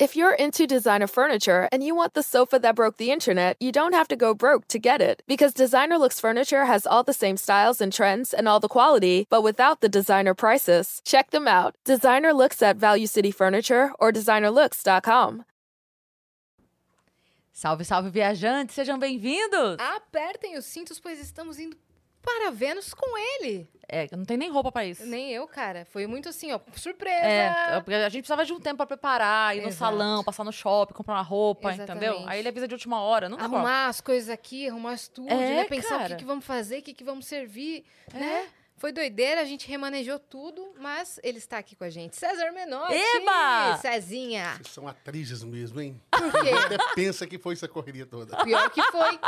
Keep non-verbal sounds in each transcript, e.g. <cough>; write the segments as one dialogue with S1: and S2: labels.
S1: If you're into designer furniture and you want the sofa that broke the internet, you don't have to go broke to get it. Because Designer Looks Furniture has all the same styles and trends and all the quality, but without the designer prices. Check them out. Designer Looks at Value City Furniture or designerlooks.com.
S2: Salve, salve, viajantes, sejam bem-vindos!
S3: Apertem os cintos, pois estamos indo para Vênus com ele.
S2: É, não tem nem roupa pra isso.
S3: Nem eu, cara. Foi muito assim, ó, surpresa.
S2: É, porque a gente precisava de um tempo pra preparar, ir no
S3: Exato.
S2: salão, passar no shopping, comprar uma roupa, entendeu?
S3: Exatamente.
S2: Aí ele avisa de última hora, não dá
S3: Arrumar as coisas aqui, arrumar as tudo,
S2: É,
S3: né? Pensar o
S2: cara.
S3: que, que vamos fazer, o que, que vamos servir,
S2: É.
S3: né? Foi doideira, a gente remanejou tudo, mas ele está aqui com a gente. César Menotti!
S2: Eba!
S3: Cezinha!
S4: Vocês são atrizes mesmo, hein?
S3: Por quê?
S4: Até pensa que foi essa correria toda.
S3: Pior que foi.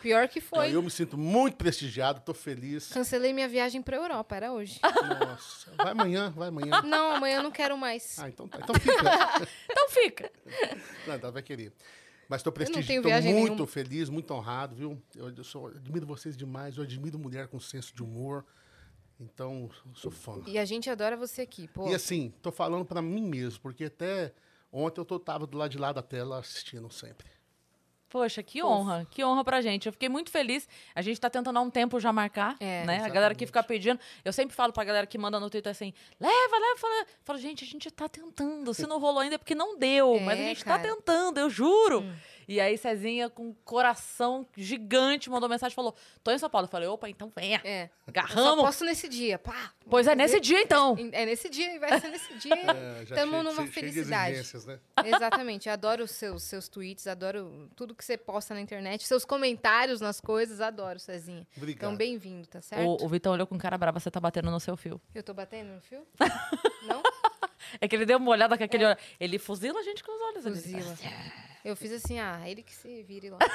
S3: Pior que
S4: Não,
S3: foi.
S4: eu me sinto muito prestigiado, tô feliz.
S3: Cancelei minha viagem pra Europa, era hoje.
S4: Nossa, vai amanhã, vai amanhã.
S3: Não, amanhã eu não quero mais.
S4: Ah, então tá. Então fica. <laughs>
S2: Então fica.
S4: Não, ela vai querer. Mas
S3: tenho
S4: prestigiado,
S3: viagem
S4: muito
S3: nenhuma.
S4: feliz, muito honrado, viu? Eu, eu sou- eu admiro vocês demais, eu admiro mulher com senso de humor. Então, sou fã.
S3: E a gente adora você aqui, pô.
S4: E assim, tô falando pra mim mesmo, porque até ontem eu tô, tava do lado de lá da tela assistindo sempre.
S2: Poxa, que honra, que honra pra gente. Eu fiquei muito feliz. A gente tá tentando há um tempo já marcar,
S3: É,
S2: né? A galera que fica pedindo. Eu sempre falo pra galera que manda no Twitter assim: leva, leva, fala. Falo, gente, a gente tá tentando. Se não rolou ainda é porque não deu, mas a
S3: É,
S2: gente
S3: cara.
S2: tá tentando, eu juro. E aí, Cezinha, com um coração gigante, mandou mensagem e falou: tô em São Paulo. Eu falei: opa, então venha.
S3: É. Eu só
S2: Agarramos.
S3: posso nesse dia, pá.
S2: Pois é, nesse dia então.
S3: É nesse dia e vai ser nesse dia. <laughs>
S4: É,
S3: Tamo
S4: cheio-
S3: numa
S4: cheio
S3: felicidade.
S4: né? <laughs>
S3: Exatamente. Adoro os seus, seus tweets, adoro tudo que você posta na internet, seus comentários nas coisas, adoro, Cezinha.
S4: Obrigado.
S3: Então, bem-vindo, tá certo?
S2: O, o Vitão olhou com cara brava, você tá batendo no seu fio.
S3: Eu tô batendo no fio? <laughs> Não?
S2: É que ele deu uma olhada com aquele olhar. Ele fuzila a gente com os olhos. ele-
S3: Fuzila. Eu fiz assim, ah, ele que se vire lá. <laughs>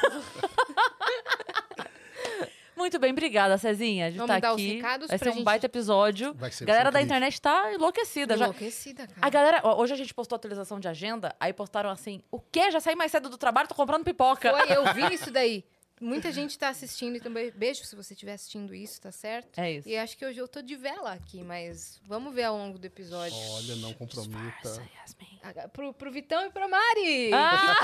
S2: Muito bem, obrigada, Cezinha, de
S3: Vamos
S2: estar
S3: dar os
S2: aqui.
S3: recados
S2: Vai
S3: pra
S2: ser um
S3: gente-
S2: baita episódio.
S4: Vai ser,
S2: A galera da
S4: incrível.
S2: internet tá enlouquecida. Já...
S3: Enlouquecida, cara.
S2: A galera, ó, hoje a gente postou atualização de agenda, aí postaram assim: o quê? Já saí mais cedo do trabalho, tô comprando pipoca.
S3: Foi, eu vi <laughs> isso daí. Muita gente tá assistindo e também. Beijo se você estiver assistindo isso, tá certo?
S2: É isso.
S3: E acho que hoje eu tô de vela aqui, mas vamos ver ao longo do episódio.
S4: Olha, não comprometa.
S2: Yasmin.
S3: Ah, Pro, pro Vitão e pra Mari,
S2: Ah!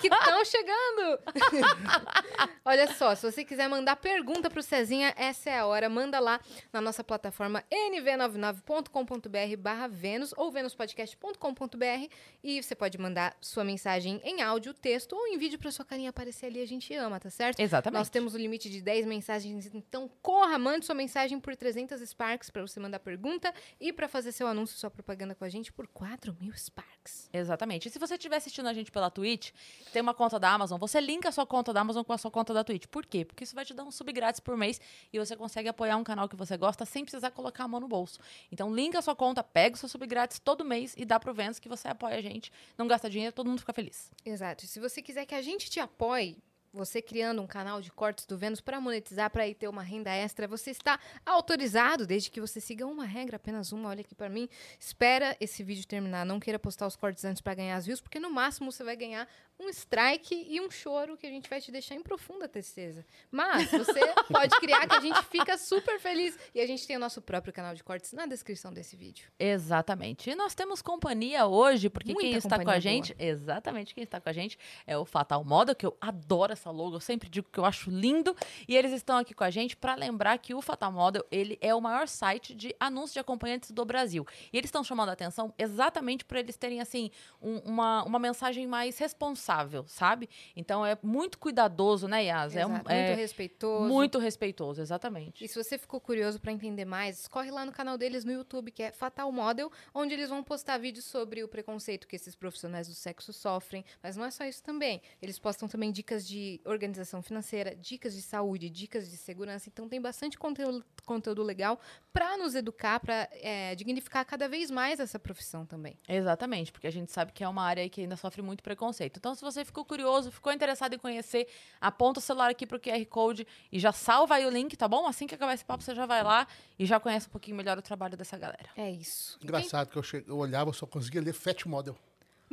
S3: que estão chegando. <laughs> Olha só, se você quiser mandar pergunta pro Cezinha, essa é a hora. Manda lá na nossa plataforma nv99.com.br barra Vênus ou venuspodcast.com.br e você pode mandar sua mensagem em áudio, texto ou em vídeo pra sua carinha aparecer ali. A gente ama, tá certo?
S2: Exatamente.
S3: Nós temos o limite de 10 mensagens, então corra, mande sua mensagem por 300 Sparks pra você mandar pergunta e pra fazer seu anúncio, sua propaganda com a gente por 4 mil Sparks.
S2: Exatamente. E se você estiver assistindo a gente pela Twitch, tem uma conta da Amazon, você linka a sua conta da Amazon com a sua conta da Twitch. Por quê? Porque isso vai te dar um sub grátis por mês e você consegue apoiar um canal que você gosta sem precisar colocar a mão no bolso. Então, linka a sua conta, pega o seu sub grátis todo mês e dá pro Vênus que você apoia a gente. Não gasta dinheiro, todo mundo fica feliz.
S3: Exato. E se você quiser que a gente te apoie, você criando um canal de cortes do Vênus para monetizar, para ter uma renda extra, você está autorizado, desde que você siga uma regra, apenas uma. Olha aqui para mim. Espera esse vídeo terminar, não queira postar os cortes antes para ganhar as views, porque no máximo você vai ganhar um strike e um choro que a gente vai te deixar em profunda tristeza. Mas você <laughs> pode criar que a gente fica super feliz e a gente tem o nosso próprio canal de cortes na descrição desse vídeo.
S2: Exatamente. E nós temos companhia hoje, porque
S3: Muita
S2: quem está com a gente, exatamente quem está com a gente é o Fatal Model, que eu adoro essa logo, eu sempre digo que eu acho lindo, e eles estão aqui com a gente para lembrar que o Fatal Model, ele é o maior site de anúncios de acompanhantes do Brasil. E eles estão chamando a atenção exatamente para eles terem assim um- uma, uma mensagem mais responsável, sabe? Então é muito cuidadoso, né, Yas? É,
S3: Exato.
S2: é
S3: Muito respeitoso.
S2: muito respeitoso, exatamente.
S3: E se você ficou curioso para entender mais, corre lá no canal deles no YouTube, que é Fatal Model, onde eles vão postar vídeos sobre o preconceito que esses profissionais do sexo sofrem. Mas não é só isso também. Eles postam também dicas de organização financeira, dicas de saúde, dicas de segurança. Então tem bastante conteúdo, conteúdo legal para nos educar, para dignificar cada vez mais essa profissão também.
S2: Exatamente, porque a gente sabe que é uma área que ainda sofre muito preconceito. Então, se você ficou curioso, ficou interessado em conhecer, aponta o celular aqui pro QR Code e já salva aí o link, tá bom? Assim que acabar esse papo, você já vai lá e já conhece um pouquinho melhor o trabalho dessa galera.
S3: É isso.
S4: Engraçado que eu, che... eu olhava, eu só conseguia ler Fat Model.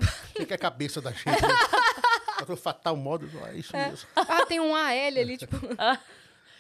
S4: Achei que é a cabeça da gente. Né? <laughs> Fatal Model, é isso mesmo.
S3: quem- Ah, tem um AL ali, <laughs> tipo.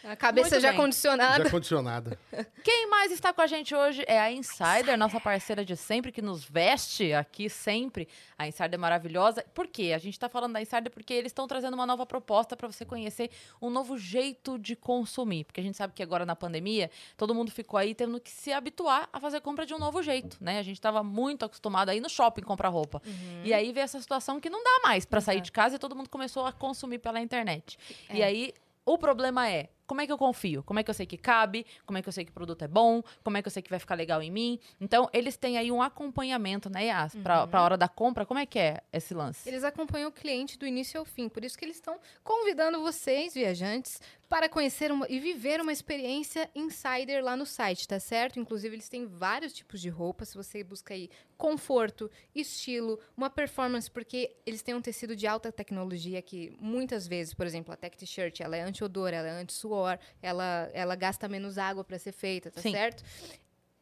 S3: A cabeça
S2: Muito
S3: já
S2: bem.
S3: condicionada.
S4: Já condicionada. <laughs>
S2: Quem mais está com a gente hoje é a Insider, nossa parceira de sempre, que nos veste aqui sempre. A Insider é maravilhosa. Por quê? A gente está falando da Insider porque eles estão trazendo uma nova proposta para você conhecer um novo jeito de consumir. Porque a gente sabe que agora na pandemia, todo mundo ficou aí tendo que se habituar a fazer compra de um novo jeito, né? A gente estava muito acostumado a ir no shopping comprar roupa. E aí veio essa situação que não dá mais para sair de casa e todo mundo começou a consumir pela internet. E
S3: É.
S2: aí o problema é, como é que eu confio? Como é que eu sei que cabe? Como é que eu sei que o produto é bom? Como é que eu sei que vai ficar legal em mim? Então, eles têm aí um acompanhamento, né, Yas? Pra, pra hora da compra, como é que é esse lance?
S3: Eles acompanham o cliente do início ao fim. Por isso que eles estão convidando vocês, viajantes, para conhecer uma- e viver uma experiência insider lá no site, tá certo? Inclusive, eles têm vários tipos de roupa. Se você busca aí conforto, estilo, uma performance, porque eles têm um tecido de alta tecnologia que muitas vezes, por exemplo, a Tech T-shirt, ela é anti-odor, ela é anti-suor, ela, ela gasta menos água para ser feita, tá
S2: Sim.
S3: certo?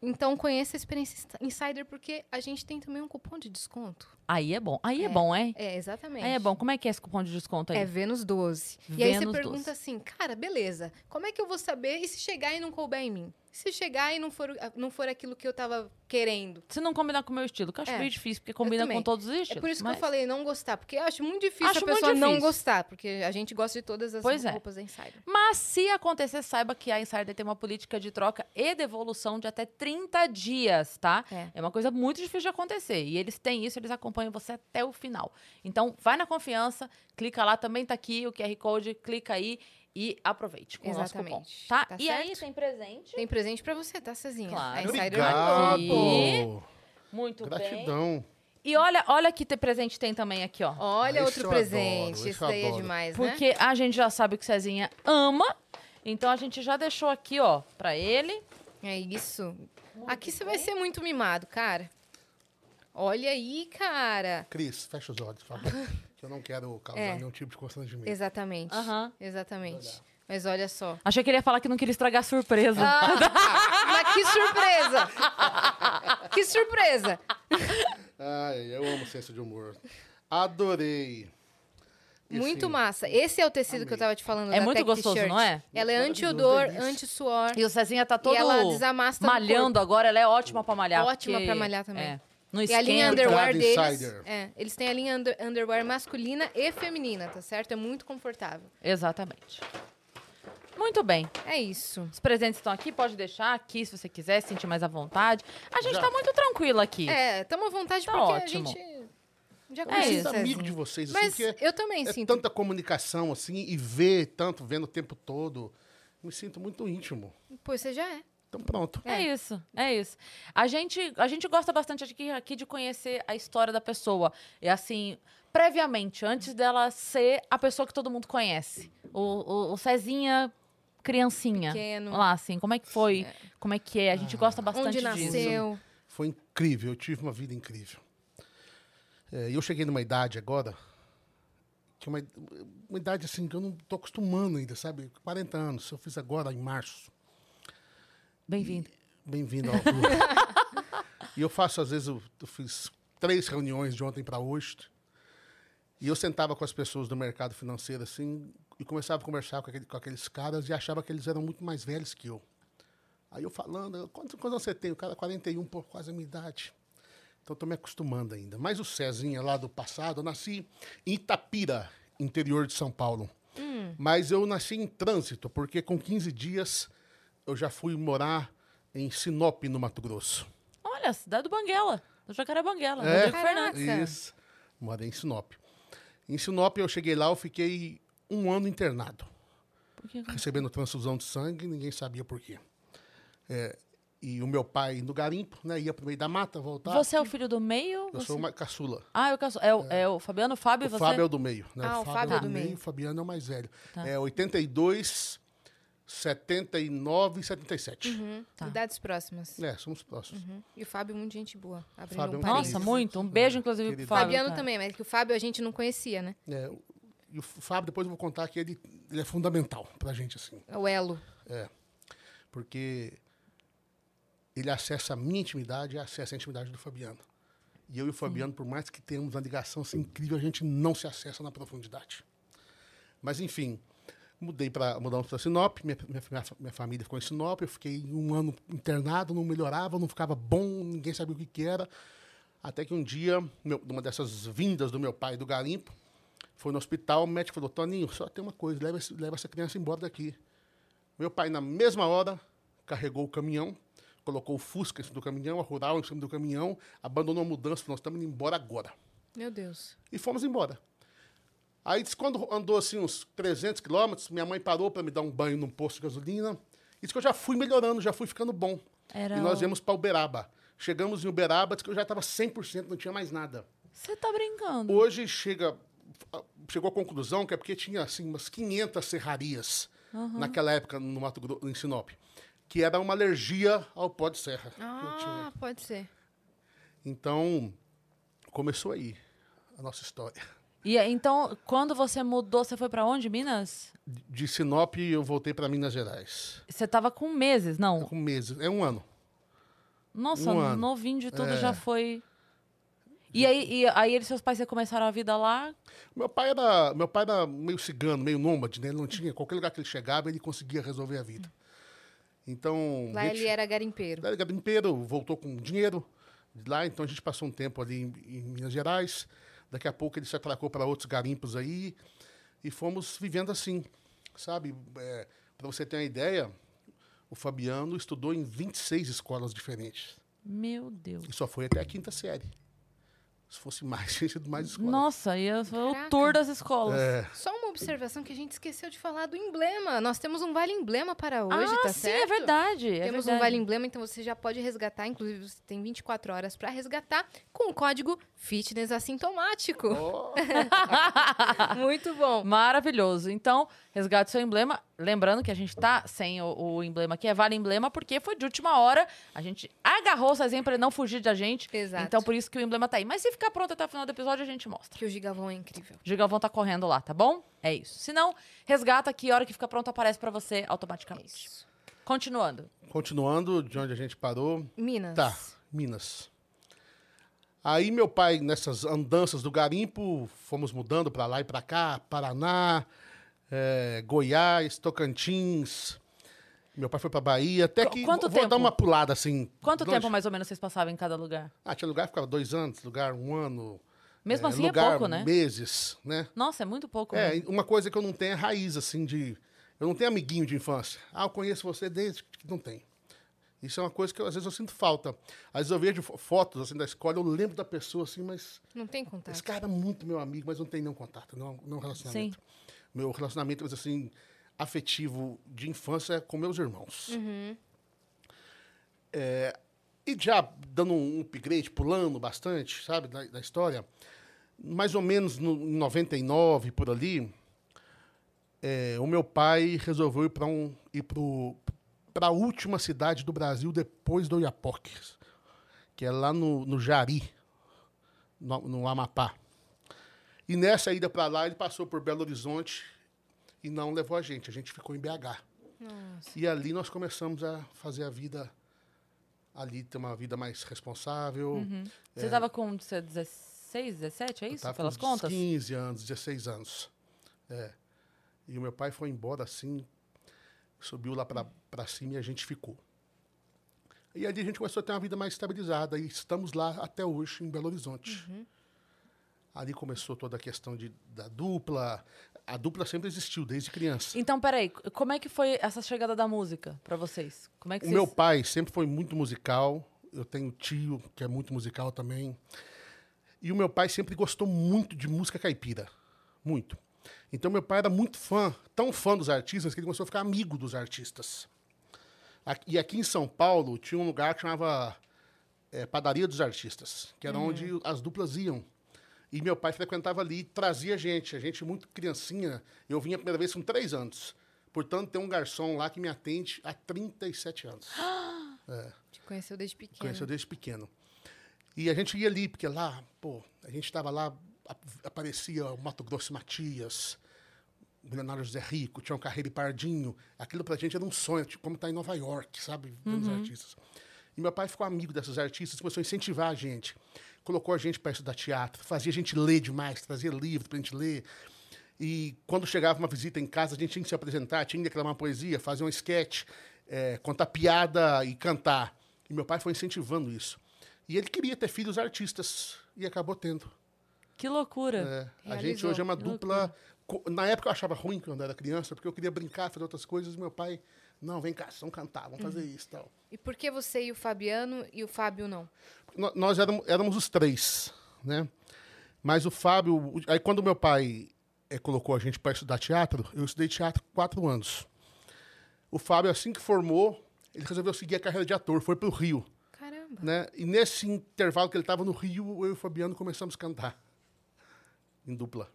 S3: Então, conheça a experiência insider, porque a gente tem também um cupom de desconto.
S2: Aí é bom. Aí é,
S3: É.
S2: bom, é?
S3: É, exatamente.
S2: Aí é bom. Como é que é esse cupom de desconto aí?
S3: É Vênus 12. e aí você pergunta
S2: 12.
S3: assim, cara, beleza, como é que eu vou saber e se chegar e não couber em mim? Se chegar e não for, não for aquilo que eu tava querendo?
S2: Se não combinar com o meu estilo, que eu acho
S3: É.
S2: meio difícil, porque combina com todos os
S3: É
S2: estilos.
S3: por isso que
S2: mas-
S3: eu falei não gostar, porque eu acho muito difícil
S2: Acho
S3: a pessoa não
S2: difícil.
S3: gostar, porque a gente gosta de todas as
S2: Pois é.
S3: roupas da Insider.
S2: Mas se acontecer, saiba que a Insider tem uma política de troca e devolução de até 30 dias, tá?
S3: É.
S2: É uma coisa muito difícil de acontecer. E eles têm isso, eles acompanham você até o final. Então, vai na confiança, clica lá, também tá aqui o QR Code, clica aí e aproveite com o nosso cupom.
S3: Exatamente.
S2: Tá?
S3: Tá
S2: e aí
S3: certo?
S2: tem presente.
S3: Tem presente pra você, tá, Cezinha?
S2: Claro.
S3: Insider
S4: Obrigado.
S2: Aqui. Muito bem.
S4: Gratidão.
S2: E olha, olha que te- presente tem também aqui, ó.
S3: Olha
S4: Esse
S3: outro presente.
S4: adoro, eu
S3: daí é demais, né?
S2: Porque a gente já sabe que o Cezinha ama. Então a gente já deixou aqui, ó, pra ele.
S3: É isso. Aqui você vai ser muito mimado, cara. Olha aí, cara.
S4: Cris, fecha os olhos, por favor. <laughs> que eu não quero causar
S3: É.
S4: nenhum tipo de constrangimento.
S3: Exatamente.
S2: Aham.
S3: Exatamente. Mas olha só.
S2: Achei que ele ia falar que não queria estragar a surpresa.
S3: Ah, mas que surpresa! que surpresa!
S4: Ai, eu amo senso de humor. Adorei. E
S3: Muito
S4: assim,
S3: massa. Esse é o tecido que eu
S4: amei.
S3: tava te falando
S2: É
S3: da
S2: muito gostoso, não é?
S3: Ela é anti-odor, anti-suor.
S2: E o Cezinha tá todo
S3: E
S2: malhando agora. Ela é ótima pra malhar.
S3: Ótima
S2: porque-
S3: pra malhar também.
S2: É, não
S3: E a linha underwear deles. É, eles têm a linha under- underwear masculina e feminina, tá certo? É muito confortável.
S2: Exatamente. Muito bem.
S3: É isso.
S2: Os presentes estão aqui, pode deixar aqui se você quiser, se sentir mais à vontade. A gente
S4: Já.
S2: tá muito tranquila aqui.
S3: É, tamo à vontade
S2: Tá
S3: porque
S2: ótimo.
S3: a gente já
S2: É
S4: Eu me
S3: conhece o Cezinha.
S4: amigo de vocês, assim,
S3: Mas
S4: porque
S3: eu também
S4: é
S3: sinto.
S4: tanta comunicação, assim, e ver tanto, vendo o tempo todo. Me sinto muito íntimo.
S3: Pois você já é.
S4: Então pronto.
S2: É isso, é isso. A gente, a gente gosta bastante aqui, aqui de conhecer a história da pessoa. E assim, previamente, antes dela ser a pessoa que todo mundo conhece. O, o, o Cezinha, criancinha.
S3: Pequeno.
S2: Lá, assim, como é que foi? Como é que é? A gente gosta bastante
S3: Onde
S2: disso.
S3: nasceu.
S4: Foi incrível, eu tive uma vida incrível. É, E eu cheguei numa idade agora, que é uma, uma idade assim que eu não tô acostumando ainda, sabe? 40 anos, eu fiz agora em março.
S2: Bem-vindo.
S4: Bem-vindo ao clube. <laughs> e eu faço, às vezes, eu, eu fiz três reuniões de ontem para hoje. E eu sentava com as pessoas do mercado financeiro, assim, e começava a conversar com, aquele- com aqueles caras e achava que eles eram muito mais velhos que eu. Aí eu falando, quantos anos você tem? O cara, 41, pô, quase a minha idade. Então, estou me acostumando ainda. Mas o Cezinha lá do passado, eu nasci em Itapira, interior de São Paulo. Mas eu nasci em trânsito, porque com 15 dias eu já fui morar em Sinop, no Mato Grosso.
S2: Olha, cidade do Banguela, do Jacaré Banguela,
S4: É?
S2: Rodrigo Fernandes.
S4: Isso. Morei em Sinop. Em Sinop, eu cheguei lá, eu fiquei um ano internado,
S2: Por que-
S4: recebendo transfusão de sangue, ninguém sabia por quê. É, e o meu pai no garimpo, né, ia pro meio da mata, voltar.
S2: Você é o filho do meio?
S4: Eu
S2: Você-
S4: sou uma caçula.
S2: Ah, eu caço... é, o, é o Fabiano, o Fábio e
S4: O
S2: você?
S4: Fábio é o do meio. Né?
S3: Ah, o Fábio
S4: é
S3: é
S4: o
S3: do
S4: do meio,
S3: meio.
S4: o Fabiano é o mais velho.
S2: Tá.
S4: É 82, 79 e 77.
S3: Uhum.
S2: Tá.
S3: Idades próximas.
S4: É, somos próximos.
S3: Uhum. E o Fábio, muito gente boa. Abrindo
S4: Fábio é
S3: um.
S2: Nossa, muito. Um beijo, inclusive, pro
S4: Querido.
S2: Fábio.
S3: Fabiano
S2: cara.
S3: também, mas que o Fábio a gente não conhecia, né?
S4: É, o- e o Fábio, depois eu vou contar que ele, ele é fundamental pra gente, assim.
S3: O elo.
S4: Porque ele acessa a minha intimidade e acessa a intimidade do Fabiano. E eu e o Fabiano, por mais que tenhamos uma ligação assim, incrível, a gente não se acessa na profundidade. Mas, enfim, Mudei para mudamos para Sinop, minha, minha, minha, família ficou em Sinop, eu fiquei um ano internado, não melhorava, não ficava bom, ninguém sabia o que, que era. Até que um dia, meu, uma dessas vindas do meu pai do garimpo, foi no hospital, o médico falou, Toninho, só tem uma coisa, leva, leva essa criança embora daqui. Meu pai, na mesma hora, carregou o caminhão, colocou o Fusca em cima do caminhão, a Rural em cima do caminhão, abandonou a mudança, falou, nós estamos indo embora agora.
S3: Meu Deus.
S4: E fomos embora. Aí, quando andou assim uns 300 quilômetros, minha mãe parou para me dar um banho num posto de gasolina. Disse que eu já fui melhorando, já fui ficando bom.
S2: Era
S4: e nós viemos para Uberaba. Chegamos em Uberaba, disse que eu já estava 100%, não tinha mais nada.
S2: Você tá brincando?
S4: Hoje chega, chegou à conclusão que é porque tinha assim, umas 500 serrarias naquela época no Mato Grosso, em Sinop, que era uma alergia ao pó de serra.
S3: Ah, pode ser.
S4: Então, começou aí a nossa história.
S2: E então, quando você mudou, você foi pra onde? Minas?
S4: De Sinop, eu voltei para Minas Gerais.
S2: Você tava com meses, não?
S4: Com meses, é um ano.
S2: Nossa,
S4: Um ano.
S2: novinho de tudo
S4: É.
S2: já foi. E aí, e aí eles, seus pais começaram a vida lá?
S4: Meu pai era, meu pai era meio cigano, meio nômade, né? Ele não tinha, qualquer lugar que ele chegava, ele conseguia resolver a vida. Então,
S3: Lá
S4: gente-
S3: ele era garimpeiro.
S4: Ele era garimpeiro, voltou com dinheiro de lá, então a gente passou um tempo ali em, em Minas Gerais. Daqui a pouco ele se atracou para outros garimpos aí e fomos vivendo assim, sabe? para você ter uma ideia, o Fabiano estudou em 26 escolas diferentes
S2: Meu Deus.
S4: e só foi até a quinta série. Se fosse mais, <laughs> tinha sido mais escolas.
S2: Nossa, ia o tour das escolas.
S4: É,
S3: Só uma observação que a gente esqueceu de falar do emblema. Nós temos um vale emblema para hoje,
S2: ah,
S3: tá
S2: sim,
S3: certo?
S2: é verdade. é
S3: Temos
S2: verdade.
S3: um vale emblema, então você já pode resgatar. Inclusive, você tem 24 horas para resgatar com o código Fitness Assintomático.
S4: ó, <laughs> <laughs>
S3: Muito bom.
S2: Maravilhoso. Então, resgate seu emblema. Lembrando que a gente tá sem o, o emblema aqui, é Vale Emblema, porque foi de última hora. A gente agarrou o Cezinha pra ele não fugir da gente.
S3: Exato.
S2: Então, por isso que o emblema tá aí. Mas se ficar pronto até o final do episódio, a gente mostra.
S3: Que o Gigavão é incrível.
S2: O Gigavão tá correndo lá, tá bom? É isso. Se não, resgata que a hora que fica pronto aparece pra você
S3: É
S2: automaticamente.
S3: isso.
S2: Continuando.
S4: continuando de onde a gente parou.
S3: Minas.
S4: Tá, Minas. Aí meu pai, nessas andanças do garimpo, fomos mudando para lá e para cá, Paraná, eh, Goiás, Tocantins. Meu pai foi para Bahia, até
S2: Qu-
S4: que
S2: quanto
S4: vou
S2: tempo?
S4: dar uma pulada assim.
S2: Quanto
S4: dois-
S2: tempo mais ou menos vocês passavam em cada lugar?
S4: Ah, tinha lugar que ficava dois anos, lugar um ano.
S2: Mesmo
S4: eh,
S2: assim é
S4: lugar,
S2: pouco, né?
S4: Meses, né?
S2: Nossa, é muito pouco.
S4: É,
S2: mesmo.
S4: uma coisa que eu não tenho é raiz, assim, de. Eu não tenho amiguinho de infância. Ah, eu conheço você desde que não tem. Isso é uma coisa que eu, às vezes eu sinto falta. Às vezes eu vejo fo- fotos assim da escola, eu lembro da pessoa assim, mas
S3: Não tem contato.
S4: esse cara é muito meu amigo, mas não tem nenhum contato, não, não relacionamento.
S2: Sim.
S4: Meu relacionamento, mas assim, afetivo de infância com meus irmãos. É, e já dando um upgrade, pulando bastante, sabe, da, da história, mais ou menos no, em 99, por ali, é, o meu pai resolveu ir para um, ir para a última cidade do Brasil depois do Oiapoque, que é lá no, no Jari, no, no Amapá. E nessa ida para lá, ele passou por Belo Horizonte e não levou a gente. A gente ficou em BH.
S3: Nossa.
S4: E ali nós começamos a fazer a vida ali, ter uma vida mais responsável.
S2: Você tava com você, 16, 17, é isso? Pelas
S4: com
S2: contas?
S4: 15 anos, 16 anos. É. E o meu pai foi embora assim, subiu lá para cima e a gente ficou. E ali a gente começou a ter uma vida mais estabilizada e estamos lá até hoje, em Belo Horizonte. Ali começou toda a questão de, da dupla. A dupla sempre existiu, desde criança.
S2: Então, peraí, como é que foi essa chegada da música pra vocês? Como é que
S4: O
S2: vocês...
S4: meu pai sempre foi muito musical. Eu tenho tio que é muito musical também. E o meu pai sempre gostou muito de música caipira. Muito. Então meu pai era muito fã, tão fã dos artistas, que ele começou a ficar amigo dos artistas. E aqui em São Paulo tinha um lugar que chamava eh, Padaria dos Artistas, que era onde as duplas iam. E meu pai frequentava ali e trazia gente. A gente muito criancinha. Eu vinha a primeira vez com três anos. Portanto, tem um garçom lá que me atende há 37 anos. <gasps>
S3: Te conheceu desde pequeno.
S4: Conheceu desde pequeno. E a gente ia ali, porque lá, pô, a gente estava lá, aparecia o Mato Grosso Matias, o Milionário José Rico, tinha um Carreiro e Pardinho. Aquilo pra gente era um sonho, tipo, como estar em Nova York, sabe? Vendo os artistas. E meu pai ficou amigo desses artistas, começou a incentivar a gente. Colocou a gente para estudar teatro, fazia a gente ler demais, trazia livro pra gente ler. E quando chegava uma visita em casa, a gente tinha que se apresentar, tinha que declamar uma poesia, fazer um sketch, é, contar piada e cantar. E meu pai foi incentivando isso. E ele queria ter filhos artistas e acabou tendo.
S2: Que loucura.
S4: É, a gente hoje é uma dupla. co- Na época eu achava ruim quando eu era criança, porque eu queria brincar, fazer outras coisas. E meu pai, não, vem cá, vamos cantar, vamos fazer isso e tal.
S3: E por que você e o Fabiano e o Fábio não?
S4: Nós éramos, éramos os três, né? Mas o Fábio. o- Aí quando meu pai eh, colocou a gente para estudar teatro, eu estudei teatro quatro anos. O Fábio, assim que formou, ele resolveu seguir a carreira de ator, foi para o Rio.
S3: Caramba.
S4: Né? E nesse intervalo que ele estava no Rio, eu e o Fabiano começamos a cantar. Em dupla.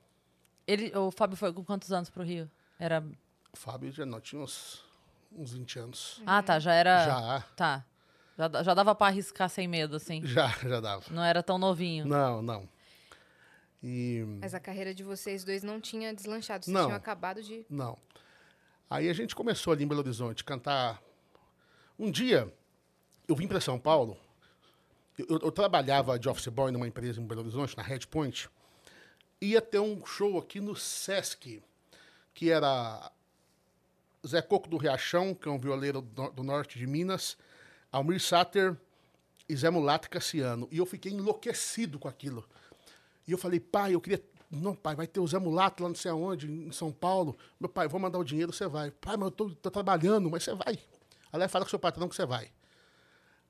S2: Ele, o Fábio foi com quantos anos pro Rio? Era.
S4: O Fábio já não tinha uns, uns 20 anos.
S2: Ah, tá. Já era.
S4: Já,
S2: Tá. Já, já dava pra arriscar sem medo, assim.
S4: já, já dava.
S2: Não era tão novinho.
S4: Não, não. E.
S3: Mas a carreira de vocês dois não tinha deslanchado. Vocês
S4: Não.
S3: tinham acabado de.
S4: Não. Aí a gente começou ali em Belo Horizonte cantar. Um dia, eu vim para São Paulo. Eu, eu- eu trabalhava de office boy numa empresa em Belo Horizonte, na Red Point. Ia ter um show aqui no Sesc, que era Zé Coco do Riachão, que é um violeiro do, do norte de Minas, Almir Sater e Zé Mulato Cassiano. E eu fiquei enlouquecido com aquilo. E eu falei, pai, eu queria. Não, pai, vai ter o Zé Mulato lá não sei aonde, em São Paulo. Meu pai, vou mandar o dinheiro, você vai. Pai, mas eu tô, tô trabalhando, mas você vai. Aliás, fala com seu patrão que você vai.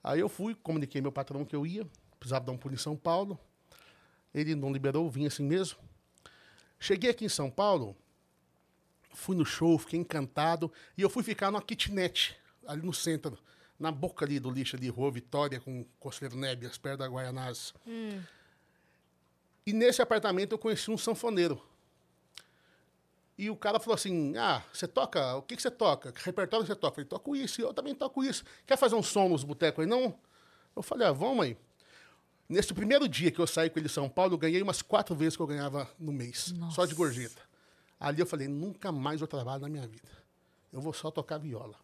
S4: Aí eu fui, comuniquei meu patrão que eu ia, precisava dar um pulo em São Paulo. Ele não liberou, vim assim mesmo. Cheguei aqui em São Paulo, fui no show, fiquei encantado. E eu fui ficar numa kitnet, ali no centro, na boca ali do lixo ali, Rua Vitória, com o Conselheiro Nébias, perto da Guaianazes. E nesse apartamento eu conheci um sanfoneiro. E o cara falou assim: Ah, você toca? O que, que você toca? Que repertório você toca? Eu falei: Toco isso, e eu também toco isso. Quer fazer um som nos botecos aí? Não? Eu falei: Ah, vamos aí. Nesse primeiro dia que eu saí com ele de São Paulo, eu ganhei umas quatro vezes que eu ganhava no mês, só de gorjeta. Ali eu falei: Nunca mais eu trabalho na minha vida. Eu vou só tocar viola.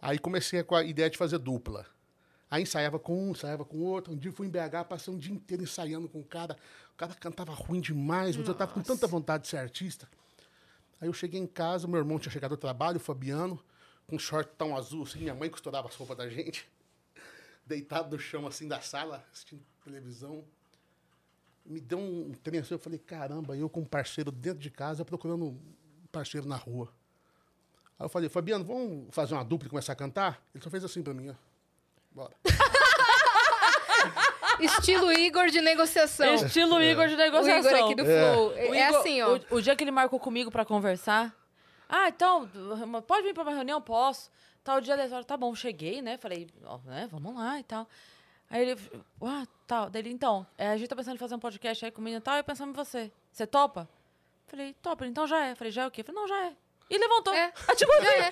S4: Aí comecei com a ideia de fazer dupla. Aí ensaiava com um, ensaiava com outro. Um dia fui em BH, passei um dia inteiro ensaiando com o cara. O cara cantava ruim demais, mas eu tava com tanta vontade de ser artista. Aí eu cheguei em casa, meu irmão tinha chegado do trabalho, o Fabiano, com um short tão azul, assim, minha mãe costurava as roupas da gente. <laughs> Deitado no chão, assim, da sala, assistindo televisão. Me deu um trem assim, eu falei, caramba, eu com um parceiro dentro de casa, procurando um parceiro na rua. Aí eu falei, Fabiano, vamos fazer uma dupla e começar a cantar? Ele só fez assim pra mim, ó. Bora. <laughs>
S3: Estilo Igor de negociação.
S2: Estilo Igor de
S3: O
S2: negociação.
S3: Igor aqui do Flow.
S2: O
S3: É,
S2: Igor-
S3: assim, ó.
S2: O, o dia que ele marcou comigo pra conversar. Ah, então, pode vir pra uma reunião? Posso. Tal dia, dez horas, tá bom, cheguei, né? Falei, ó, né, vamos lá e tal. Aí ele, ah, tal. Daí ele, então, é, a gente tá pensando em fazer um podcast aí comigo e tal, e pensando em você. Você topa? Falei, topa, então já é. Falei, já é o quê? Falei, não, já é. E levantou.
S3: É.
S2: Ativou <laughs>
S3: Já é.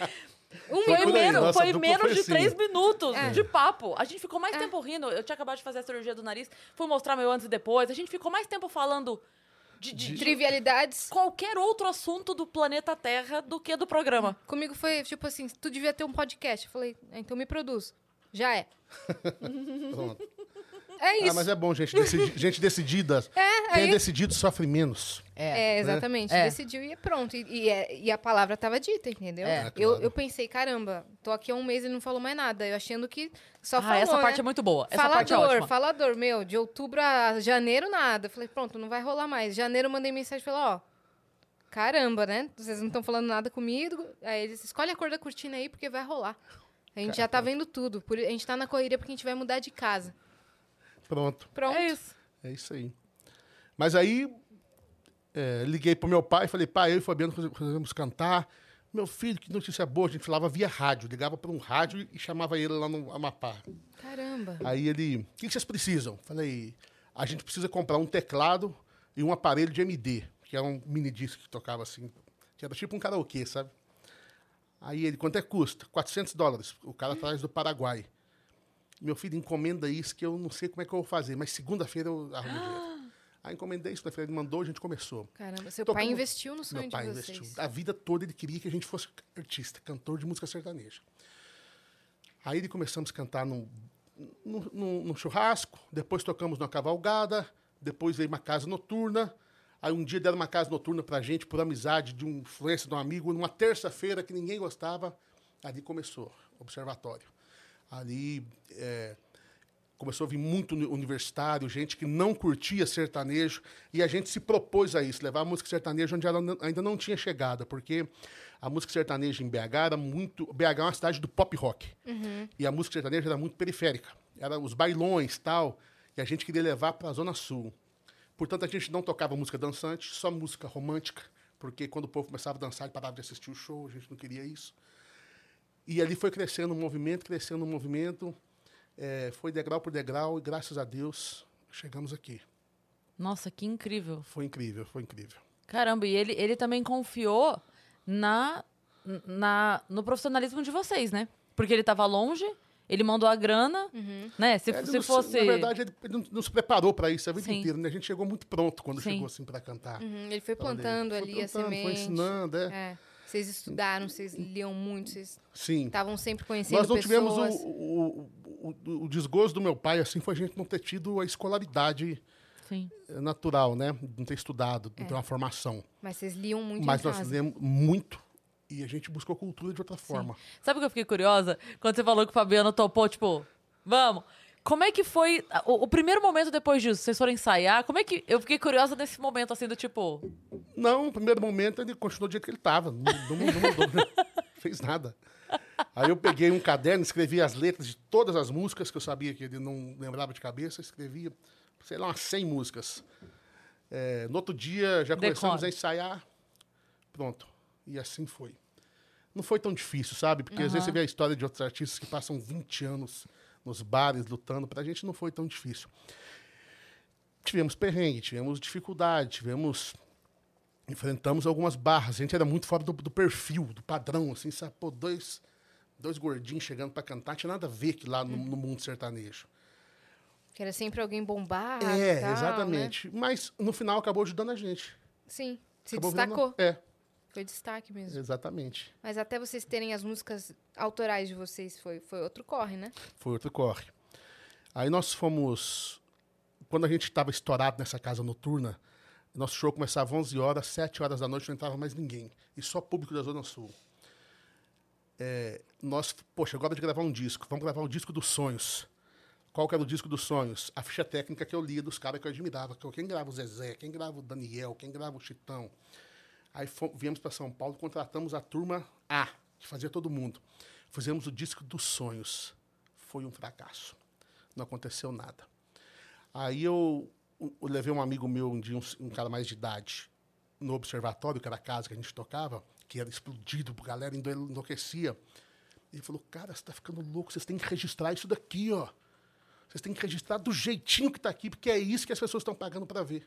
S3: Um
S2: Foi, menos,
S4: nossa
S2: foi menos
S4: foi
S2: de
S4: assim.
S2: três minutos
S3: É.
S2: de papo. A gente ficou mais tempo rindo. Eu tinha acabado de fazer a cirurgia do nariz, fui mostrar meu antes e depois. A gente ficou mais tempo falando de, de- de
S3: Trivialidades.
S2: qualquer outro assunto do planeta Terra do que do programa.
S3: Comigo foi tipo assim: tu devia ter um podcast. Eu falei, "Ah, então me produz. Já é. <laughs>
S4: Pronto.
S3: É isso.
S4: Ah, mas é bom, gente, decidi- <laughs> gente decidida.
S3: É,
S4: Quem é
S3: aí-
S4: decidido sofre menos.
S3: É, exatamente.
S2: É.
S3: Decidiu e é pronto. E, e é- e a palavra tava dita, entendeu?
S2: É.
S4: É,
S3: eu,
S4: claro.
S3: eu pensei, caramba, tô aqui há um mês e ele não falou mais nada. Eu achando que só
S2: ah,
S3: falou,
S2: essa parte
S3: né?
S2: é muito boa. Essa
S3: falador,
S2: parte é ótima.
S3: falador, meu, de outubro a janeiro, nada. Falei, pronto, não vai rolar mais. Janeiro eu mandei mensagem e falei, ó, caramba, né? Vocês não estão falando nada comigo. Aí eles, escolhe a cor da cortina aí, porque vai rolar. A gente já tá vendo tudo. A gente tá na correria porque a gente vai mudar de casa.
S4: Pronto.
S3: Pronto.
S2: É isso.
S4: É isso aí. Mas aí, é, liguei pro meu pai e falei, pai, eu e o Fabiano resolvemos cantar. Meu filho, que notícia boa. A gente falava via rádio. Ligava para um rádio e chamava ele lá no Amapá.
S3: Caramba.
S4: Aí ele, o que vocês precisam? Falei, a gente precisa comprar um teclado e um aparelho de MD, que era um mini disco que tocava assim, que era tipo um karaokê, sabe? Aí ele, quanto é que custa? 400 dólares. O cara traz do Paraguai. Meu filho, encomenda isso que eu não sei como é que eu vou fazer, mas segunda-feira eu arrumo dinheiro. Aí encomendei isso, ele mandou, a gente começou.
S3: Caramba, seu pai investiu no sonho
S4: Meu pai
S3: vocês.
S4: investiu. A vida toda ele queria que a gente fosse artista, cantor de música sertaneja. Aí ele começamos a cantar num, num, num- num churrasco, depois tocamos numa cavalgada, depois veio uma casa noturna. Aí um dia deram uma casa noturna pra gente, por amizade, de um influência de um amigo, numa terça-feira que ninguém gostava. Ali começou o observatório. Ali é, começou a vir muito uni- universitário, gente que não curtia sertanejo, e a gente se propôs a isso, levar a música sertaneja onde ela ainda não tinha chegado, porque a música sertaneja em BH era muito. BH é uma cidade do pop rock. E a música sertaneja era muito periférica. Era os bailões tal, e a gente queria levar para a Zona Sul. Portanto, a gente não tocava música dançante, só música romântica, porque quando o povo começava a dançar, ele parava de assistir o show, a gente não queria isso. E ali foi crescendo o movimento, crescendo o movimento, é, foi degrau por degrau, e graças a Deus chegamos aqui.
S2: Nossa, que incrível.
S4: Foi incrível, foi incrível.
S2: Caramba, e ele, ele também confiou na, na, no profissionalismo de vocês, né? Porque ele tava longe, ele mandou a grana, né? Se,
S4: ele
S2: se
S4: não
S2: fosse.
S4: Na verdade, ele, ele não, se preparou para isso a vida
S2: Sim.
S4: inteira, né? A gente chegou muito pronto quando
S2: Sim.
S4: chegou assim para cantar.
S3: Uhum, ele foi
S4: ali.
S3: plantando
S4: Foi
S3: ali a
S4: plantando,
S3: semente.
S4: Foi ensinando, é.
S3: É. Vocês estudaram, vocês liam muito, vocês
S4: Sim.
S3: estavam sempre conhecendo
S4: Nós não tivemos
S3: pessoas.
S4: o, o, o, o desgosto do meu pai, assim, foi a gente não ter tido a escolaridade
S2: Sim.
S4: eh, natural, né? Não ter estudado,
S3: É.
S4: não ter uma formação.
S3: Mas vocês liam muito
S4: Mas
S3: em
S4: nós
S3: casa.
S4: lemos muito e a gente buscou cultura de outra forma.
S2: Sabe o que eu fiquei curiosa? Quando você falou que o Fabiano topou, tipo, vamos. Como é que foi o, o primeiro momento depois disso? Vocês foram ensaiar? Como é que. Eu fiquei curiosa nesse momento, assim, do tipo.
S4: Não, no primeiro momento ele continuou do jeito que ele estava. Não, não, não mudou, né? <laughs> fez nada. Aí eu peguei um caderno, escrevi as letras de todas as músicas que eu sabia que ele não lembrava de cabeça, escrevia, sei lá, umas 100 músicas. É, no outro dia já começamos a ensaiar, pronto. E assim foi. Não foi tão difícil, sabe? Porque às vezes você vê a história de outros artistas que passam 20 anos nos bares lutando, pra gente não foi tão difícil. Tivemos perrengue, tivemos dificuldade, tivemos enfrentamos algumas barras. A gente era muito fora do, do perfil, do padrão, assim, sabe? Pô, dois, dois gordinhos chegando para cantar, tinha nada a ver que lá no, no mundo sertanejo.
S3: Que era sempre alguém bombado
S4: é,
S3: tal, né?
S4: exatamente. Mas no final acabou ajudando a gente.
S3: Sim, se
S4: Acabou
S3: destacou.
S4: É,
S3: Foi destaque mesmo.
S4: exatamente.
S3: Mas até vocês terem as músicas autorais de vocês, foi, foi outro corre, né?
S4: Foi outro corre. Aí nós fomos. Quando a gente estava estourado nessa casa noturna, nosso show começava às 11 horas, 7 horas da noite não entrava mais ninguém. E só público da Zona Sul. É, nós, poxa, agora de gravar um disco. Vamos gravar o disco dos sonhos. Qual que era o disco dos sonhos? A ficha técnica que eu lia dos caras que eu admirava. eu- Quem grava o Zezé, quem grava o Daniel, quem grava o Chitão. Aí fo- viemos para São Paulo, contratamos a turma A, que fazia todo mundo. Fizemos o disco dos sonhos. Foi um fracasso. Não aconteceu nada. Aí eu, eu levei um amigo meu, um dia, um, um cara mais de idade, no observatório, que era a casa que a gente tocava, que era explodido, a galera enlouquecia. Ele falou, cara, você tá ficando louco, vocês têm que registrar isso daqui, ó. Vocês têm que registrar do jeitinho que tá aqui, porque é isso que as pessoas estão pagando para ver.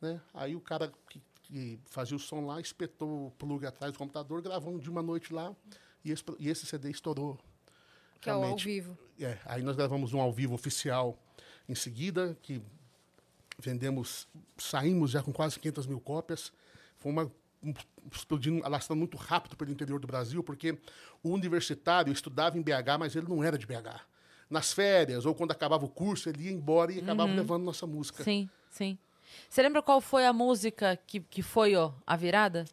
S4: Né? Aí o cara que, que fazia o som lá, espetou o plug atrás do computador, gravou de uma noite lá, e esse, e esse CD estourou.
S3: Que é o ao
S4: Realmente.
S3: vivo.
S4: É, aí nós gravamos um ao vivo oficial em seguida, que vendemos, saímos já com quase 500 mil cópias. Foi uma um- explodindo, alastrando muito rápido pelo interior do Brasil, porque o universitário estudava em BH, mas ele não era de BH. Nas férias, ou quando acabava o curso, ele ia embora e acabava levando nossa música.
S2: Sim, sim. Você lembra qual foi a música que, que foi, ó, a virada?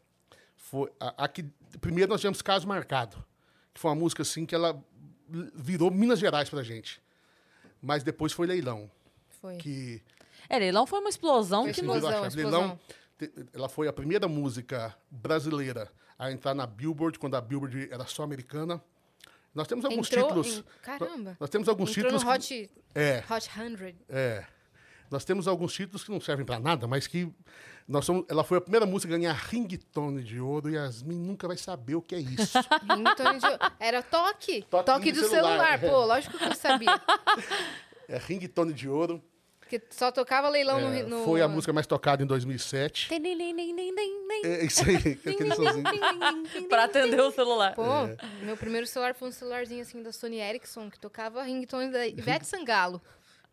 S4: Foi a, a que, primeiro nós tivemos Caso Marcado, que foi uma música assim que ela virou Minas Gerais pra gente. Mas depois foi Leilão,
S3: Foi.
S4: que
S2: É, Leilão foi uma explosão
S3: Foi
S2: que
S3: explosão.
S4: a chave.
S3: explosão.
S4: Leilão, ela foi a primeira música brasileira a entrar na Billboard, quando a Billboard era só americana. Nós temos alguns
S3: Entrou
S4: títulos.
S3: em- Caramba.
S4: Nós temos alguns
S3: Entrou no
S4: títulos. que-
S3: Hot,
S4: É,
S3: Hot 100.
S4: é. Nós temos alguns títulos que não servem para nada, mas que nós somos, ela foi a primeira música a ganhar ringtone de ouro e Yasmin nunca vai saber o que é isso. <laughs>
S3: Ringtone de- Era toque.
S4: Toque
S3: Toque,
S4: do celular.
S3: celular. Pô, lógico que eu sabia. <laughs>
S4: é ringtone de ouro.
S3: Porque só tocava leilão
S4: É,
S3: no, no...
S4: Foi a música mais tocada em 2007. É isso aí, aquele sozinho.
S2: pra atender o celular.
S3: Pô,
S4: É.
S3: meu primeiro celular foi um celularzinho assim da Sony Ericsson, que tocava ringtone da Ivete Sangalo.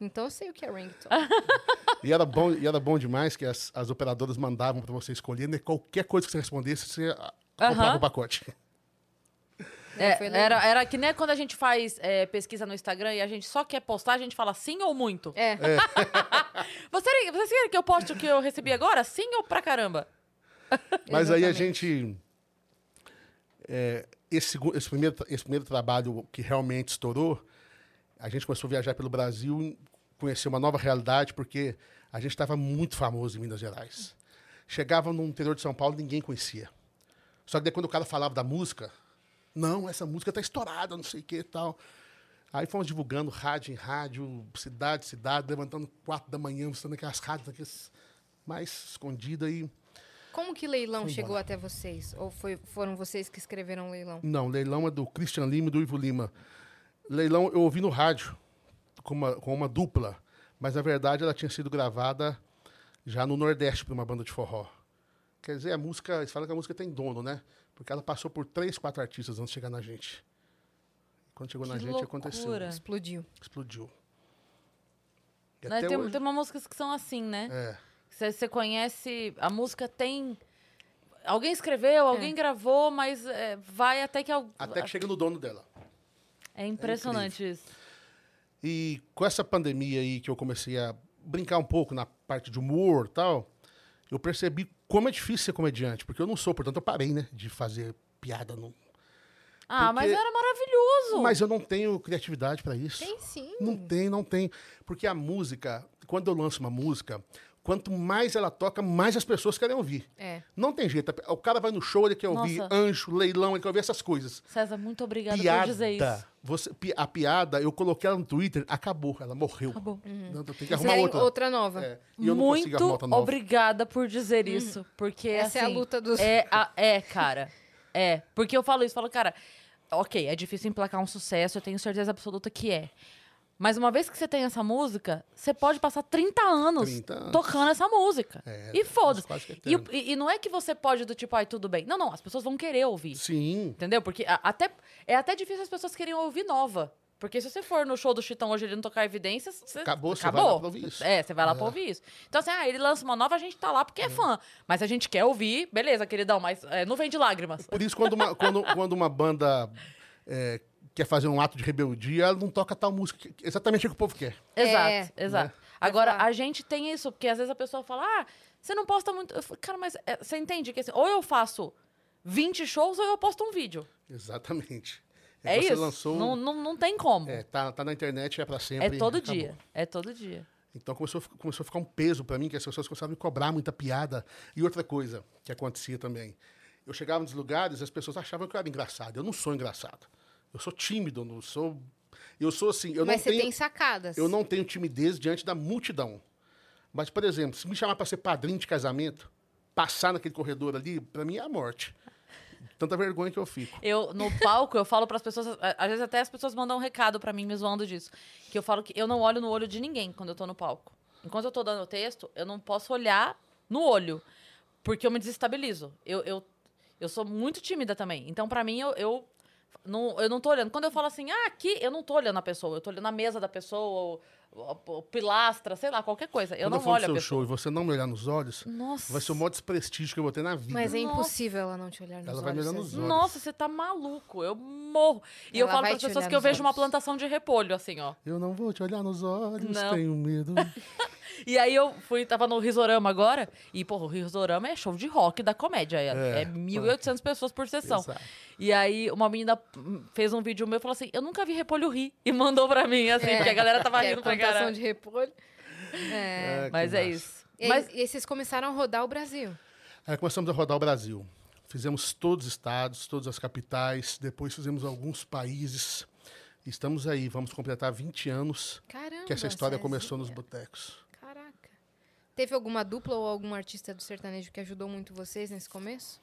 S3: Então eu sei o que é ringtone. <laughs>
S4: E era bom, e era bom demais que as, as operadoras mandavam para você escolher, né? Qualquer coisa que você respondesse, você ah, comprava
S2: Aham.
S4: o pacote. <laughs>
S2: É,
S3: legal.
S2: era, era que nem quando a gente faz é, pesquisa no Instagram e a gente só quer postar, a gente fala sim ou muito.
S3: É. <laughs>
S2: Você, você quer que eu poste o que eu recebi agora? Sim ou pra caramba?
S4: Mas aí a
S3: Exatamente.
S4: gente. é, esse, esse, primeiro, esse primeiro trabalho que realmente estourou, a gente começou a viajar pelo Brasil, conhecer uma nova realidade, porque a gente estava muito famoso em Minas Gerais. Chegava no interior de São Paulo, ninguém conhecia. Só que daí quando o cara falava da música, não, essa música tá estourada, não sei o que e tal. Aí fomos divulgando rádio em rádio, cidade, cidade, levantando quatro da manhã, mostrando aquelas rádios aquelas mais escondidas aí.
S3: Como que leilão chegou
S4: embora.
S3: até vocês? Ou foi, foram vocês que escreveram o leilão?
S4: Não, leilão é do Christian Lima e do Ivo Lima. Leilão eu ouvi no rádio, com uma, com uma dupla, mas na verdade ela tinha sido gravada já no Nordeste por uma banda de forró. Quer dizer, a música, eles falam que a música tem dono, né? Porque ela passou por três, quatro artistas antes de chegar na gente. Quando chegou na
S2: Que
S4: gente,
S2: loucura.
S4: aconteceu.
S3: Explodiu.
S4: Explodiu. E
S2: Né, Tem,
S4: hoje-
S2: tem umas músicas que são assim, né?
S4: É.
S2: Você você conhece. A música tem. Alguém escreveu, alguém gravou, mas é, vai até que.
S4: Até que chega no dono dela.
S2: É impressionante isso.
S4: E com essa pandemia aí que eu comecei a brincar um pouco na parte de humor e tal, eu percebi como é difícil ser comediante, porque eu não sou, portanto eu parei, né, de fazer piada. No...
S2: Ah, mas
S4: Porque-
S2: era maravilhoso.
S4: Mas eu não tenho criatividade para isso.
S3: Tem sim.
S4: Não tem, não tem. Porque a música, quando eu lanço uma música, quanto mais ela toca, mais as pessoas querem ouvir.
S3: É.
S4: Não tem jeito. O cara vai no show, ele quer ouvir
S2: Nossa.
S4: anjo, leilão, ele quer ouvir essas coisas.
S2: César, muito obrigada
S4: piada.
S2: por dizer isso.
S4: Você, a piada, eu coloquei ela no Twitter, acabou, ela morreu.
S2: Acabou.
S4: Não, eu tenho que arrumar
S3: querem
S4: outra.
S3: outra nova.
S4: É, e eu não consigo
S2: Muito
S4: arrumar outra nova.
S2: obrigada por dizer isso. Porque
S3: Essa é a
S2: assim,
S3: luta dos-
S2: É, a- é, cara. É. Porque eu falo isso, falo, cara, ok, é difícil emplacar um sucesso, eu tenho certeza absoluta que é. Mas uma vez que você tem essa música, você pode passar 30 anos,
S4: 30 anos.
S2: tocando essa música.
S4: É,
S2: e foda-se.
S4: é
S2: E, e- e não é que você pode do tipo, ai, tudo bem. Não, não, as pessoas vão querer ouvir.
S4: Sim.
S2: Entendeu? Porque a- até, é até difícil as pessoas querem ouvir nova. Porque se você for no show do Chitão hoje ele não tocar evidências, você
S4: Acabou, você
S2: acabou.
S4: vai lá pra ouvir isso.
S2: É, você vai lá pra ouvir isso. Então, assim, ah, ele lança uma nova, a gente tá lá porque é fã. Mas a gente quer ouvir, beleza, queridão, mas é, não vem de lágrimas.
S4: Por isso, quando uma, quando, quando uma banda é, quer fazer um ato de rebeldia, ela não toca tal música. Exatamente o que o povo quer.
S2: Exato,
S3: É.
S2: exato. Agora,
S3: falar.
S2: a gente tem isso, porque às vezes a pessoa fala, ah, você não posta muito. Eu falo, Cara, mas é, você entende que assim, ou eu faço 20 shows ou eu posto um vídeo.
S4: Exatamente.
S2: É
S4: você
S2: isso.
S4: lançou.
S2: Não, não, não tem como.
S4: É,
S2: É,
S4: tá, tá na internet, é pra sempre.
S2: todo
S4: acabou.
S2: dia. É todo dia.
S4: Então começou, começou a ficar um peso pra mim, que as pessoas começavam a me cobrar muita piada. E outra coisa que acontecia também. Eu chegava nos lugares as pessoas achavam que eu era engraçado. Eu não sou engraçado. Eu sou tímido, eu não sou. Eu sou assim. Eu
S3: Mas
S4: não
S3: você
S4: tenho,
S3: tem sacadas.
S4: Eu não tenho timidez diante da multidão. Mas, por exemplo, se me chamar para ser padrinho de casamento, passar naquele corredor ali, pra mim é a morte. Tanta vergonha que eu fico.
S2: Eu, no palco, eu falo pras pessoas. a- Às vezes até as pessoas mandam um recado pra mim me zoando disso. Que eu falo que eu não olho no olho de ninguém quando eu tô no palco. Enquanto eu tô dando o texto, eu não posso olhar no olho. Porque eu me desestabilizo. Eu, eu, eu sou muito tímida também. Então, pra mim, eu, eu, não, eu não tô olhando. Quando eu falo assim, ah, aqui, eu não tô olhando a pessoa. Eu tô olhando a mesa da pessoa, ou, ou- ou pilastra, sei lá, qualquer coisa. Eu
S4: Quando eu
S2: não
S4: for no
S2: olho a
S4: seu
S2: pessoa.
S4: show e você não me olhar nos olhos,
S2: Nossa.
S4: vai ser o maior desprestígio que eu vou ter na vida.
S3: Mas é
S2: Nossa.
S3: impossível ela não te olhar nos
S4: Ela
S3: olhos.
S4: vai me olhar
S3: César.
S4: nos olhos.
S2: Nossa, você tá maluco. Eu morro. E eu
S3: Ela
S2: falo
S3: vai
S2: para as pessoas que eu vejo uma
S3: olhos.
S2: plantação de repolho, assim, ó.
S4: Eu não vou te olhar nos olhos,
S2: Não.
S4: tenho medo. <laughs>
S2: E aí eu fui, tava no Risorama agora, e, porra, o Risorama é show de rock da comédia. É,
S4: É,
S2: é 1.800 pessoas por sessão.
S4: Exato.
S2: E aí uma menina fez um vídeo meu e falou assim: Eu nunca vi repolho rir. E mandou pra mim, assim,
S3: É,
S2: porque a galera tava
S3: é
S2: rindo pra
S3: plantação
S2: caralho.
S3: de repolho. É.
S4: É,
S2: Mas é
S4: massa.
S2: isso.
S3: E, aí-
S2: Mas
S3: e vocês começaram a rodar o Brasil.
S4: Aí começamos a rodar o Brasil. Fizemos todos os estados, todas as capitais, depois fizemos alguns países. Estamos aí, vamos completar 20 anos
S3: Caramba.
S4: que essa história começou nos botecos.
S3: Teve alguma dupla ou algum artista do sertanejo que ajudou muito vocês nesse começo?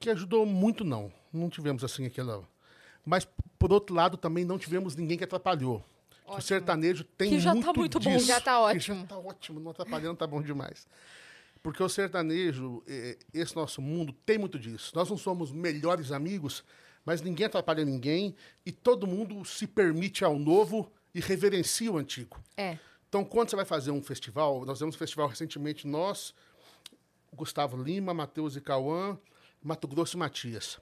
S4: Que ajudou muito, não. Não tivemos assim aquela. Mas, por outro lado, também não tivemos ninguém que atrapalhou. O
S3: Ótimo.
S4: sertanejo tem
S2: Que já tá
S4: muito
S2: muito bom.
S4: disso.
S3: Já tá
S4: Que
S3: ótimo.
S4: Já tá ótimo, não atrapalhando, tá bom demais. Porque o sertanejo, eh, esse nosso mundo, tem muito disso. Nós não somos melhores amigos, mas ninguém atrapalha ninguém e todo mundo se permite ao novo e reverencia o antigo.
S3: É.
S4: Então, quando você vai fazer um festival, nós fizemos um festival recentemente, nós, Gustavo Lima, Matheus e Cauã, Mato Grosso e Matias.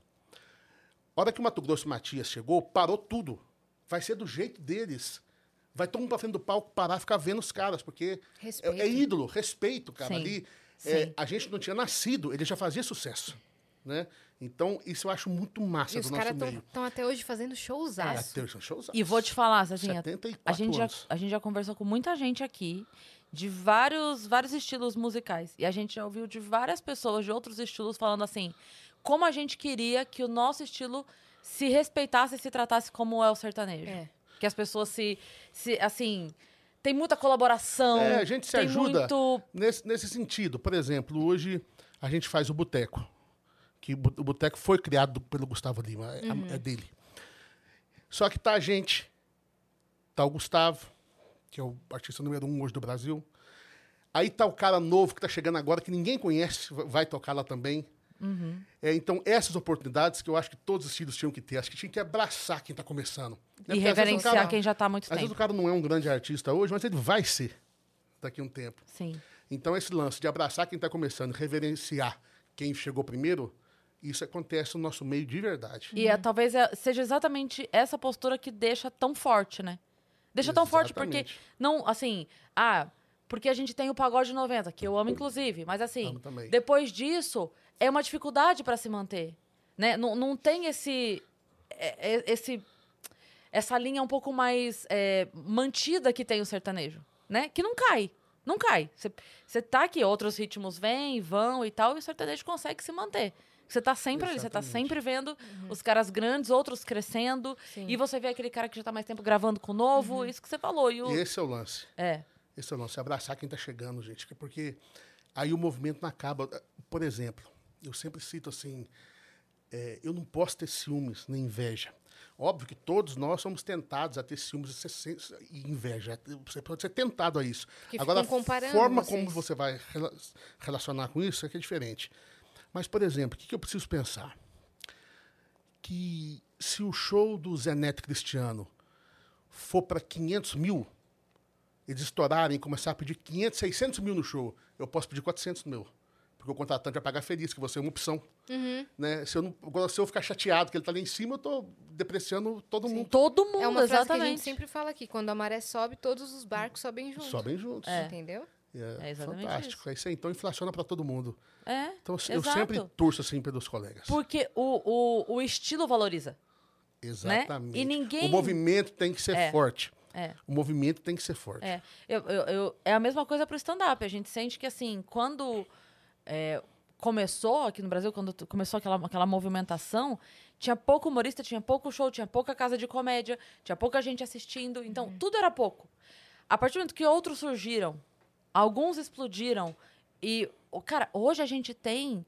S4: A hora que o Mato Grosso e Matias chegou, parou tudo. Vai ser do jeito deles. Vai todo mundo pra frente do palco parar, ficar vendo os caras, porque é, é ídolo, respeito, cara.
S2: Sim,
S4: Ali, é, a gente não tinha nascido, ele já fazia sucesso, né? Então, isso eu acho muito massa
S3: E
S4: do
S3: os
S4: nosso
S3: caras
S4: meio.
S3: estão até hoje fazendo
S4: É,
S3: showzaço.
S4: tem um showzaço.
S2: E vou te falar, Cezinha,
S4: 74
S2: a gente, já,
S4: anos.
S2: a gente já conversou com muita gente aqui de vários, vários estilos musicais. E a gente já ouviu de várias pessoas de outros estilos falando assim, como a gente queria que o nosso estilo se respeitasse e se tratasse como é o sertanejo.
S3: É.
S2: Que as pessoas se, se assim, tem muita colaboração.
S4: É, a gente se ajuda
S2: muito
S4: nesse, nesse sentido. Por exemplo, hoje a gente faz o Boteco. Que o Boteco foi criado pelo Gustavo Lima, é,
S2: Uhum.
S4: é dele. Só que tá a gente, tá o Gustavo, que é o artista número um hoje do Brasil. Aí tá o cara novo que tá chegando agora, que ninguém conhece, va- vai tocar lá também.
S2: Uhum.
S4: É, então, essas oportunidades que eu acho que todos os estilos tinham que ter. Acho que tinha que abraçar quem tá começando. Né?
S2: e
S4: às vezes
S2: reverenciar
S4: cara-
S2: quem já tá há muito
S4: Às vezes
S2: tempo.
S4: o cara não é um grande artista hoje, mas ele vai ser daqui a um tempo.
S2: Sim.
S4: Então, esse lance de abraçar quem está começando, reverenciar quem chegou primeiro, isso acontece no nosso meio de verdade.
S2: E é, talvez é- seja exatamente essa postura que deixa tão forte, né? Deixa tão forte porque não, assim, ah, porque a gente tem o pagode 90, que eu amo inclusive, mas assim, depois disso é uma dificuldade para se manter, né? Não, não tem esse é- é- esse essa linha um pouco mais é, mantida que tem o sertanejo, né? Que não cai. Não cai. Você tá aqui, outros ritmos vêm, vão e tal, e o sertanejo consegue se manter. Você tá sempre ali, você tá
S4: Exatamente.
S2: sempre vendo os caras grandes, outros crescendo,
S3: Sim.
S2: e você vê aquele cara que já tá mais tempo gravando com o novo, isso que você falou. E o...
S4: E esse é o lance.
S2: É,
S4: Esse é o lance. Abraçar quem está chegando, gente. que- Porque aí o movimento não acaba. Por exemplo, eu sempre cito assim: é, eu não posso ter ciúmes nem inveja. Óbvio que todos nós somos tentados a ter ciúmes e e inveja. Você pode ser tentado a isso.
S3: Que
S4: Agora, a forma
S3: vocês.
S4: como você vai rela- relacionar com isso é que é diferente. Mas, por exemplo, o que, que eu preciso pensar? Que se o show do Zé Neto Cristiano for para 500 mil, eles estourarem e começar a pedir 500, 600 mil no show, eu posso pedir 400 mil. Porque o contratante vai pagar feliz, que você é uma opção.
S3: Uhum.
S4: Né? Se, eu não, agora, se eu ficar chateado que ele está lá em cima, eu estou depreciando todo mundo.
S2: todo mundo,
S3: É uma frase que a
S2: exatamente.
S3: gente sempre fala aqui. Quando a maré sobe, todos os barcos sobem juntos.
S4: Sobem juntos.
S3: Entendeu?
S4: É,
S2: É exatamente
S4: fantástico. É isso aí. Então inflaciona para todo mundo.
S2: É,
S4: Então eu
S2: exato.
S4: sempre torço assim pelos colegas.
S2: Porque o, o, o estilo valoriza.
S4: Exatamente.
S2: E ninguém-
S4: O movimento tem que ser
S2: É.
S4: forte.
S2: É.
S4: O movimento tem que ser forte.
S2: É, eu, eu, eu- é a mesma coisa pro stand-up. A gente sente que, assim, quando é, começou aqui no Brasil, quando começou aquela, aquela movimentação, tinha pouco humorista, tinha pouco show, tinha pouca casa de comédia, tinha pouca gente assistindo. Então, tudo era pouco. A partir do momento que outros surgiram, alguns explodiram. E, cara, hoje a gente tem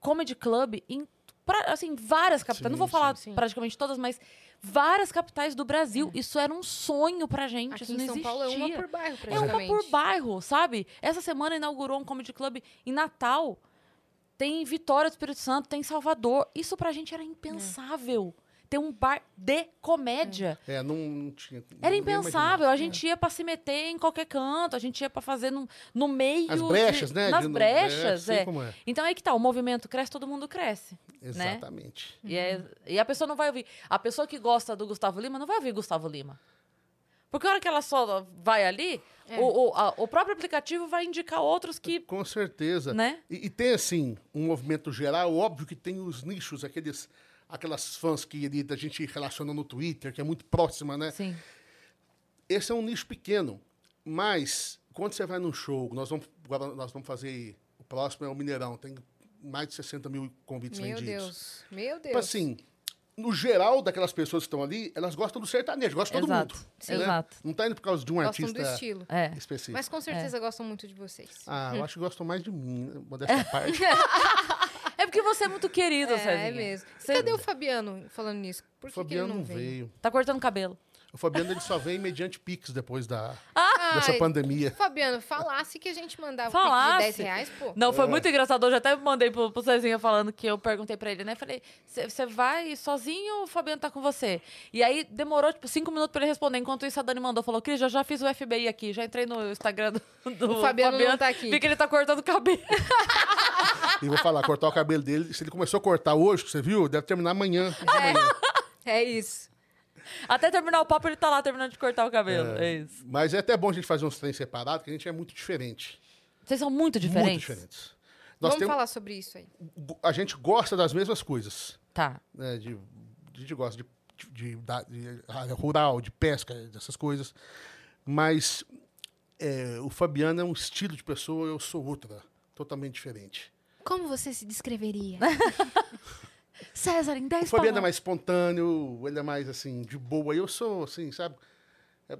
S2: comedy club em pra- assim, várias capitais. Não vou
S4: Sim,
S2: falar
S3: sim.
S2: praticamente todas, mas várias capitais do Brasil. Isso era um sonho pra gente.
S3: Aqui
S2: isso
S3: em
S2: não
S3: São
S2: existia.
S3: Paulo é uma por bairro,
S2: É uma por bairro, sabe? Essa semana inaugurou um comedy club em Natal. Tem em Vitória do Espírito Santo, tem em Salvador. Isso pra gente era impensável. Ter um bar de comédia.
S4: É, não, não tinha.
S2: Era
S4: ninguém
S2: impensável. A gente ia pra se meter em qualquer canto, a gente ia pra fazer no, no meio.
S4: As
S2: de-
S4: brechas, né?
S2: Nas
S4: De-
S2: brechas, é.
S4: como é.
S2: Então aí que tá, o movimento cresce, todo mundo cresce. né?
S4: Exatamente.
S2: E, é- e a pessoa não vai ouvir. A pessoa que gosta do Gustavo Lima não vai ouvir Gustavo Lima. Porque a hora que ela só vai ali,
S3: É.
S2: o, o, a- o próprio aplicativo vai indicar outros que.
S4: Com certeza.
S2: Né?
S4: E, e tem, assim, um movimento geral, óbvio que tem os nichos, aqueles, aquelas fãs que a gente relaciona no Twitter, que é muito próxima, né?
S2: Sim.
S4: Esse é um nicho pequeno, mas quando você vai num show, nós vamos, agora nós vamos fazer, o próximo é o Mineirão, tem mais de 60 mil convites
S3: Meu
S4: vendidos.
S3: Deus. Meu Deus.
S4: Tipo assim, no geral daquelas pessoas que estão ali, elas gostam do sertanejo, gostam de todo mundo.
S2: sim.
S4: né?
S2: exato.
S4: Não tá indo por causa de um
S3: Gostam
S4: artista
S3: do estilo.
S2: É.
S4: específico.
S3: Mas com certeza gostam muito de vocês.
S4: Ah, eu acho que gostam mais de mim, né? modesta <laughs> parte. <laughs>
S2: É porque você é muito querido,
S3: É,
S2: Cezinha.
S3: é mesmo.
S2: Você
S3: Cadê o Fabiano falando nisso? Por
S4: O
S3: que, que ele
S4: Fabiano
S3: não veio?
S4: veio.
S2: tá cortando cabelo.
S4: O Fabiano ele só vem mediante Pix depois da,
S3: Ai,
S4: dessa pandemia.
S3: Fabiano, falasse que a gente mandava um pix
S2: Falasse.
S3: de 10 reais, pô.
S2: Não,
S4: É.
S2: foi muito engraçado. Eu já até mandei pro, pro Cezinha falando que eu perguntei pra ele, né? Falei, você vai sozinho ou o Fabiano tá com você? E aí demorou, tipo, cinco minutos pra ele responder. Enquanto isso, a Dani mandou, falou, Cris, eu já fiz o FBI aqui. Já entrei no Instagram do, do
S3: O Fabiano não tá aqui.
S2: Vi que ele tá cortando o cabelo. <laughs>
S4: E vou falar, cortar o cabelo dele. Se ele começou a cortar hoje, você viu? Deve terminar amanhã. amanhã. <laughs>
S3: É isso.
S2: Até terminar o papo, ele tá lá terminando de cortar o cabelo. É, isso.
S4: Mas é até bom a gente fazer uns trens separados, porque a gente é muito diferente.
S2: Vocês são muito diferentes?
S4: Muito diferentes. Nós
S3: Vamos
S4: temos,
S3: falar sobre isso aí.
S4: a gente gosta das mesmas coisas.
S2: Tá.
S4: Né? De, a gente gosta de, de, de área rural, de pesca, dessas coisas. Mas é, o Fabiano é um estilo de pessoa, eu sou outra. Totalmente diferente.
S3: Como você se descreveria? <laughs>
S2: César, em 10
S4: O Fabiano é mais espontâneo, ele é mais assim, de boa. Eu sou, assim, sabe? É,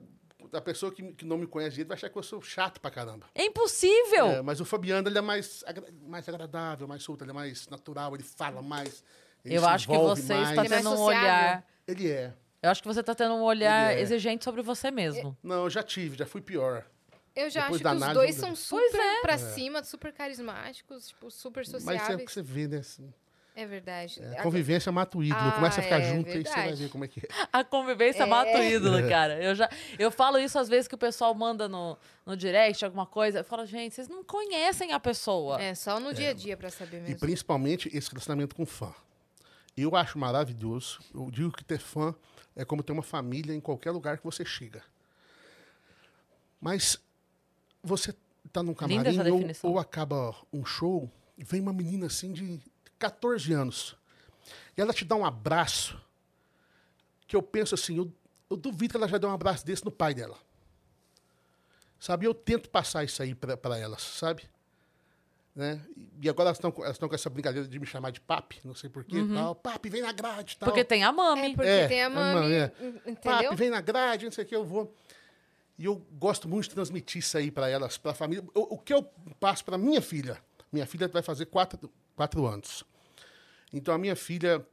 S4: a pessoa que, que não me conhece direito vai achar que eu sou chato pra caramba.
S2: É impossível!
S4: É, mas o Fabiano, ele é mais, agra- mais agradável, mais solto, ele é mais natural, ele fala mais. ele
S2: Eu
S4: se
S2: acho que você
S4: mais.
S2: está
S3: Ele é
S2: tendo um olhar.
S4: Ele é.
S2: Eu acho que você está tendo um olhar
S4: é.
S2: exigente sobre você mesmo.
S4: Não, eu já tive, já fui pior.
S3: Eu já
S4: Depois
S3: acho que os
S4: análise,
S3: dois
S4: vamos
S3: são
S2: Pois
S3: super
S2: é.
S3: pra cima, super carismáticos, tipo, super
S4: Mas é o
S3: sociáveis.
S4: que você vê, né? assim,
S3: É verdade.
S4: é,
S3: A-
S4: a convivência mata o ídolo.
S3: Ah,
S4: Começa a ficar
S3: é
S4: junto e aí você vai
S3: verdade.
S4: ver como é que é. <laughs>
S2: A convivência mata o ídolo, <laughs> cara. Eu, já, eu falo isso às vezes que o pessoal manda no, no direct, alguma coisa. Eu falo, gente, vocês não conhecem a pessoa.
S3: É, só no dia a dia pra saber
S4: E
S3: mesmo.
S4: principalmente esse relacionamento com fã. Eu acho maravilhoso. Eu digo que ter fã é como ter uma família em qualquer lugar que você chega. Mas você tá num camarim ou, ou acaba um show, vem uma menina assim de 14 anos. E ela te dá um abraço que eu penso assim, eu, eu duvido que ela já deu um abraço desse no pai dela. Sabe? Eu tento passar isso aí para elas, sabe? né? E agora elas estão com- elas com essa brincadeira de me chamar de papi, não sei porquê. Tal. Papi, vem na grade. Tal.
S2: Porque tem a
S3: É,
S2: mami.
S3: porque
S4: É,
S3: tem a
S4: a
S3: mami,
S4: mami, é.
S3: en- entendeu?
S4: Papi, vem na grade, não sei o que, eu vou. E eu gosto muito de transmitir isso aí para elas, para a família. O, que eu passo para minha filha? Minha filha vai fazer quatro, quatro anos. Então a minha filha,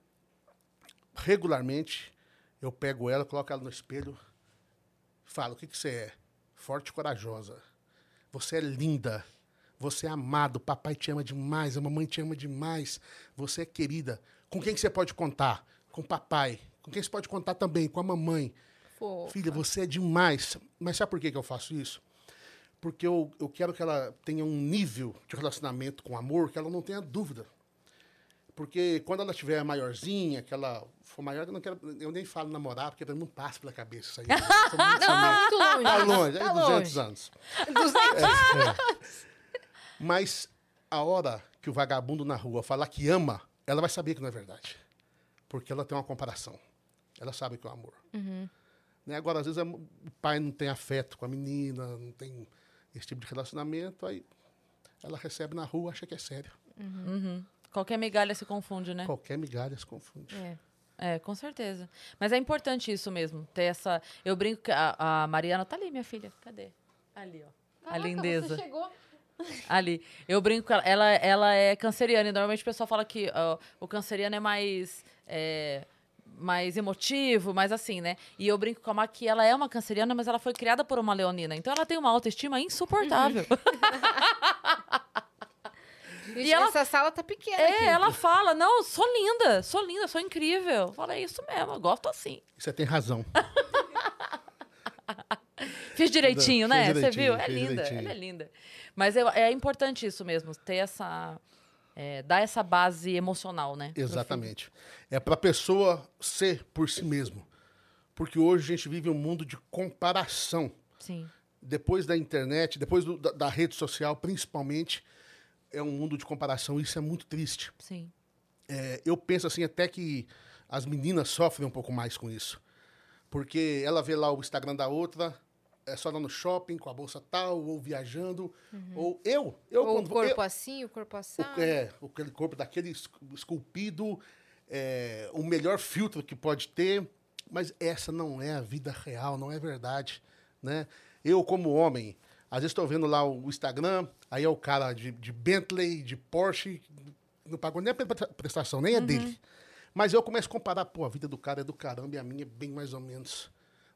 S4: regularmente, eu pego ela, coloco ela no espelho, falo: o que, que você é? Forte e corajosa. Você é linda. Você é amado. Papai te ama demais. A mamãe te ama demais. Você é querida. Com quem que você pode contar? Com o papai. Com quem você pode contar também? Com a mamãe.
S3: Fofa.
S4: Filha, você é demais. Mas sabe por que, que eu faço isso? Porque eu, eu quero que ela tenha um nível de relacionamento com amor que ela não tenha dúvida. Porque quando ela tiver maiorzinha, que ela for maior, eu, não quero, eu nem falo namorar, porque não passa pela cabeça isso aí. Muito <laughs>
S3: Não, muito longe.
S4: Tá longe,
S3: Tá
S4: é 200
S3: longe.
S4: anos.
S3: 200.
S4: Mas a hora que o vagabundo na rua falar que ama, ela vai saber que não é verdade. Porque ela tem uma comparação. Ela sabe que é o amor. Né? Agora, às vezes, a- o pai não tem afeto com a menina, não tem esse tipo de relacionamento, aí ela recebe na rua, acha que é sério.
S2: Qualquer migalha se confunde, né?
S4: Qualquer migalha se confunde.
S3: É.
S2: É, com certeza. Mas é importante isso mesmo, ter essa... Eu brinco que a, a Mariana... Tá ali, minha filha. Cadê? Ali, ó. a lindeza.
S3: Você chegou. <laughs>
S2: Ali. Eu brinco com ela. Ela, ela é canceriana. E normalmente o pessoal fala que ó, o canceriano é mais. é, mais emotivo, mais assim, né? E eu brinco com a Má que ela é uma canceriana, mas ela foi criada por uma leonina. Então ela tem uma autoestima insuportável. <laughs>
S3: Vixe,
S2: ela-
S3: essa sala tá pequena aqui.
S2: é, ela fala: Não, sou linda, sou linda, sou incrível. Eu falo, é isso mesmo, eu gosto assim.
S4: Você tem razão. <laughs>
S2: Fiz direitinho, né? Você
S4: direitinho,
S2: viu? É linda,
S4: direitinho.
S2: ela é linda. Mas eu- é importante isso mesmo, ter essa. É, dar essa base emocional, né?
S4: Exatamente. É para a pessoa ser por si mesmo. Porque hoje a gente vive um mundo de comparação.
S2: Sim.
S4: Depois da internet, depois do- da, da rede social, principalmente, é um mundo de comparação. Isso é muito triste.
S2: Sim.
S4: É, eu penso assim até que as meninas sofrem um pouco mais com isso. Porque ela vê lá o Instagram da outra, é só lá no shopping, com a bolsa tal, ou viajando. Ou eu, eu
S3: Ou o
S4: quando eu-
S3: corpo assim, o corpo assim.
S4: o, é, aquele corpo daquele es- esculpido, é, o melhor filtro que pode ter, mas essa não é a vida real, não é verdade, né? Eu, como homem, às vezes estou vendo lá o Instagram, aí é o cara de, de Bentley, de Porsche, não pagou nem a pre- prestação, nem é dele. Mas eu começo a comparar, pô, a vida do cara é do caramba e a minha é bem mais ou menos.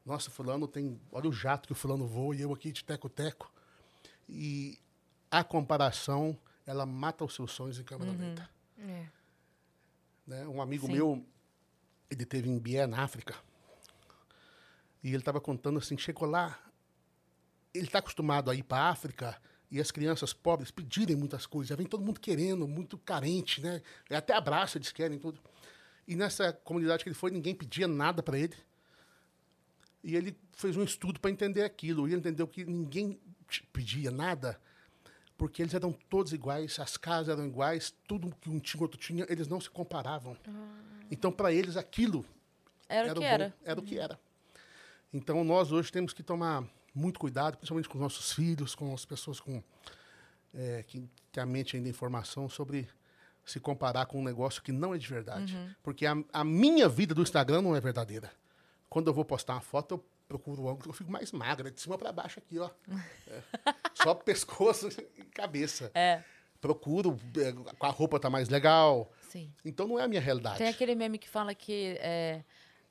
S4: Nossa, fulano tem, olha o jato que o fulano voa e eu aqui de teco-teco. E a comparação, ela mata os seus sonhos em câmera lenta.
S3: É.
S4: Né? Um amigo
S2: Sim.
S4: meu, ele teve em Bié, na África, e ele estava contando assim, chegou lá, ele está acostumado a ir para a África e as crianças pobres pedirem muitas coisas. Já vem todo mundo querendo, muito carente, né? Até abraço eles querem tudo. E nessa comunidade que ele foi, ninguém pedia nada para ele. E ele fez um estudo para entender aquilo. E ele entendeu que ninguém pedia nada, porque eles eram todos iguais, as casas eram iguais, tudo que um tinha, outro tinha, eles não se comparavam. Então, para eles, aquilo
S2: Era, o que
S4: bom,
S2: era.
S4: Era o que era. Então, nós hoje temos que tomar muito cuidado, principalmente com os nossos filhos, com as pessoas com, é, que têm a mente ainda em formação, sobre se comparar com um negócio que não é de verdade.
S2: Uhum.
S4: Porque a, a minha vida do Instagram não é verdadeira. Quando eu vou postar uma foto, eu procuro o ângulo, eu fico mais magra, de cima para baixo aqui, ó. É. Só pescoço e cabeça.
S2: É,
S4: Procuro, é, a roupa tá mais legal.
S2: sim.
S4: Então não é a minha realidade.
S2: Tem aquele meme que fala que é,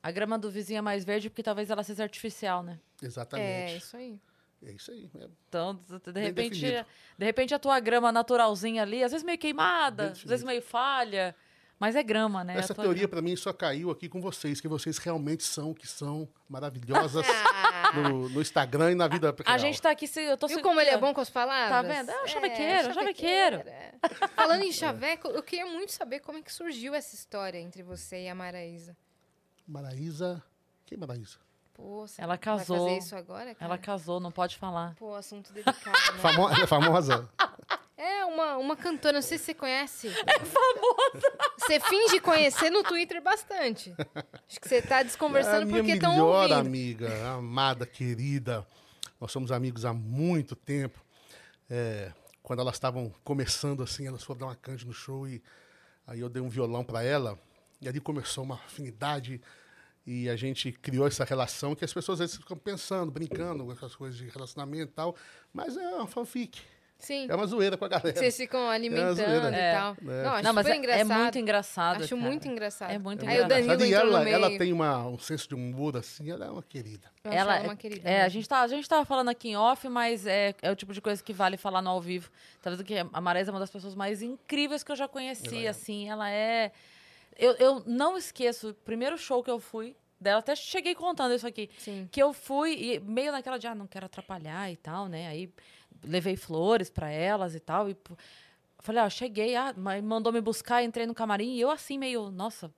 S2: a grama do vizinho é mais verde porque talvez ela seja artificial, né?
S4: Exatamente.
S3: É, isso aí.
S4: É isso aí. É
S2: Então, de repente,
S4: definido.
S2: de repente a tua grama naturalzinha ali, às vezes meio queimada, às vezes meio falha, mas é grama, né?
S4: Essa teoria, para mim, só caiu aqui com vocês, que vocês realmente são, que são maravilhosas <laughs> no, no Instagram e na vida real.
S2: A gente tá aqui, se, eu tô
S3: Viu
S2: se-
S3: como ele é bom com as palavras?
S2: Tá vendo? É um chavequeiro, um chavequeiro.
S3: é. Falando em chaveco, eu queria muito saber como é que surgiu essa história entre você e a Maraísa.
S4: Maraísa... Quem é Maraísa?
S3: Pô,
S2: Ela
S3: vai
S2: casou.
S3: fazer isso agora, cara?
S2: Ela casou, não pode falar.
S3: Pô, assunto delicado, né?
S4: Famo é <laughs> famosa?
S3: É uma, uma cantora, não sei se você conhece. É famosa. Você finge conhecer no Twitter bastante. Acho que você tá
S4: É a
S3: desconversando
S4: minha
S3: porque estão
S4: melhor
S3: ouvindo.
S4: amiga, amada, querida. Nós somos amigos há muito tempo. É, quando elas estavam começando assim, elas foram dar uma canja no show e aí eu dei um violão para ela e ali começou uma afinidade e a gente criou essa relação que as pessoas às vezes ficam pensando, brincando com essas coisas de relacionamento e tal, mas é uma fanfic,
S3: Sim.
S4: é uma zoeira com a galera.
S3: Vocês ficam alimentando
S4: zoeira.
S3: e
S2: É.
S3: tal.
S4: É.
S3: Não, acho
S2: não, mas
S3: super
S2: é, é
S3: engraçado.
S2: muito engraçado.
S3: Acho
S2: cara.
S3: muito engraçado.
S2: É muito
S3: Aí o
S2: engraçado.
S3: Danilo
S4: e ela,
S3: no meio.
S4: ela tem uma, um senso de humor assim, ela é uma querida.
S2: Ela,
S3: ela uma querida.
S2: é, a
S3: mesmo.
S2: gente, tá, a gente tava falando aqui em off, mas é, é o tipo de coisa que vale falar no ao vivo. Tá vendo que a Marisa é uma das pessoas mais incríveis que eu já conheci,
S4: Ela é.
S2: assim, ela é... Eu, eu não esqueço, o primeiro show que eu fui dela, até cheguei contando isso aqui,
S3: Sim.
S2: que eu fui, e meio naquela de, ah, não quero atrapalhar e tal, né, aí levei flores pra elas e tal, e falei, ó, cheguei, ah, mas mandou me buscar, entrei no camarim, e eu assim, meio, nossa,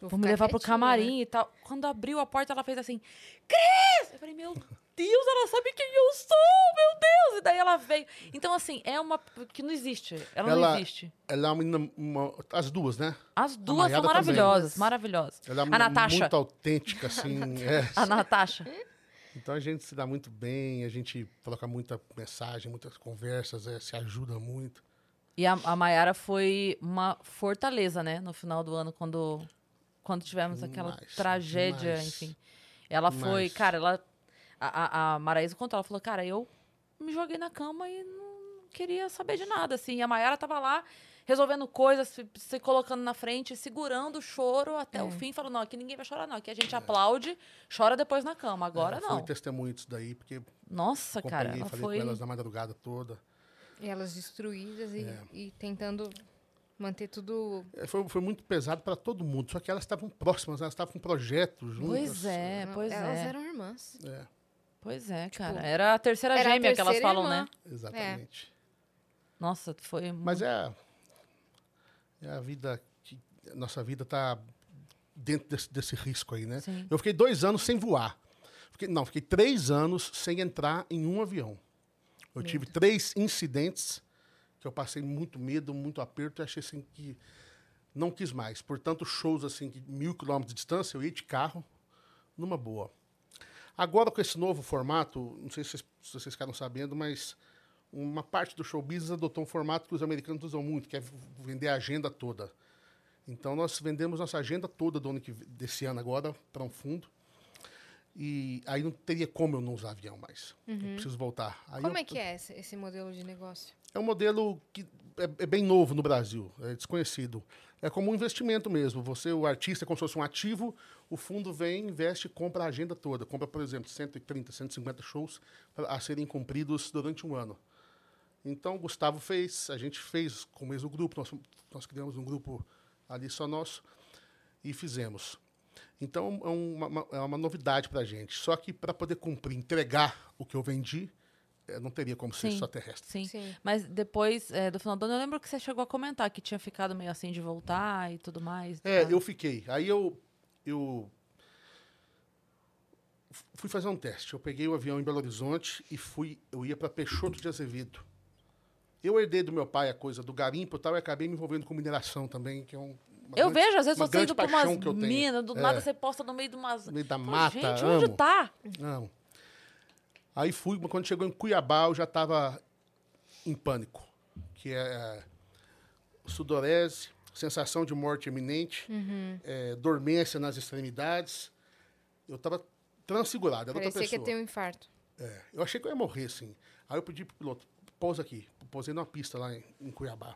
S3: Vou
S2: Vou me levar pro
S3: quietinha,
S2: camarim
S3: né?
S2: e tal. Quando abriu a porta, ela fez assim, Cris! Eu falei, meu Deus, ela sabe quem eu sou, meu Deus! E daí ela veio. Então, assim, é uma que não existe. Ela, não
S4: Ela-
S2: existe.
S4: Ela é uma menina, uma- as duas, né?
S2: As duas são
S4: também.
S2: maravilhosas, maravilhosas.
S4: Ela é uma
S2: a Natasha.
S4: muito autêntica, assim. <laughs> é.
S2: A Natasha.
S4: Então a gente se dá muito bem, a gente troca muita mensagem, muitas conversas, é, se ajuda muito.
S2: E a, a Mayara foi uma fortaleza, né? No final do ano, quando, quando tivemos aquela
S4: Demais,
S2: tragédia,
S4: demais.
S2: enfim. Ela foi,
S4: Demais.
S2: cara, ela. A, a, a Maraísa contou, ela falou, cara, eu me joguei na cama e não queria saber de nada, assim. E a Mayara tava lá resolvendo coisas, se, se colocando na frente, segurando o choro até
S3: É.
S2: o fim. Falou, não, aqui ninguém vai chorar, não. Aqui a gente aplaude, chora depois na cama. Agora
S4: É,
S2: não.
S4: Fui testemunho disso daí, porque
S2: Nossa, cara, ela
S4: falei
S2: foi...
S4: com elas na madrugada toda.
S3: E elas destruídas e,
S4: É.
S3: e tentando manter tudo.
S4: É, Foi, foi muito pesado para todo mundo, só que elas estavam próximas, elas estavam com projetos juntas.
S2: Pois é, pois
S3: elas
S2: é.
S3: eram irmãs.
S4: É,
S2: Pois é, cara. Era a terceira
S3: Era a
S2: gêmea que elas
S3: terceira
S2: falam,
S3: irmã.
S2: né?
S4: exatamente.
S2: Nossa, foi.
S4: Mas é, a- é a vida a Nossa vida está dentro desse, desse risco aí, né?
S2: Sim.
S4: Eu fiquei dois anos sem voar. Fiquei- não, fiquei três anos sem entrar em um avião. Eu tive três incidentes que eu passei muito medo, muito aperto e achei assim que não quis mais. Portanto, shows assim de mil quilômetros de distância, eu ia de carro numa boa. Agora, com esse novo formato, não sei se vocês, se vocês ficaram sabendo, mas uma parte do show business adotou um formato que os americanos usam muito, que é vender a agenda toda. Então, nós vendemos nossa agenda toda do ano que, desse ano agora para um fundo. E aí não teria como eu não usar avião mais. Eu preciso voltar. Aí
S3: Como
S4: eu-
S3: é que é esse, esse modelo de negócio?
S4: é um modelo que é, é bem novo no Brasil, é desconhecido. É como um investimento mesmo. Você, o artista, é como se fosse um ativo, o fundo vem, investe e compra a agenda toda. Compra, por exemplo, 130, 150 shows a serem cumpridos durante um ano. Então, o Gustavo fez, a gente fez com o mesmo grupo, nós, nós criamos um grupo ali só nosso e fizemos. Então, é uma, é uma novidade para a gente. Só que para poder cumprir, entregar o que eu vendi, é, não teria como ser
S2: Sim.
S4: só terrestre.
S2: Sim.
S3: Sim.
S2: Mas depois é, do final do ano, eu lembro que você chegou a comentar que tinha ficado meio assim de voltar e tudo mais.
S4: É,
S2: tá?
S4: eu fiquei. Aí eu, eu fui fazer um teste. Eu peguei o avião em Belo Horizonte e fui. Eu ia para Peixoto de Azevedo. Eu herdei do meu pai a coisa do garimpo e tal, e acabei me envolvendo com mineração também, que é um. uma
S2: Eu
S4: grande-
S2: vejo, às vezes, você indo pra umas minas, do
S4: É.
S2: nada você posta no meio de umas.
S4: No meio da
S2: Pô,
S4: mata,
S2: gente,
S4: amo.
S2: onde tá?
S4: Não. Aí fui, mas quando chegou em Cuiabá, eu já estava em pânico, que é sudorese, sensação de morte iminente, é, dormência nas extremidades. Eu estava transfigurado, era outra
S3: Parecia que ia
S4: pessoa.
S3: ter um infarto.
S4: É, eu achei que eu ia morrer, assim. Aí eu pedi pro piloto, pousa aqui. Pousei numa pista lá em, em Cuiabá.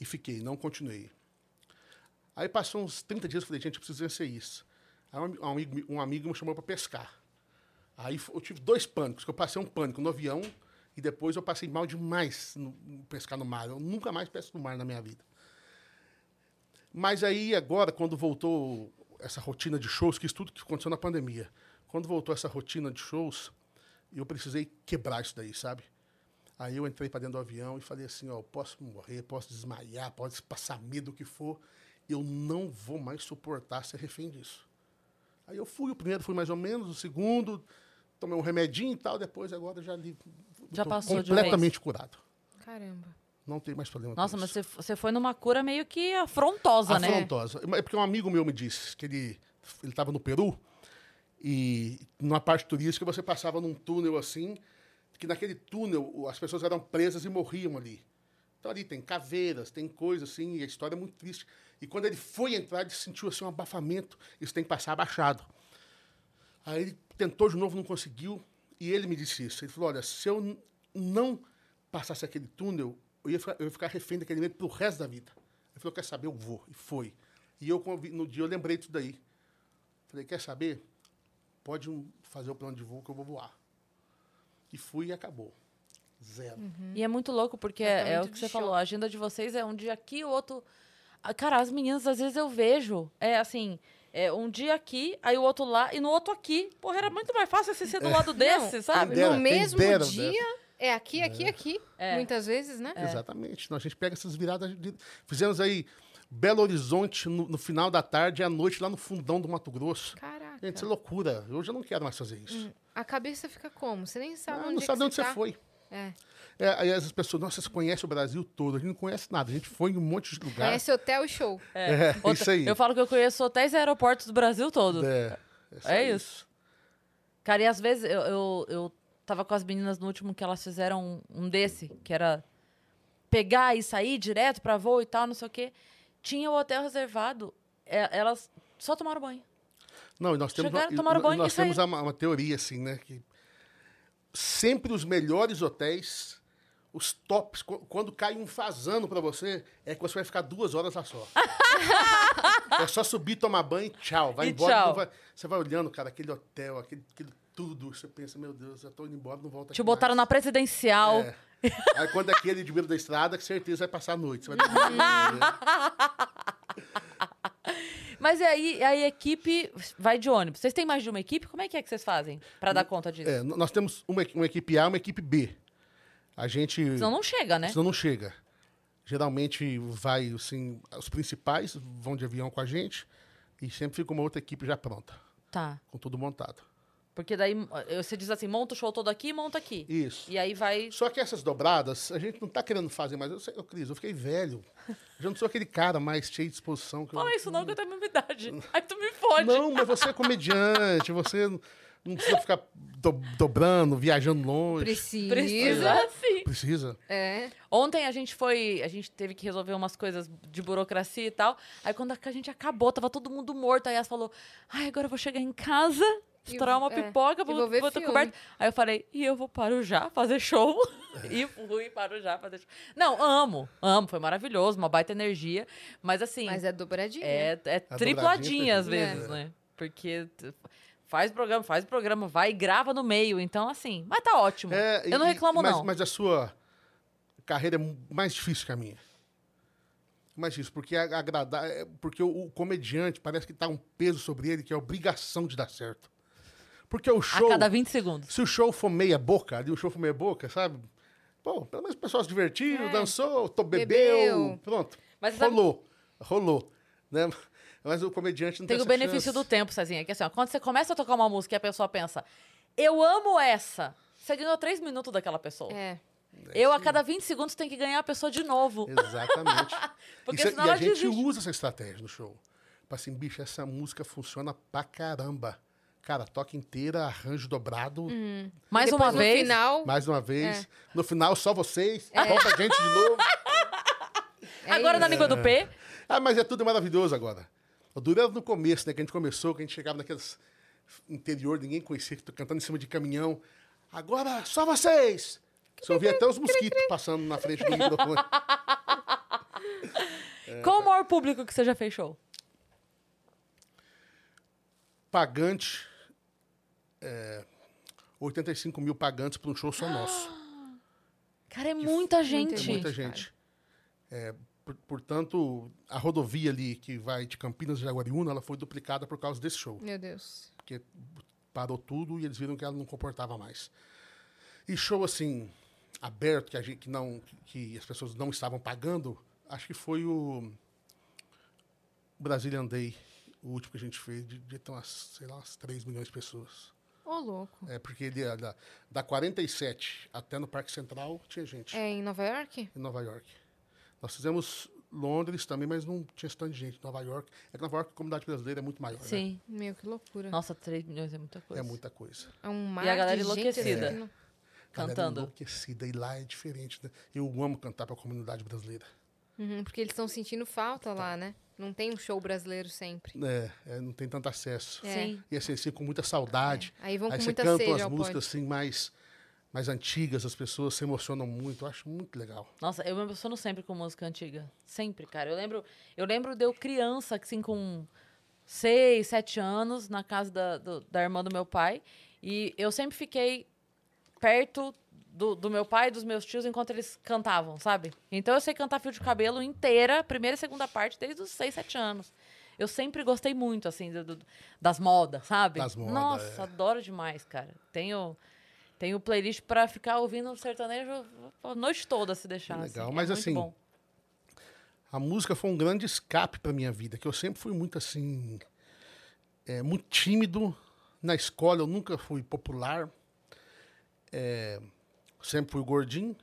S4: E fiquei, não continuei. Aí passou uns 30 dias, eu falei, gente, eu preciso vencer isso. Aí um, ami- amigo, um amigo me chamou para pescar. Aí eu tive dois pânicos, que eu passei um pânico no avião e depois eu passei mal demais no pescar no mar. Eu nunca mais pesco no mar na minha vida. Mas aí agora, quando voltou essa rotina de shows, que isso tudo que aconteceu na pandemia, quando voltou essa rotina de shows, eu precisei quebrar isso daí, sabe? Aí eu entrei para dentro do avião e falei assim, ó, posso morrer, posso desmaiar, pode passar medo o que for, eu não vou mais suportar ser refém disso. Aí eu fui, o primeiro fui mais ou menos, o segundo, tomei um remedinho e tal, depois agora já li,
S2: Já
S4: tô
S2: passou de
S4: completamente curado.
S3: Caramba.
S4: Não tem mais problema com
S2: Nossa, mas você, você foi numa cura meio que afrontosa, né?
S4: afrontosa. É porque um amigo meu me disse que ele ele estava no Peru e numa parte turística você passava num túnel assim, que naquele túnel as pessoas eram presas e morriam ali. Então ali tem caveiras, tem coisas assim, e a história é muito triste. E quando ele foi entrar, ele sentiu assim um abafamento, isso tem que passar abaixado. Aí ele tentou de novo, não conseguiu, e ele me disse isso. Ele falou: Olha, se eu não passasse aquele túnel, eu ia, ficar, eu ia ficar refém daquele medo pro resto da vida. Ele falou: Quer saber? Eu vou. E foi. E eu, no dia, eu lembrei disso daí. Falei: Quer saber? Pode um- fazer o plano de voo que eu vou voar. E fui e acabou. Zero.
S2: E é muito louco, porque é, é o que você
S3: choque.
S2: falou, a agenda de vocês é um dia aqui, o outro. Cara, as meninas, às vezes eu vejo, é assim, é um dia aqui, aí o outro lá, e no outro aqui. Porra, era muito mais fácil você ser do lado desse, sabe?
S4: Quem dera,
S3: no mesmo
S4: dera
S3: dia, é aqui, aqui, aqui.
S2: É.
S3: Muitas vezes, né?
S4: Exatamente. Então, a gente pega essas viradas. De... Fizemos aí Belo Horizonte no, no final da tarde e à noite lá no fundão do Mato Grosso.
S3: Caraca.
S4: Gente, isso é loucura. Hoje eu não quero mais fazer isso.
S3: A cabeça fica como? Você nem sabe
S4: Ah,
S3: onde
S4: não
S3: é
S4: sabe
S3: que
S4: onde você
S3: tá.
S4: foi.
S3: É.
S4: É, aí as pessoas, nossa, você conhece o Brasil todo. A gente não conhece nada. A gente foi em um monte de lugar.
S3: Conhece hotel e show.
S4: É,
S2: Outra-
S4: isso aí.
S2: Eu falo que eu conheço hotéis e aeroportos do Brasil todo.
S4: É,
S2: É isso. Cara, e às vezes eu, eu, eu tava com as meninas no último que elas fizeram um desse, que era pegar e sair direto pra voo e tal, não sei o quê. Tinha o hotel reservado, é, elas só tomaram banho.
S4: Não, e nós temos,
S2: Chegaram,
S4: uma, e
S2: banho
S4: nós temos uma, uma teoria assim, né? Que sempre os melhores hotéis, os tops, qu- quando cai um fazano pra você, é que você vai ficar duas horas lá só. <laughs> é só subir, tomar banho e tchau. Vai
S2: E
S4: embora.
S2: tchau.
S4: vai- você vai olhando, cara, aquele hotel, aquele, aquele tudo. Você pensa, meu Deus, já tô indo embora, não volto
S2: Te botaram na
S4: mais.
S2: presidencial.
S4: É. Aí quando é aquele de beira da estrada, com certeza vai passar a noite. Você vai dormir. <laughs>
S2: Mas e aí a equipe vai de ônibus. Vocês têm mais de uma equipe? Como é que é que vocês fazem pra dar conta disso?
S4: É, nós temos uma, uma equipe A e uma equipe B. A gente.
S2: Senão não chega, né?
S4: Senão não chega. Geralmente vai, assim, os principais vão de avião com a gente e sempre fica uma outra equipe já pronta,
S2: Tá.
S4: com tudo montado.
S2: Porque daí eh, você diz assim, monta o show todo aqui e monta aqui.
S4: Isso.
S2: E aí vai.
S4: Só que essas dobradas, a gente não tá querendo fazer mais. Eu, sei, ô, Cris, eu fiquei velho. Eu já não sou aquele cara mais cheio de disposição. Que eu-
S2: Fala isso não, que eu tenho a mesma idade. <laughs> Aí tu me fode.
S4: Não, mas você é comediante, você não precisa ficar do- dobrando, viajando longe.
S3: Precisa.
S2: Precisa sim.
S4: Precisa.
S3: É.
S2: Ontem a gente foi. A gente teve que resolver umas coisas de burocracia e tal. Aí quando a gente acabou, tava todo mundo morto. Aí Yas falou: Ai, agora eu vou chegar em casa, estourar uma
S3: é,
S2: pipoca, vou,
S3: vou
S2: ter coberto. Aí eu falei: E eu vou para o já fazer show. <laughs> e fui para o já fazer show. Não, amo, amo. Foi maravilhoso, uma baita energia. Mas assim.
S3: Mas é dobradinha.
S2: É, é
S4: A
S2: tripladinha às
S4: dobradinha
S2: vezes,
S3: foi-
S2: né? Porque faz programa, faz programa, vai e grava no meio. Então, assim, mas tá ótimo.
S4: É,
S2: Eu não
S4: e-
S2: reclamo,
S4: mas,
S2: não.
S4: Mas a sua carreira é mais difícil que a minha. Mais difícil, porque agradar. é- Porque o, o comediante parece que tá um peso sobre ele que é obrigação de dar certo. Porque o
S2: A
S4: show.
S2: cada 20 segundos.
S4: Se o show for meia boca, ali o show for meia boca, sabe? Pô, pelo menos o pessoal se divertiu,
S3: É.
S4: dançou, tô, bebeu,
S3: Bebeu.
S4: pronto.
S2: Mas sabe-
S4: rolou, rolou, né? Mas o comediante não tem,
S2: Tem o benefício do
S4: chance.
S2: tempo, Cezinha. Que assim, ó, quando você começa a tocar uma música e a pessoa pensa, eu amo essa, você ganhou três minutos daquela pessoa.
S3: É.
S2: Eu, a cada 20 segundos, tenho que ganhar a pessoa de novo.
S4: Exatamente. <laughs>
S2: Porque
S4: Isso-
S2: senão
S4: e a gente
S2: desiste.
S4: usa essa estratégia no show. Tipo assim, bicho, essa música funciona pra caramba. Cara, toca inteira, arranjo dobrado,
S2: Mais
S3: Depois,
S2: uma
S3: no
S2: vez.
S3: final,
S4: mais uma vez.
S3: É.
S4: No final, só vocês. Volta a gente de novo.
S3: é
S2: Agora na
S3: isso.
S2: língua do P.
S4: Ah, mas é tudo maravilhoso agora. O duro era no começo, né? Que a gente começou, que a gente chegava naqueles interior, ninguém conhecia, que tô cantando em cima de caminhão. Agora, só vocês! Você ouvia até os mosquitos passando na frente do microfone. <laughs>
S2: Qual o maior público que você já fez show?
S4: Pagante, é, 85 mil pagantes para um show só nosso. <gasps>
S2: Cara, é muita gente.
S3: gente.
S4: Muita gente. É, por- portanto, a rodovia ali que vai de Campinas a Jaguariúna, ela foi duplicada por causa desse show.
S3: Meu Deus.
S4: porque parou tudo e eles viram que ela não comportava mais. E show assim aberto que a gente que não que as pessoas não estavam pagando, acho que foi o Brazilian Day, o último que a gente fez, de, de ter umas, sei lá, umas 3 milhões de pessoas.
S3: Ô, louco.
S4: É porque ele, da, da 47 até no Parque Central tinha gente
S3: É em Nova York?
S4: em Nova York. Nós fizemos Londres também, mas não tinha esse tanto de gente. Nova York. É que Nova York, a comunidade brasileira é muito maior. né?
S2: Sim.
S3: Meu, que loucura.
S2: Nossa, 3 milhões é muita coisa.
S4: É muita coisa.
S3: É um mar
S2: E a galera
S3: de gente
S2: enlouquecida.
S3: assim, não-
S4: Galera
S2: Cantando.
S4: enlouquecida. E lá é diferente, né? Eu amo cantar para a comunidade brasileira.
S3: Uhum, porque eles estão sentindo falta lá, né? Não tem um show brasileiro sempre.
S4: É, é, não tem tanto acesso.
S3: É.
S2: Sim.
S4: E assim, assim, com muita saudade.
S3: Aí vão
S4: Aí
S3: com
S4: você
S3: muita
S4: canta
S3: sede
S4: umas
S3: ao
S4: músicas assim mais, mais antigas, as pessoas se emocionam muito. Eu acho muito legal.
S2: Nossa, eu me emociono sempre com música antiga. Sempre, cara. Eu lembro, eu lembro de eu criança, assim, com seis, sete anos, na casa da, do- da irmã do meu pai. E eu sempre fiquei perto do, do meu pai e dos meus tios enquanto eles cantavam, sabe? Então eu sei cantar fio de cabelo inteira, primeira e segunda parte, desde os seis, sete anos. Eu sempre gostei muito, assim, do- do- das modas, sabe?
S4: Das modas,
S2: Nossa,
S4: é.
S2: adoro demais, cara. Tenho, tenho playlist pra ficar ouvindo sertanejo a noite toda, se deixar.
S4: Que
S2: assim.
S4: legal,
S2: É
S4: mas
S2: muito
S4: assim,
S2: bom.
S4: A música foi um grande escape para minha vida, que eu sempre fui muito assim, é, muito tímido na escola. Eu nunca fui popular, é, sempre fui gordinho,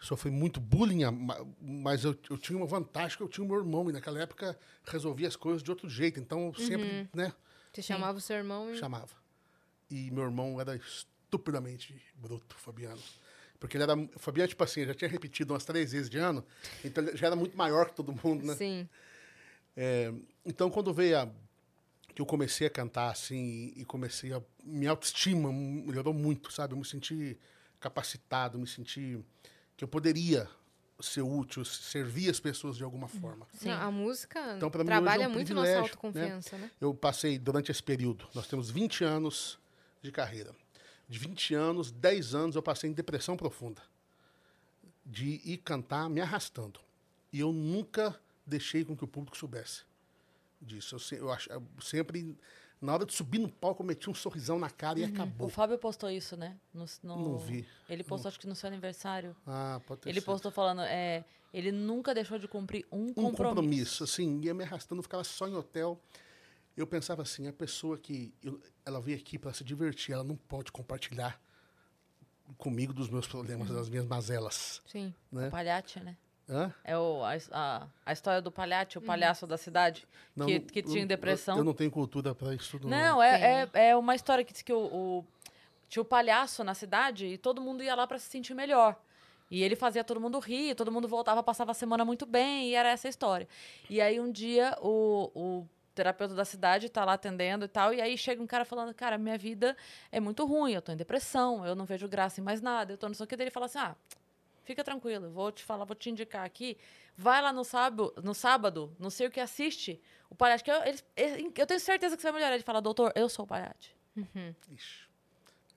S4: sofri muito bullying, ma- mas eu, eu tinha uma vantagem que eu tinha o meu irmão e naquela época resolvia as coisas de outro jeito. Então eu sempre, né,
S3: Você chamava o seu irmão e...
S4: chamava. E meu irmão era estupidamente bruto, Fabiano. Porque ele era. O Fabiano, tipo assim, já tinha repetido umas três vezes de ano, então ele já era muito maior que todo mundo, né?
S3: Sim.
S4: É, então, quando veio a. que eu comecei a cantar assim e comecei a. minha autoestima melhorou muito, sabe? Eu me senti capacitado, me senti que eu poderia ser útil, servir as pessoas de alguma forma.
S2: Sim.
S3: Não, a música
S4: Então, pra mim,
S3: trabalha
S4: hoje é um
S3: muito nossa
S4: privilégio,
S3: autoconfiança, né?
S4: Eu passei durante esse período, nós temos 20 anos de carreira. De 20 anos, 10 anos eu passei em depressão profunda. De ir cantar me arrastando. E eu nunca deixei com que o público soubesse disso. Eu, se- eu eu sempre, na hora de subir no palco, eu meti um sorrisão na cara e
S2: O
S4: acabou.
S2: Fábio postou isso, né? No, no-
S4: Não vi.
S2: Ele postou, acho que no seu aniversário.
S4: Ah, pode ter
S2: Ele
S4: sido.
S2: postou falando, é, ele nunca deixou de cumprir um,
S4: um
S2: compromisso.
S4: compromisso, assim, ia me arrastando, ficava só em hotel. Eu pensava assim, a pessoa que eu- ela veio aqui para se divertir, ela não pode compartilhar comigo dos meus problemas, das minhas mazelas,
S3: Sim.
S4: né?
S2: Palhate, né?
S4: Hã?
S2: É o, a, a, a história do Palhate, o palhaço da cidade,
S4: Não,
S2: que,
S4: não-
S2: que
S4: eu-
S2: tinha depressão.
S4: Eu, eu não tenho cultura para isso tudo.
S2: Não, é, é, é uma história que diz que o, o- tinha o palhaço na cidade e todo mundo ia lá para se sentir melhor. E ele fazia todo mundo rir, todo mundo voltava, passava a semana muito bem, e era essa a história. E aí um dia o, o terapeuta da cidade tá lá atendendo e tal, e aí chega um cara falando, cara, minha vida é muito ruim, eu tô em depressão, eu não vejo graça em mais nada, eu tô não sei o que. Daí ele fala assim, ah, fica tranquilo, vou te falar, vou te indicar aqui, vai lá no sábado, no sábado, não sei o que assiste, o palhaço, que eu, eles- eu tenho certeza que você vai melhorar. Ele fala, doutor, eu sou o palhaço.
S4: Ixi,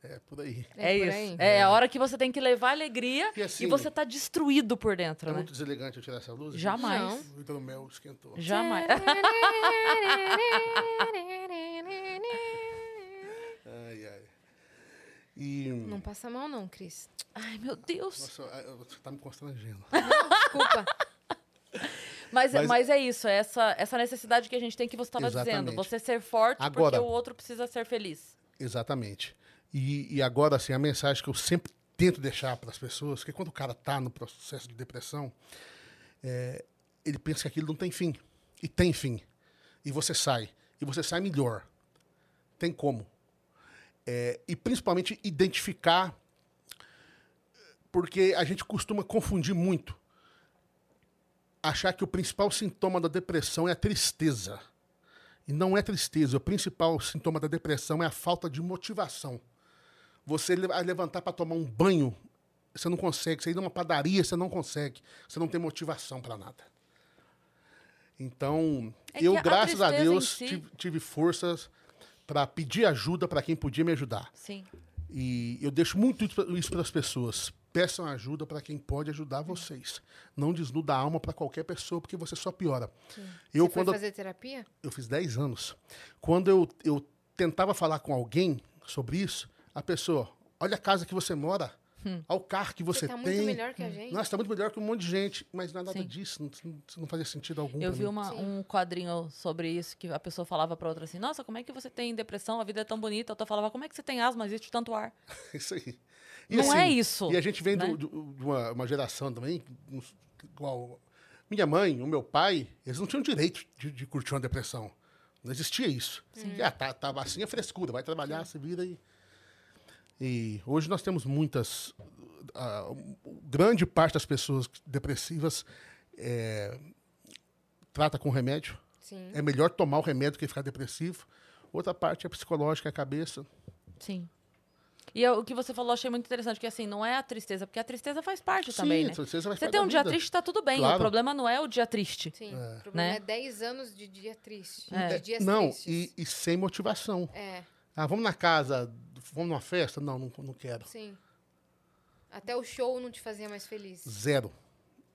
S4: é por aí.
S3: É
S2: É,
S3: por
S2: isso.
S3: aí.
S2: É a hora que você tem que levar alegria
S4: E
S2: e,
S4: assim,
S2: você tá destruído por dentro,
S4: É
S2: né?
S4: muito deselegante eu tirar essa luz?
S2: Jamais.
S3: Não.
S4: O hidromel esquentou.
S2: Jamais. <laughs>
S4: E.
S3: Não passa mal, não, Cris.
S2: Ai, meu Deus.
S4: Nossa, você tá me constrangendo.
S3: Desculpa.
S2: Mas,
S4: Mas-
S2: mas é isso, é essa, essa necessidade que a gente tem que você estava dizendo. Você ser forte
S4: Agora-
S2: porque o outro precisa ser feliz.
S4: Exatamente. E, e agora, assim, a mensagem que eu sempre tento deixar para as pessoas, que quando o cara tá no processo de depressão, é, ele pensa que aquilo não tem fim. E tem fim. E você sai. E você sai melhor. Tem como. É, e principalmente identificar, porque a gente costuma confundir muito. Achar que o principal sintoma da depressão é a tristeza. E não é tristeza. O principal sintoma da depressão é a falta de motivação. Você levantar para tomar um banho, você não consegue. Você ir numa padaria, você não consegue. Você não tem motivação para nada. Então,
S2: É
S4: eu,
S2: a
S4: graças a
S2: em
S4: Deus,
S2: si-
S4: tive, tive forças para pedir ajuda para quem podia me ajudar.
S2: Sim.
S4: E eu deixo muito isso para as pessoas. Peçam ajuda para quem pode ajudar vocês. Não desnuda a alma para qualquer pessoa, porque você só piora. Eu,
S3: Você foi
S4: quando
S3: fazer terapia?
S4: eu fiz 10 anos. Quando eu, eu tentava falar com alguém sobre isso, a pessoa, olha a casa que você mora, olha o carro que você,
S3: Você tá
S4: tem.
S3: muito melhor que a gente.
S4: Nossa, tá muito melhor que um monte de gente, mas não é nada
S2: Sim.
S4: disso, não, não- fazia sentido algum.
S2: Eu vi uma- um quadrinho sobre isso que a pessoa falava pra outra assim: Nossa, como é que você tem depressão? A vida é tão bonita. A outra falava: Como é que você tem asma? Existe tanto ar. <laughs>
S4: Isso aí. E
S2: Não
S4: assim,
S2: é isso,
S4: E a gente vem
S2: né?
S4: do- do- de uma, uma geração também, igual minha mãe, o meu pai, eles não tinham direito de, de curtir uma depressão. Não existia isso. Ah, tá, tá assim é frescura, vai trabalhar, se vira e. E hoje nós temos muitas. ah, grande parte das pessoas depressivas é, trata com remédio.
S3: Sim.
S4: É melhor tomar o remédio que ficar depressivo. Outra parte é psicológica, é a cabeça.
S2: Sim. E eu- o que você falou, eu achei muito interessante, que assim, não é a tristeza, porque a tristeza faz parte também, né?
S4: a tristeza vai
S2: Você
S4: ficar
S2: tem um dia
S4: vida.
S2: triste, tá tudo bem. O
S4: Claro.
S2: problema não é o dia triste.
S3: Sim. O problema
S2: Né?
S3: é 10 anos de dia triste.
S2: É.
S3: De dias
S4: Não,
S3: tristes.
S4: e, e sem motivação.
S3: É,
S4: Ah, vamos na casa, vamos numa festa? Não, não, não quero.
S3: sim. Até o show não te fazia mais feliz.
S4: Zero.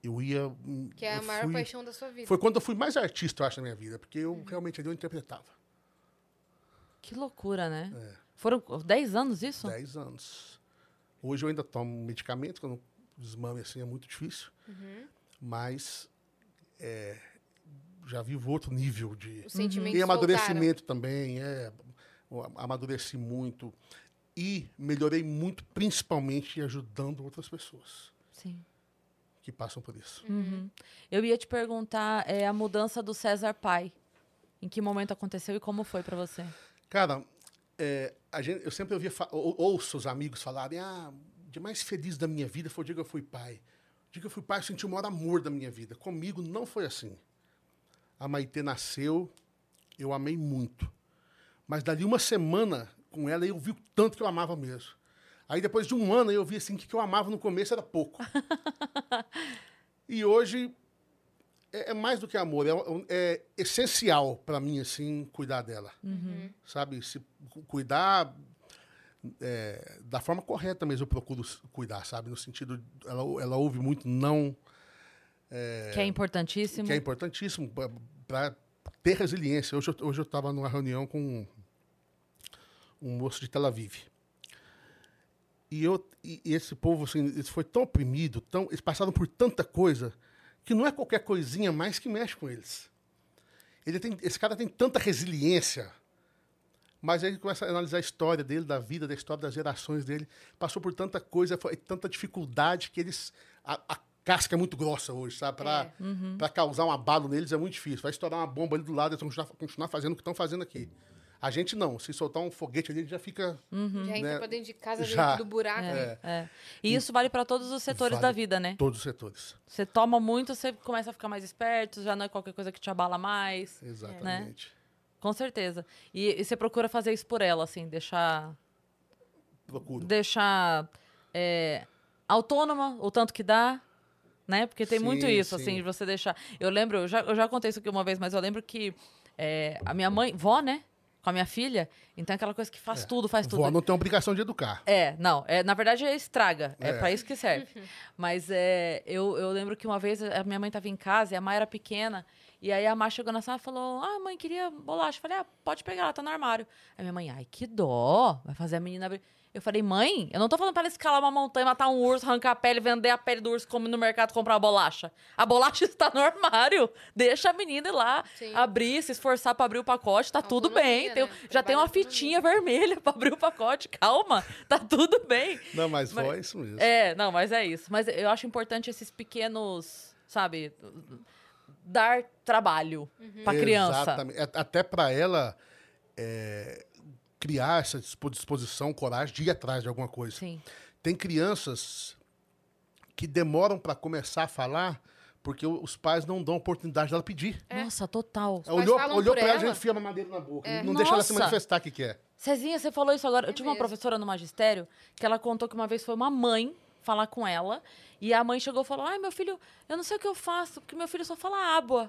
S4: Eu ia.
S3: Que é a maior
S4: fui-
S3: paixão da sua vida.
S4: Foi quando eu fui mais artista, eu acho, na minha vida, porque eu realmente ali eu interpretava.
S2: Que loucura, né?
S4: É.
S2: Foram 10 anos isso?
S4: 10 anos. Hoje eu ainda tomo medicamento, quando desmame assim é muito difícil.
S3: Uhum.
S4: Mas é, já vivo outro nível de.
S3: Os sentimentos
S4: E
S3: voltaram.
S4: amadurecimento também, é. Amadureci muito. E melhorei muito, principalmente ajudando outras pessoas
S2: Sim.
S4: que passam por isso.
S2: Uhum. Eu ia te perguntar é, a mudança do César pai. Em que momento aconteceu e como foi pra você?
S4: Cara, é, gente, eu sempre ouvia, ou- ouço os amigos falarem, ah, o dia mais feliz da minha vida foi o dia que eu fui pai. O dia que eu fui pai, eu senti o maior amor da minha vida. Comigo não foi assim. A Maitê nasceu, eu amei muito. Mas dali uma semana com ela, eu vi o tanto que eu amava mesmo. Aí depois de um ano, eu vi assim que o que eu amava no começo era pouco. <laughs> e hoje é, é mais do que amor, é, é essencial para mim assim cuidar dela sabe? Se cu- cuidar é, da forma correta mesmo, eu procuro cuidar, sabe? No sentido, ela, ela ouve muito não,
S2: Que é importantíssimo.
S4: que é importantíssimo para ter resiliência. Hoje eu, estava numa reunião com um moço de Tel Aviv. E, eu, e esse povo, assim, foi tão oprimido, tão, eles passaram por tanta coisa, que não é qualquer coisinha mais que mexe com eles. Ele tem, esse cara tem tanta resiliência, mas aí ele começa a analisar a história dele, da vida, da história das gerações dele. Passou por tanta coisa, foi tanta dificuldade que eles. A, a casca é muito grossa hoje, sabe? Para
S3: É.
S4: causar um abalo neles é muito difícil. Vai estourar uma bomba ali do lado, eles vão continuar, continuar fazendo o que estão fazendo aqui. A gente não. Se soltar um foguete ali, ele já fica.
S3: Já entra
S4: né?
S3: pra dentro de casa,
S4: Já.
S3: dentro do buraco. né?
S2: É. E isso vale pra todos os setores
S4: Vale
S2: da vida, né?
S4: Todos os setores.
S2: Você toma muito, você começa a ficar mais esperto, já não é qualquer coisa que te abala mais.
S4: Exatamente.
S2: Com certeza. E, e você procura fazer isso por ela, assim, deixar.
S4: Procuro.
S2: Deixar é, autônoma o tanto que dá. Né? Porque tem muito
S4: Sim,
S2: isso,
S4: sim.
S2: assim, de você deixar. Eu lembro, eu já, eu já contei isso aqui uma vez, mas eu lembro que é, a minha mãe, vó, né? Com a minha filha, então é aquela coisa que faz tudo, faz tudo.
S4: Vó não tem obrigação de educar.
S2: É, não, é, na verdade é estraga, é,
S4: É.
S2: pra isso que serve. <laughs> Mas é, eu, eu lembro que uma vez a minha mãe tava em casa e a Má era pequena, e aí a Má chegou na sala e falou: Ah, mãe, queria bolacha. Eu falei: Ah, pode pegar, ela tá no armário. Aí minha mãe, ai, que dó, vai fazer a menina abrir. Eu falei, mãe, eu não tô falando pra ela escalar uma montanha, matar um urso, arrancar a pele, vender a pele do urso, como no mercado comprar uma bolacha. A bolacha <laughs> está no armário. Deixa a menina ir lá,
S3: Sim.
S2: abrir, se esforçar pra abrir o pacote, tá tudo bem.
S3: Autonomia,
S2: Tem-
S3: né?
S2: já tem uma fitinha vermelha pra abrir o pacote. Calma, <laughs> tá tudo bem.
S4: Não, mas,
S2: Mas-
S4: foi isso mesmo.
S2: É, não, mas é isso. Mas eu acho importante esses pequenos, sabe, dar trabalho pra criança.
S4: Exatamente. A- Até para ela é, criar essa dispo- disposição, coragem de ir atrás de alguma coisa.
S2: Sim.
S4: Tem crianças que demoram para começar a falar porque os pais não dão oportunidade dela pedir.
S2: Nossa, total.
S4: olhou olhou para ela,
S3: ela.
S4: já enfia a mamadeira na boca.
S3: É.
S4: Não deixa ela se
S2: Nossa.
S4: manifestar o que quer.
S2: Cezinha, você falou isso agora. Eu tive uma
S3: mesmo.
S2: professora no magistério que ela contou que uma vez foi uma mãe falar com ela e a mãe chegou e falou: Ai, meu filho, eu não sei o que eu faço, porque meu filho só fala água.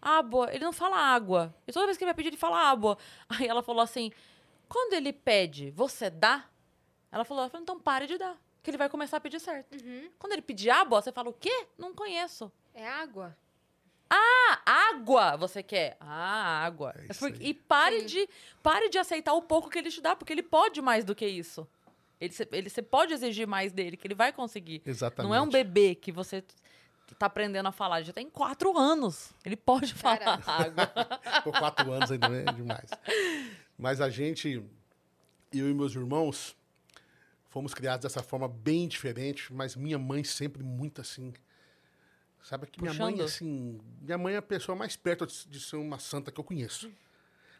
S2: Água. Ele não fala água. E toda vez que ele vai pedir, ele fala água. Aí ela falou assim: Quando ele pede, você dá? Ela falou: ela falou, Então pare de dar. Que ele vai começar a pedir certo.
S3: Uhum.
S2: Quando ele pedir água, você fala: O quê? Não conheço.
S3: É água.
S2: Ah, água você quer? Ah, água.
S4: É
S2: porque- e pare
S3: Sim.
S2: de, pare de aceitar o pouco que ele te dá, porque ele pode mais do que isso. Ele, ele, você pode exigir mais dele, que ele vai conseguir.
S4: Exatamente.
S2: Não é um bebê que você tá aprendendo a falar. Ele já tem quatro anos. Ele pode falar
S3: Caraca. <laughs>
S2: água.
S4: Por quatro anos ainda é demais. Mas a gente, eu e meus irmãos, fomos criados dessa forma bem diferente, mas minha mãe sempre muito assim. Sabe que minha mãe,
S2: Puxando.
S4: assim, minha mãe é a pessoa mais perto de- ser uma santa que eu conheço.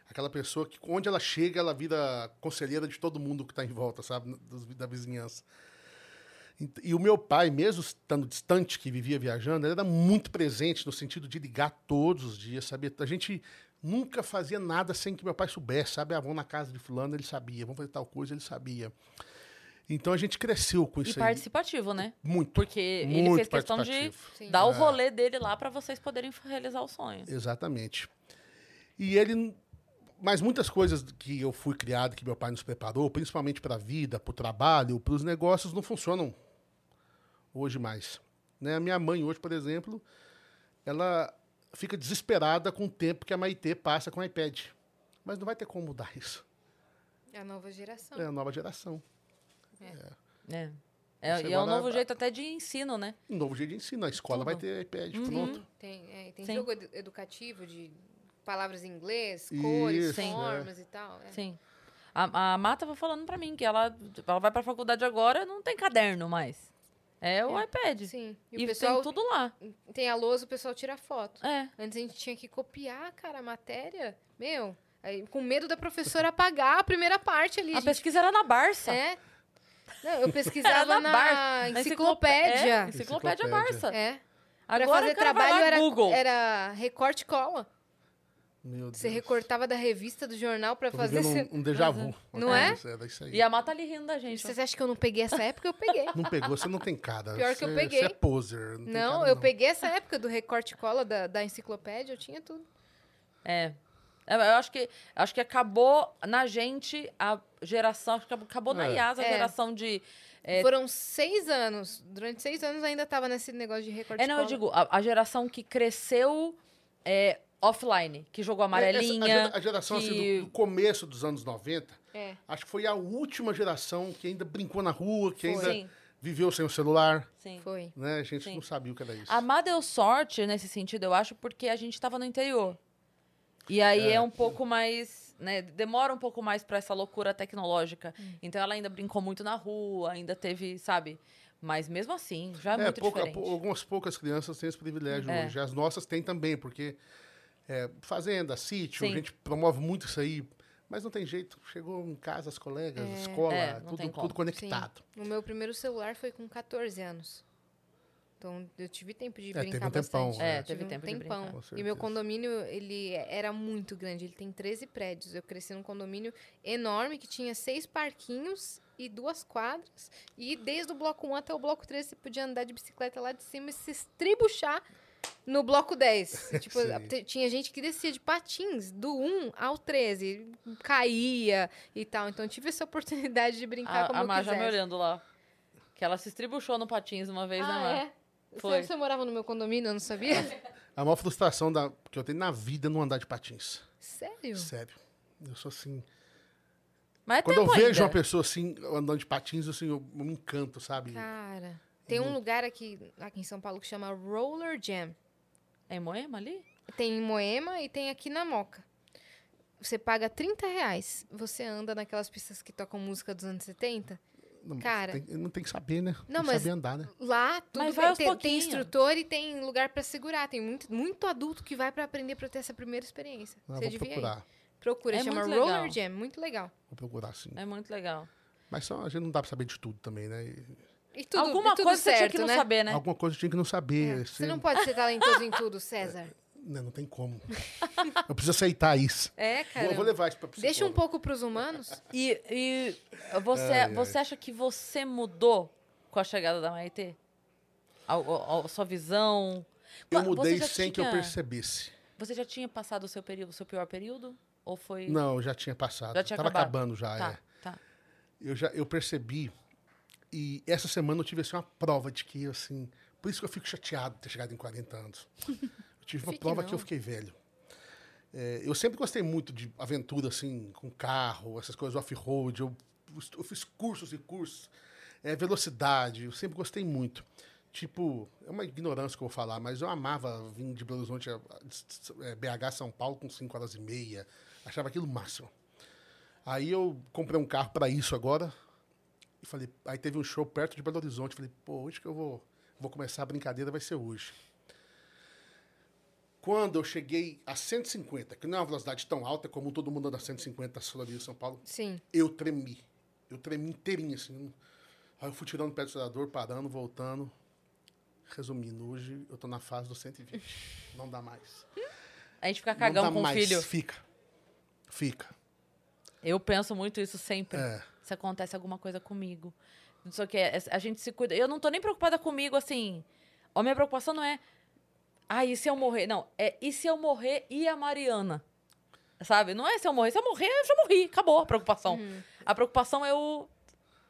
S4: Aquela pessoa que, onde ela chega, ela vira conselheira de todo mundo que está em volta, sabe? Da vizinhança. E o meu pai, mesmo estando distante, que vivia viajando, ele era muito presente no sentido de ligar todos os dias, sabe? A gente nunca fazia nada sem que meu pai soubesse, sabe? Ah, vamos na casa de fulano, ele sabia. Vamos fazer tal coisa, ele sabia. Então a gente cresceu com
S2: E
S4: isso aí.
S2: participativo, né?
S4: Muito.
S2: Porque ele
S4: Muito
S2: fez questão de.
S3: Sim.
S2: dar o
S4: É.
S2: rolê dele lá pra vocês poderem realizar o sonho.
S4: Exatamente. E ele. Mas muitas coisas que eu fui criado, que meu pai nos preparou, principalmente para a vida, para o trabalho, para os negócios, não funcionam hoje mais. Né? A minha mãe, hoje, por exemplo, ela fica desesperada com o tempo que a Maitê passa com o iPad. Mas não vai ter como mudar isso.
S3: É a nova geração.
S4: É a nova geração.
S2: É. É,
S4: Você
S2: e é um novo jeito até de ensino, né?
S4: Um novo jeito de ensino. A escola vai
S2: Tudo.
S4: ter iPad,
S2: Uhum.
S4: pronto.
S3: Tem, é, tem
S2: Sim.
S3: jogo edu- educativo de palavras em inglês, cores,
S2: Sim.
S3: formas e tal. é.
S2: Sim. A, a Má tava falando pra mim que ela, ela vai pra faculdade agora não tem caderno mais. É o
S3: É.
S2: iPad.
S3: Sim. E,
S2: E
S3: pessoal
S2: tem tudo lá.
S3: tem a lousa, o pessoal tira foto.
S2: É.
S3: Antes a gente tinha que copiar, cara, a matéria. Meu, aí, com medo da professora apagar a primeira parte ali.
S2: A
S3: gente-
S2: pesquisa era na Barça.
S3: É. Não, eu <laughs> pesquisava
S2: na
S3: na, enciclopédia.
S2: É, enciclopédia
S4: Enciclopédia.
S2: Barça.
S3: É. Pra
S2: Agora
S3: fazer
S2: cara vai
S3: trabalho era,
S2: Google.
S3: era recorte e cola.
S4: Meu
S3: Você
S4: Deus.
S3: recortava da revista, do jornal pra
S4: Tô
S3: fazer... esse-
S4: um, um déjà vu.
S3: Não é?
S4: Aí.
S2: E a Má tá ali rindo da gente.
S3: Vocês acham que eu não peguei essa época? Eu peguei.
S4: Não pegou, você não tem cara.
S3: Pior que eu
S4: Você-
S3: peguei.
S4: Você é poser. Não, tem
S3: Não,
S4: cara,
S3: eu peguei essa época do recorte cola da, da enciclopédia, eu tinha tudo.
S2: É. Eu eu acho que, acho que acabou na gente a geração, acho que acabou na
S4: É.
S2: IAS a
S3: É.
S2: geração de. É,
S3: Foram seis anos. Durante seis anos ainda tava nesse negócio de recorte
S2: é, não, eu digo, a, a geração que cresceu é, offline, que jogou
S4: É,
S2: amarelinha.
S4: essa- a, gera- a geração
S2: que...
S4: assim, do, do começo dos anos 90,
S3: É.
S4: acho que foi a última geração que ainda brincou na rua, que
S3: Foi.
S4: ainda
S2: Sim,
S4: viveu sem o celular.
S2: sim.
S3: Foi.
S4: Né? A gente
S2: Sim.
S4: não sabia o que era isso.
S2: A Má deu sorte nesse sentido, eu acho, porque a gente estava no interior. E aí é,
S4: É.
S2: um pouco mais. Né, demora um pouco mais para essa loucura tecnológica.
S3: Hum.
S2: Então ela ainda brincou muito na rua, ainda teve, sabe? Mas mesmo assim, já é,
S4: É,
S2: muito
S4: pouca-
S2: diferente.
S4: algumas poucas crianças têm esse privilégio
S2: É.
S4: hoje. As nossas têm também, porque é, fazenda, sítio,
S2: Sim.
S4: a gente promove muito isso aí. Mas não tem jeito. Chegou em casa, as colegas, escola,
S2: É, não tem
S4: tudo, tudo conectado.
S3: O meu primeiro celular foi com 14 anos. Então, eu tive tempo de
S4: É, teve
S3: brincar
S4: um tempão,
S3: bastante.
S2: É,
S3: Eu
S2: teve
S3: tive um
S2: tempo
S3: tempão. E meu condomínio, ele era muito grande. Ele tem 13 prédios. Eu cresci num condomínio enorme que tinha seis parquinhos e duas quadras. E desde o bloco 1 até o bloco 13, você podia andar de bicicleta lá de cima e se estribuchar no bloco 10. <laughs> tipo, tinha gente que descia de patins do 1 ao 13. Caía e tal. Então, eu tive essa oportunidade de brincar
S2: A,
S3: como
S2: a
S3: eu
S2: já me olhando lá. Que ela se estribuchou no patins uma vez, né,
S3: Ah,
S2: Má?
S3: é?
S2: Foi.
S3: Você, você morava no meu condomínio, eu não sabia? <laughs>
S4: A maior frustração da, que eu tenho na vida é não andar de patins.
S3: Sério?
S4: Sério. Eu sou assim.
S2: Mas é
S4: Quando eu vejo
S2: ainda.
S4: uma pessoa assim, andando de patins, assim, eu, eu me encanto, sabe?
S3: Cara, tem um lugar aqui, aqui em São Paulo que chama Roller Jam.
S2: É em Moema ali?
S3: Tem em Moema e tem aqui na Moca. Você paga 30 reais. Você anda naquelas pistas que tocam música dos anos 70.
S4: Não,
S3: Cara.
S4: tem- não tem que saber, né?
S3: Não,
S4: tem
S3: mas-
S4: que saber andar, né?
S3: Lá, tudo
S2: Mas vai aos
S3: tem, instrutor e tem lugar pra segurar. Tem muito, muito adulto que vai pra aprender pra ter essa primeira experiência.
S4: Ah,
S3: Você
S4: vou
S3: devia ir.
S4: procurar.
S3: Procura,
S2: É
S3: chama
S2: muito legal.
S3: Roller Jam, muito legal.
S4: Vou procurar, sim.
S2: É muito legal.
S4: Mas só, a gente não dá pra saber de tudo também, né? E
S3: E tudo,
S2: Alguma
S3: e tudo
S2: coisa
S3: certo,
S2: você tinha que não
S3: né?
S2: saber, né?
S4: Alguma coisa eu tinha que não saber.
S3: É,
S4: Você
S3: Você não pode ser talentoso em tudo, César. <laughs>
S4: Não, não tem como. eu preciso aceitar isso.
S3: É,
S4: Vou,
S3: cara.
S4: vou levar isso pra
S3: Deixa um
S4: psicóloga.
S3: pouco pros humanos.
S2: E, e você,
S4: Ai, ai.
S2: você acha que você mudou com a chegada da Maitê? A, a- a sua visão?
S4: Eu
S2: Você
S4: mudei sem que eu
S2: tinha-
S4: percebesse.
S2: Você já tinha passado o seu período, o seu pior período? Ou foi.
S4: Não, eu já tinha passado.
S2: Já tinha
S4: Tava
S2: acabado.
S4: acabando já,
S2: Tá,
S4: é.
S2: tá.
S4: Eu já eu percebi. E essa semana eu tive assim, uma prova de que, assim. Por isso que eu fico chateado de ter chegado em 40 anos. Eu tive uma prova
S3: não.
S4: que eu fiquei velho. É, eu sempre gostei muito de aventura, assim, com carro, essas coisas off-road. Eu, eu fiz cursos e cursos. É, velocidade, eu sempre gostei muito. Tipo, é uma ignorância que eu vou falar, mas eu amava vir de Belo Horizonte a, a- é, BH São Paulo com 5 horas e meia. Achava aquilo máximo. Aí eu comprei um carro para isso agora. E falei, aí teve um show perto de Belo Horizonte. Falei, pô, hoje que eu vou, vou começar a brincadeira vai ser hoje. Quando eu cheguei a 150, que não é uma velocidade tão alta como todo mundo anda a 150 na Solandia de São Paulo,
S3: Sim.
S4: eu tremi. Eu tremi inteirinho, assim. Aí eu fui tirando o pé do acelerador, parando, voltando. Resumindo, hoje eu tô na fase do 120. Não dá mais.
S2: A gente fica cagão com o
S4: mais.
S2: filho.
S4: Fica. Fica.
S2: Eu penso muito isso sempre.
S4: É.
S2: Se acontece alguma coisa comigo. Não sei o que. A gente se cuida. Eu não tô nem preocupada comigo, assim. A minha preocupação não é. Ah, e se eu morrer? Não, é e se eu morrer e a Mariana? Sabe? Não é se eu morrer. Se eu morrer, eu já morri. Acabou a preocupação. A preocação é o.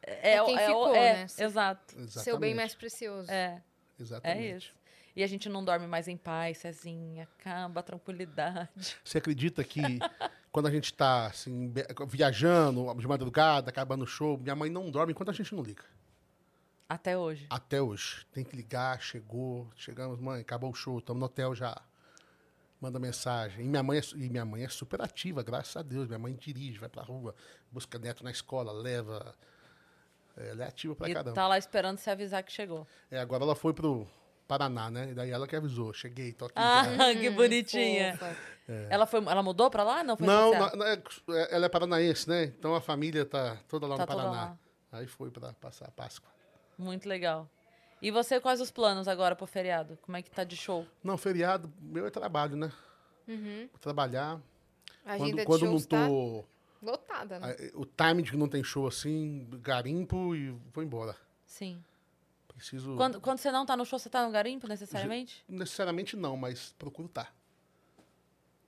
S2: É,
S3: É quem
S2: o-
S3: ficou,
S2: o- é,
S3: né?
S2: Exato.
S4: Exatamente.
S3: Seu bem mais precioso.
S2: É.
S4: Exatamente.
S2: É isso. E a gente não dorme mais em paz, Cezinha. Acaba a tranquilidade. <laughs>
S4: Você acredita que quando a gente tá assim, viajando de madrugada, acabando o show, minha mãe não dorme enquanto a gente não liga.
S2: Até hoje.
S4: Até hoje. Tem que ligar, chegou, chegamos, mãe, acabou o show, estamos no hotel já. Manda mensagem. E minha, mãe é, e minha mãe é super ativa, graças a Deus. Minha mãe dirige, vai pra rua, busca neto na escola, leva. Ela é ativa pra
S2: e
S4: caramba.
S2: tá lá esperando você avisar que chegou.
S4: É, agora ela foi pro Paraná, né? E daí ela que avisou. Cheguei, tô aqui.
S2: Ah,
S4: já. <laughs>
S2: que bonitinha.
S3: Fofa.
S2: Ela, foi, ela mudou pra lá? Não foi
S4: Não, não, não, é- ela é paranaense, né? Então a família tá toda lá
S2: Tá
S4: no Paraná.
S2: lá.
S4: Aí foi pra passar a Páscoa.
S2: Muito legal. E você, quais os planos agora pro feriado? Como é que tá de show?
S4: Não, feriado, meu é trabalho, né? Vou Trabalhar.
S3: A
S4: Quando,
S3: agenda
S4: quando
S3: de
S4: não
S3: tá
S4: tô.
S3: lotada, né?
S4: O time de que não tem show assim, garimpo e vou embora.
S2: Sim.
S4: Preciso.
S2: Quando, quando você não tá no show, você tá no garimpo, necessariamente?
S4: Necessariamente não, mas procuro estar.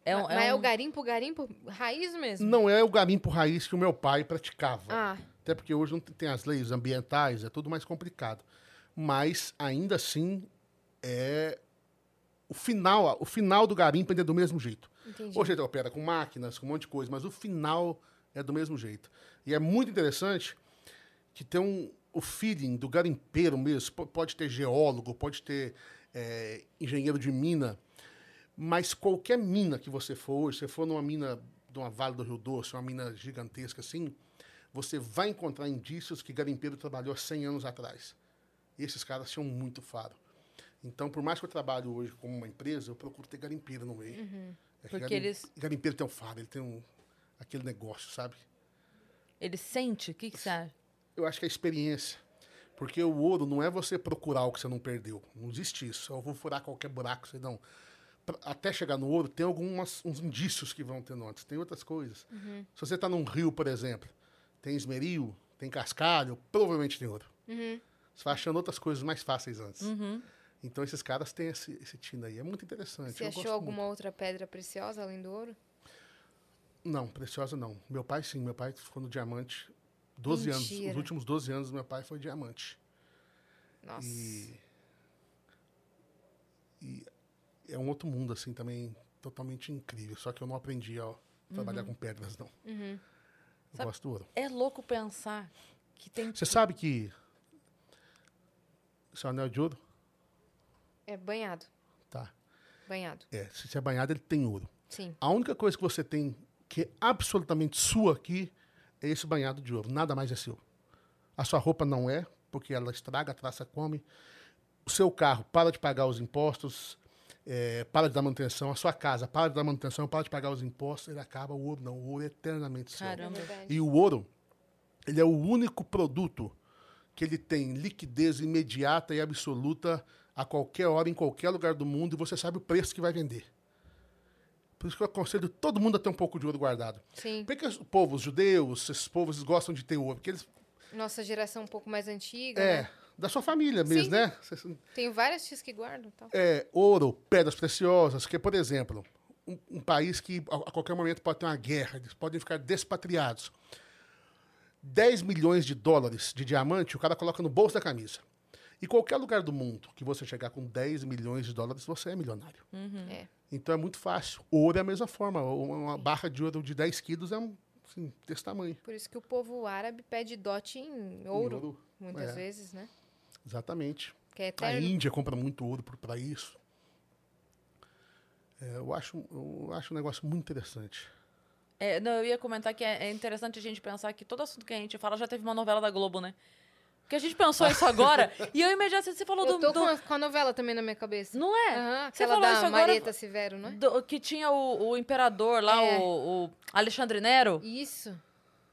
S2: É um,
S3: Mas é
S2: um-
S3: o garimpo, garimpo raiz mesmo?
S4: Não é o garimpo raiz que o meu pai praticava.
S3: Ah,
S4: Até porque hoje não tem tem as leis ambientais, é tudo mais complicado. Mas ainda assim é o final, o final do garimpo ainda é do mesmo jeito.
S3: entendi.
S4: Hoje ele opera com máquinas, com um monte de coisa, mas o final é do mesmo jeito. E é muito interessante que tem um, o feeling do garimpeiro mesmo. Pode ter geólogo, pode ter é, engenheiro de mina, mas qualquer mina que você for hoje, se você for numa mina de uma Vale do Rio Doce, uma mina gigantesca assim, você vai encontrar indícios que garimpeiro trabalhou há 100 anos atrás. E esses caras tinham muito faro. Então, por mais que eu trabalhe hoje como uma empresa, eu procuro ter garimpeiro no meio. É que
S2: Porque
S4: garim-
S2: eles-
S4: Garimpeiro tem um faro, ele tem um, aquele negócio, sabe?
S2: Ele sente? O que, que você acha?
S4: Eu acho que é experiência. Porque o ouro não é você procurar o que você não perdeu. Não existe isso. Eu vou furar qualquer buraco, você não. Pra- Até chegar no ouro, tem alguns uns indícios que vão tendo antes. Tem outras coisas. Se você está num rio, por exemplo, tem esmeril, tem cascalho, provavelmente tem ouro. Você vai achando outras coisas mais fáceis antes. Então esses caras têm esse, esse tino aí. É muito interessante.
S3: Você
S4: eu
S3: achou alguma
S4: muito.
S3: outra pedra preciosa além do ouro?
S4: Não, preciosa não. Meu pai sim, meu pai ficou no diamante 12 anos.
S3: Mentira.
S4: Os últimos 12 anos meu pai foi diamante.
S3: Nossa.
S4: E, e é um outro mundo, assim, também totalmente incrível. Só que eu não aprendi a trabalhar com pedras, não. Eu
S2: Sabe-
S4: gosto do ouro.
S2: É louco pensar que tem.
S4: Você sabe que esse anel de ouro,
S3: É banhado.
S4: tá?
S3: Banhado.
S4: É, se você é banhado, ele tem ouro.
S3: Sim.
S4: A única coisa que você tem que é absolutamente sua aqui é esse banhado de ouro. Nada mais é seu. A sua roupa não é, porque ela estraga, a traça come. O seu carro para de pagar os impostos, é, para de dar manutenção. A sua casa para de dar manutenção, para de pagar os impostos. Ele acaba. O ouro não. O ouro é eternamente seu.
S3: É
S2: Caramba.
S4: E o ouro, ele é o único produto que ele tem liquidez imediata e absoluta a qualquer hora, em qualquer lugar do mundo, e você sabe o preço que vai vender. Por isso que eu aconselho todo mundo a ter um pouco de ouro guardado.
S3: Sim.
S4: Por que os povos judeus, esses povos, eles gostam de ter ouro? Porque eles.
S3: Nossa geração um pouco mais antiga,
S4: É,
S3: né?
S4: da sua família mesmo,
S3: Sim.
S4: né?
S3: Tenho várias tias que guardam tal.
S4: é, ouro, pedras preciosas, que, por exemplo, um, um país que a, a qualquer momento pode ter uma guerra, eles podem ficar despatriados. 10 milhões de dólares de diamante, o cara coloca no bolso da camisa. E qualquer lugar do mundo que você chegar com 10 milhões de dólares, você é milionário.
S3: É.
S4: Então é muito fácil. Ouro é a mesma forma. Uma barra de ouro de 10 quilos é um, assim, desse tamanho.
S3: Por isso que o povo árabe pede dote em ouro,
S4: ouro,
S3: muitas
S4: é.
S3: vezes, né?
S4: Exatamente.
S3: Que é
S4: A. Índia compra muito ouro para isso. É, eu, acho, eu acho um negócio muito interessante.
S2: É, não, eu ia comentar que é, é interessante a gente pensar que todo assunto que a gente fala já teve uma novela da Globo, né? Porque a gente pensou isso agora e eu imediatamente você falou
S3: Eu
S2: do,
S3: tô
S2: do-
S3: com, a, com a novela também na minha cabeça.
S2: Não é?
S3: Aham,
S2: Você falou
S3: da
S2: isso agora-
S3: Marieta Severo, não é?
S2: do- que tinha o, o imperador lá,
S3: É.
S2: o, o Alexandre Nero,
S3: Isso.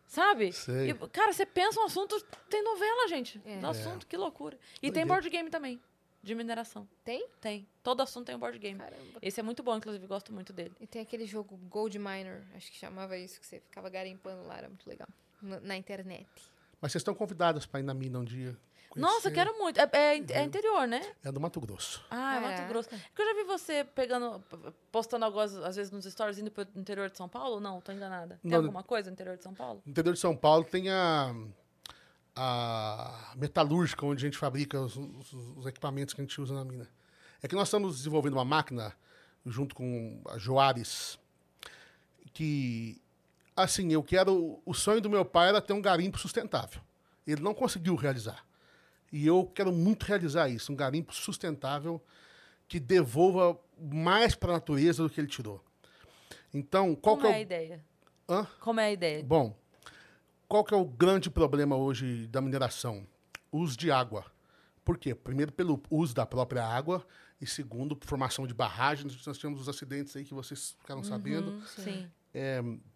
S2: sabe?
S4: Sei.
S2: E, cara, você pensa um assunto, tem novela, gente.
S3: É.
S2: No assunto, que loucura. E tem board game também, de mineração.
S3: Tem?
S2: Tem. Todo assunto tem um board game.
S3: Caramba.
S2: Esse é muito bom, inclusive, gosto muito dele.
S3: E tem aquele jogo Gold Miner, acho que chamava isso, que você ficava garimpando lá, era muito legal. Na, na internet.
S4: Mas vocês estão convidadas para ir na mina um dia.
S2: Nossa,
S4: conhecer.
S2: quero muito. É, é é interior, né?
S4: É do Mato Grosso.
S2: Ah, é Mato
S3: Caraca.
S2: Grosso. Porque eu já vi você pegando, postando algumas, às vezes, nos stories indo pro interior de São Paulo? Não, tô enganada. Tem
S4: Não,
S2: alguma coisa no interior de São Paulo?
S4: No interior de São Paulo tem a, a metalúrgica, onde a gente fabrica os, os- os equipamentos que a gente usa na mina. É que nós estamos desenvolvendo uma máquina, junto com a Joares, que, assim, eu quero... O sonho do meu pai era ter um garimpo sustentável. Ele não conseguiu realizar. E eu quero muito realizar isso, um garimpo sustentável que devolva mais para a natureza do que ele tirou. Então, qual
S2: Como
S4: que
S2: é
S4: é
S2: a
S4: o...
S2: ideia?
S4: Hã?
S2: Como é a ideia?
S4: Bom, qual que é o grande problema hoje da mineração? Uso de água. Por quê? Primeiro, pelo uso da própria água, e segundo, por formação de barragens. Nós tivemos os acidentes aí que vocês ficaram sabendo.
S2: Uhum, Sim.
S4: O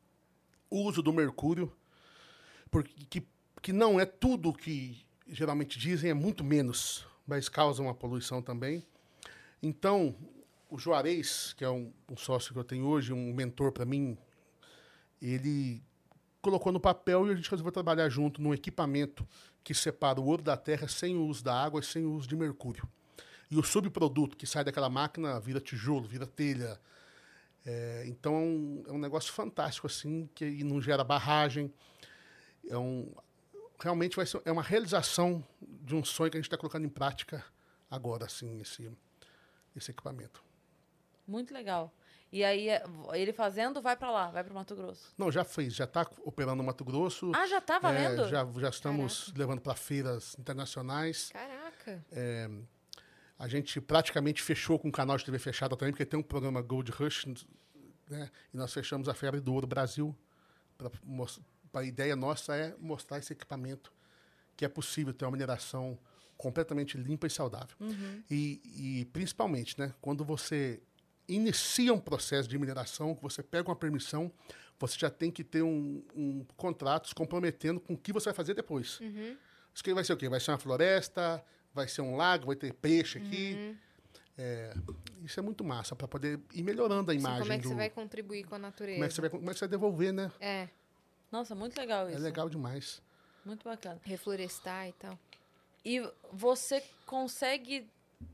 S4: uso do mercúrio, porque, que, que não é tudo que geralmente dizem, é muito menos, mas causa uma poluição também. Então, o Juarez, que é um, um sócio que eu tenho hoje, um mentor para mim, ele colocou no papel e a gente resolveu trabalhar junto num equipamento que separa o ouro da terra sem o uso da água e sem o uso de mercúrio. E o subproduto que sai daquela máquina vira tijolo, vira telha. É, então é um, é um negócio fantástico assim, que e não gera barragem. É um, realmente vai ser é uma realização de um sonho que a gente está colocando em prática agora, assim, esse, esse equipamento.
S2: Muito legal. E aí, é, ele fazendo, vai pra lá, vai pro Mato Grosso.
S4: Não, já fez, já está operando no Mato Grosso.
S2: Ah, já tá valendo?
S4: É, já, já estamos levando para feiras internacionais.
S3: Caraca.
S4: A gente praticamente fechou com o canal de TV fechado também, porque tem um programa Gold Rush, né? E nós fechamos a Febre do Ouro Brasil. Pra A ideia nossa é mostrar esse equipamento que é possível ter uma mineração completamente limpa e saudável. E, e, principalmente, né, quando você inicia um processo de mineração, que você pega uma permissão, você já tem que ter um, um contrato se comprometendo com o que você vai fazer depois. Isso que vai ser o quê? Vai ser uma floresta, vai ser um lago, vai ter peixe aqui. É, isso é muito massa para poder ir melhorando a
S3: Assim,
S4: imagem
S3: como é que
S4: do.
S3: você vai contribuir com a natureza?
S4: como, é que você vai, como é que você vai devolver, né?
S3: É,
S2: Nossa, muito legal isso.
S4: É legal demais.
S2: Muito bacana.
S3: reflorestar e tal.
S2: E você consegue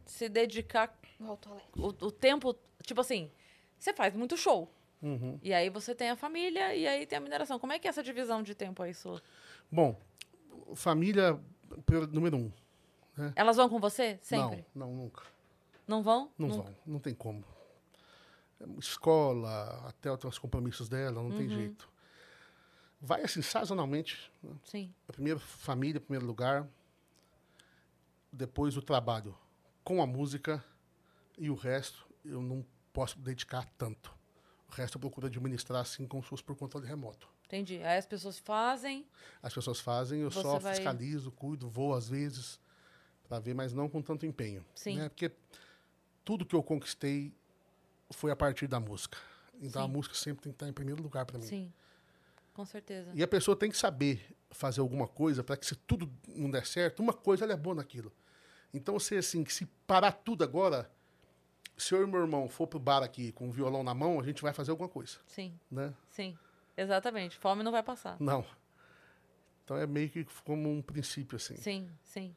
S2: se dedicar o, o tempo, tipo assim, você faz muito show.
S4: Uhum.
S2: E aí você tem a família e aí tem a mineração. Como é que é essa divisão de tempo aí sua?
S4: Bom, família número um.
S2: Elas vão com você sempre?
S4: Não, não, nunca.
S2: Não, vão?
S4: Não
S2: Nunca.
S4: vão, não tem como. Escola, até os compromissos dela, não tem jeito. vai assim, sazonalmente. né?
S2: Sim.
S4: Primeiro família, em primeiro lugar. Depois o trabalho com a música. E o resto eu não posso dedicar tanto. O resto eu procuro administrar assim como se fosse por controle remoto.
S2: Entendi. Aí as pessoas fazem.
S4: As pessoas fazem, eu só
S2: vai-
S4: fiscalizo, cuido, vou às vezes para ver, mas não com tanto empenho.
S2: Sim.
S4: né? Porque tudo que eu conquistei foi a partir da música. Então a
S2: Sim.
S4: música sempre tem que estar em primeiro lugar para mim.
S2: Sim. Com certeza.
S4: E a pessoa tem que saber fazer alguma coisa para que se tudo não der certo, uma coisa ela é boa naquilo. Então você assim, que se parar tudo agora, se eu e meu irmão for pro bar aqui com o violão na mão, a gente vai fazer alguma coisa,
S2: Sim.
S4: né?
S2: Sim. Exatamente. Fome não vai passar.
S4: Não. Então é meio que como um princípio assim.
S2: Sim, sim.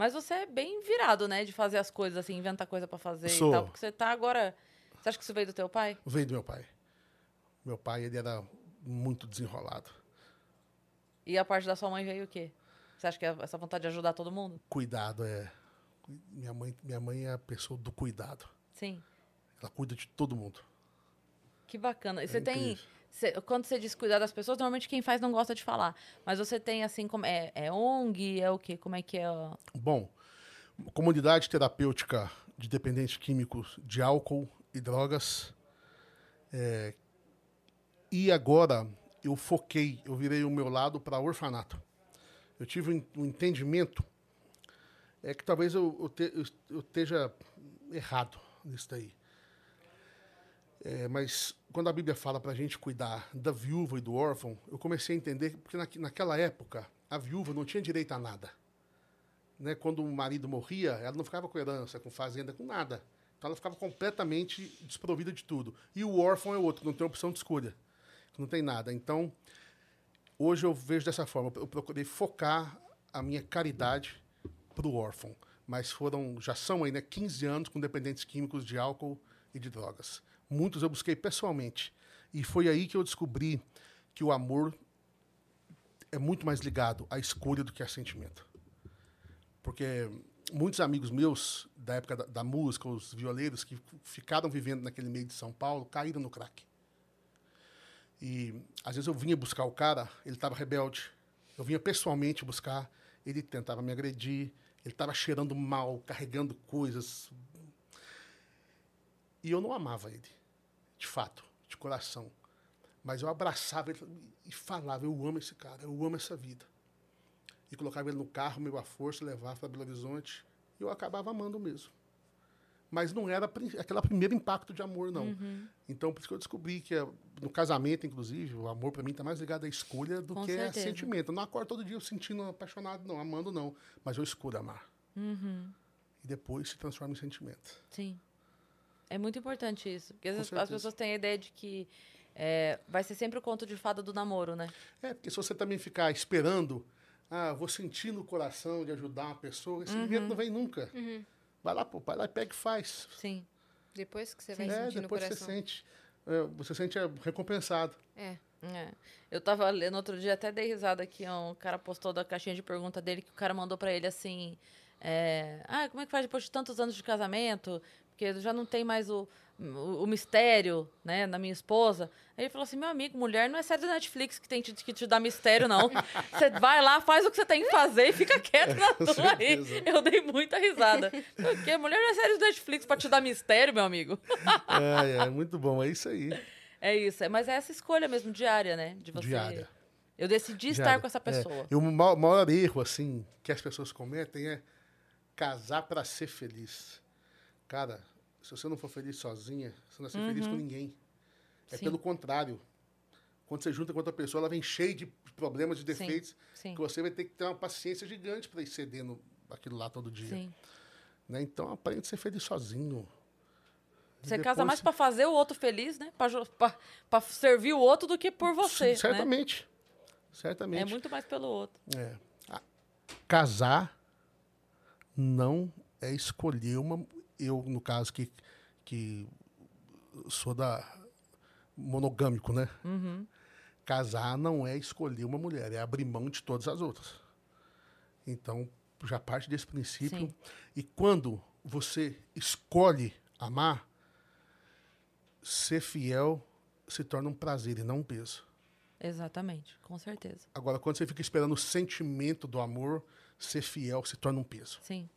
S2: Mas você é bem virado, né? De fazer as coisas assim, inventar coisa pra fazer
S4: Sou.
S2: e tal. Porque você tá agora. Você acha que isso veio do teu pai?
S4: Veio do meu pai. Meu pai, ele era muito desenrolado.
S2: E a parte da sua mãe veio o quê? Você acha que é essa vontade de ajudar todo mundo?
S4: Cuidado é. Minha mãe, minha mãe é a pessoa do cuidado.
S2: Sim.
S4: Ela cuida de todo mundo.
S2: Que bacana. E você tem. Você- quando você diz cuidar das pessoas, normalmente quem faz não gosta de falar. Mas você tem assim, como é, é ONG? É o quê? Como é que é? ó?
S4: Bom, comunidade terapêutica de dependentes químicos de álcool e drogas. É, e agora eu foquei, eu virei o meu lado para orfanato. Eu tive um, en- entendimento é que talvez eu, eu, te- eu esteja errado nisso daí. É, mas quando a Bíblia fala para a gente cuidar da viúva e do órfão, eu comecei a entender porque naque- naquela época a viúva não tinha direito a nada né, quando o marido morria, ela não ficava com herança, com fazenda, com nada. Então ela ficava completamente desprovida de tudo. E o órfão é outro, não tem opção de escolha, não tem nada. Então, hoje eu vejo dessa forma. Eu procurei focar a minha caridade para o órfão. Mas foram, já são aí, né, 15 anos com dependentes químicos de álcool e de drogas. Muitos eu busquei pessoalmente. E foi aí que eu descobri que o amor é muito mais ligado à escolha do que a sentimento. Porque muitos amigos meus, da época da, da música, os violeiros, que ficaram vivendo naquele meio de São Paulo, caíram no crack. E às vezes eu vinha buscar o cara, ele estava rebelde. Eu vinha pessoalmente buscar, ele tentava me agredir, ele estava cheirando mal, carregando coisas. E eu não amava ele, de fato, de coração. Mas eu abraçava ele e falava: Eu amo esse cara, eu amo essa vida e colocava ele no carro, meio à força, levava para Belo Horizonte, e eu acabava amando mesmo. Mas não era aquele primeiro impacto de amor, não. Então, por isso que eu descobri que, eh, no casamento, inclusive, o amor para mim está mais ligado à escolha do
S2: Com
S4: que a
S2: certeza.
S4: sentimento. Eu não acordo todo dia eu sentindo apaixonado, não, amando, não. Mas eu escolho amar.
S2: Uhum.
S4: E depois se transforma em sentimento.
S2: Sim. É muito importante isso. Porque às
S4: Com
S2: vezes as
S4: certeza.
S2: pessoas têm a ideia de que é, vai ser sempre o conto de fada do namoro, né?
S4: É, porque se você também ficar esperando, ah, vou sentir no coração de ajudar uma pessoa, esse sentimento não vem nunca. Vai lá, pô, vai lá e pega e faz.
S2: Sim.
S3: Depois que você
S2: Sim.
S3: vai
S4: é,
S3: sentir no
S4: depois você
S3: coração.
S4: sente. é, você sente é, recompensado.
S3: É.
S2: É. Eu tava lendo outro dia, até dei risada aqui, um cara postou da caixinha de pergunta dele, que o cara mandou pra ele assim, é, ah, como é que faz depois de tantos anos de casamento? Porque já não tem mais o, o, o mistério, né, na minha esposa. Aí ele falou assim, meu amigo, mulher não é série da Netflix que tem te, que te dá mistério, não. <laughs> Você vai lá, faz o que você tem que fazer e fica quieto na
S4: com
S2: tua aí. Eu dei muita risada. Porque mulher não é série da Netflix pra te dar mistério, meu amigo.
S4: É, é, muito bom, é isso aí.
S2: É isso, é, mas é essa escolha mesmo, diária, né? De você...
S4: Diária.
S2: Eu decidi estar
S4: Diária.
S2: com essa
S4: É,
S2: pessoa.
S4: E o ma- maior erro, assim, que as pessoas cometem é casar para ser feliz. Cara, se você não for feliz sozinha, você não vai ser feliz com ninguém. É
S2: Uhum. Sim.
S4: pelo contrário. Quando você junta com outra pessoa, ela vem cheia de problemas, de defeitos,
S2: sim.
S4: que você vai ter que ter uma paciência gigante para ir cedendo aquilo lá todo dia. Né? Então, aprende a ser feliz sozinho.
S2: Você casa
S4: depois
S2: mais
S4: se-
S2: pra fazer o outro feliz, né? Pra servir o outro do que por você. né?
S4: Certamente.
S2: É
S4: Certamente.
S2: muito mais pelo outro.
S4: É. Casar não é escolher uma. Eu, no caso, que, que sou da monogâmico, né?
S2: Uhum.
S4: Casar não é escolher uma mulher, é abrir mão de todas as outras. Então, já parte desse princípio.
S2: Sim.
S4: E quando você escolhe amar, ser fiel se torna um prazer e não um peso.
S2: Exatamente, com certeza.
S4: Agora, quando você fica esperando o sentimento do amor, ser fiel se torna um peso.
S2: Sim.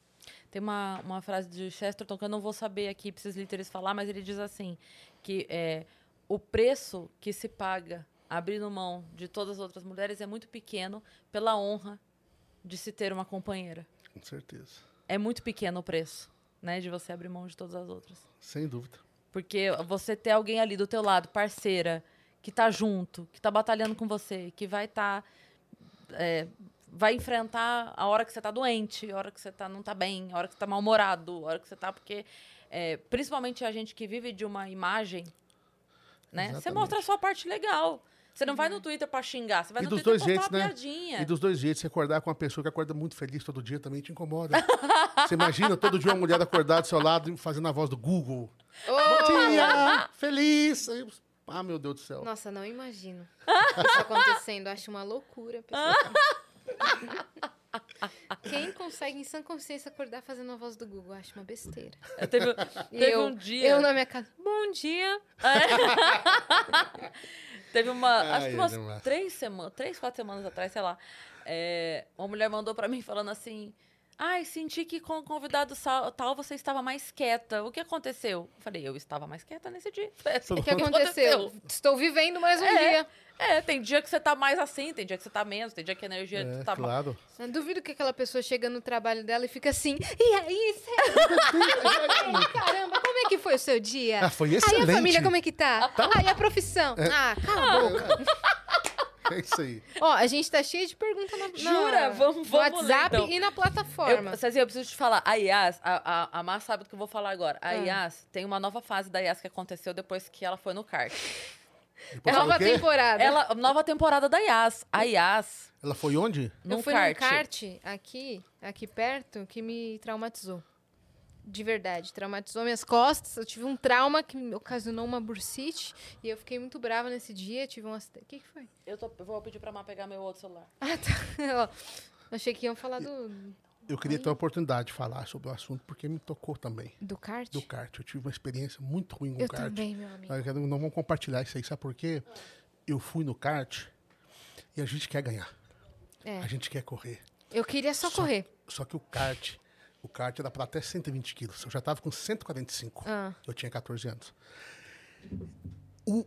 S2: Tem uma, uma frase de Chesterton que eu não vou saber aqui para esses líderes falar, mas ele diz assim: que é, o preço que se paga abrindo mão de todas as outras mulheres é muito pequeno pela honra de se ter uma companheira.
S4: Com certeza.
S2: É muito pequeno o preço, né, de você abrir mão de todas as outras.
S4: Sem dúvida.
S2: Porque você ter alguém ali do teu lado, parceira, que tá junto, que tá batalhando com você, que vai estar. é, vai enfrentar a hora que você tá doente, a hora que você tá, não tá bem, a hora que você tá mal-humorado, a hora que você tá. Porque, é, principalmente a gente que vive de uma imagem, né? Você mostra a sua parte legal. Você não vai no Twitter pra xingar, você vai
S4: E
S2: no
S4: dos
S2: Twitter
S4: dois
S2: pra
S4: jeitos, né?
S2: piadinha.
S4: E dos dois jeitos, você acordar com uma pessoa que acorda muito feliz todo dia também te incomoda. <laughs> você imagina todo dia uma mulher acordar do seu lado e fazendo a voz do Google. Bom dia! Feliz! Ah, meu Deus do céu.
S3: Nossa, não imagino isso acontecendo. Acho uma loucura. pessoal. <laughs> Quem consegue em sã consciência acordar fazendo a voz do Google? Acho uma besteira.
S2: Eu teve
S3: E
S2: teve
S3: eu,
S2: um dia.
S3: eu na minha casa, bom dia. <laughs>
S2: Teve uma.
S4: Ai,
S2: acho que umas três semanas, três, quatro semanas atrás, sei lá. é, uma mulher mandou pra mim falando assim. Ai, senti que com o convidado tal você estava mais quieta. O que aconteceu? Eu falei, eu estava mais quieta nesse dia. <laughs>
S3: O que aconteceu? Estou vivendo mais um dia.
S2: É, tem dia que você tá mais assim, tem dia que você tá menos, tem dia que a energia
S4: É,
S2: tá
S4: claro.
S3: Eu duvido que aquela pessoa chega no trabalho dela e fica assim, e aí, sério? <laughs> Ei, caramba, como é que foi o seu dia?
S4: Ah, foi
S3: Aí
S4: excelente.
S3: a família, como é que tá? Aí a profissão? Ah, cala a boca. <laughs>
S4: É isso aí.
S3: Ó, a gente tá cheio de perguntas na, na-
S2: Jura? Vamos-
S3: no
S2: vamos ler,
S3: WhatsApp
S2: então.
S3: e na
S2: Eu,
S3: plataforma.
S2: Cezinha, eu preciso te falar. A Yas, a, a, a Mar sabe do que eu vou falar agora. A
S3: Ah.
S2: Yas tem uma nova fase da Yas que aconteceu depois que ela foi no kart.
S4: Depois
S3: É nova temporada.
S2: Ela, nova temporada da Yas. A Yas,
S4: Ela foi onde?
S2: num
S3: eu fui
S2: kart.
S3: num kart aqui, aqui perto, que me traumatizou. De verdade, traumatizou minhas costas. Eu tive um trauma que me ocasionou uma bursite. E eu fiquei muito brava nesse dia. Tive um acidente. O que, que foi?
S2: Eu, tô- eu vou pedir pra Mar pegar meu outro celular.
S3: Ah, tá. <laughs> Achei que iam falar do,
S4: Eu queria ter a oportunidade de falar sobre o assunto, porque me tocou também.
S3: do kart.
S4: Do kart. Eu tive uma experiência muito ruim com
S3: eu
S4: o kart.
S3: também, meu amigo.
S4: Eu quero- Não vamos compartilhar isso aí, sabe por quê? Eu fui no kart e a gente quer ganhar.
S3: É.
S4: A gente quer correr.
S3: Eu queria só correr.
S4: Só que o kart, o kart era para até 120 quilos. Eu já tava com 145.
S3: Ah.
S4: Eu tinha 14 anos. O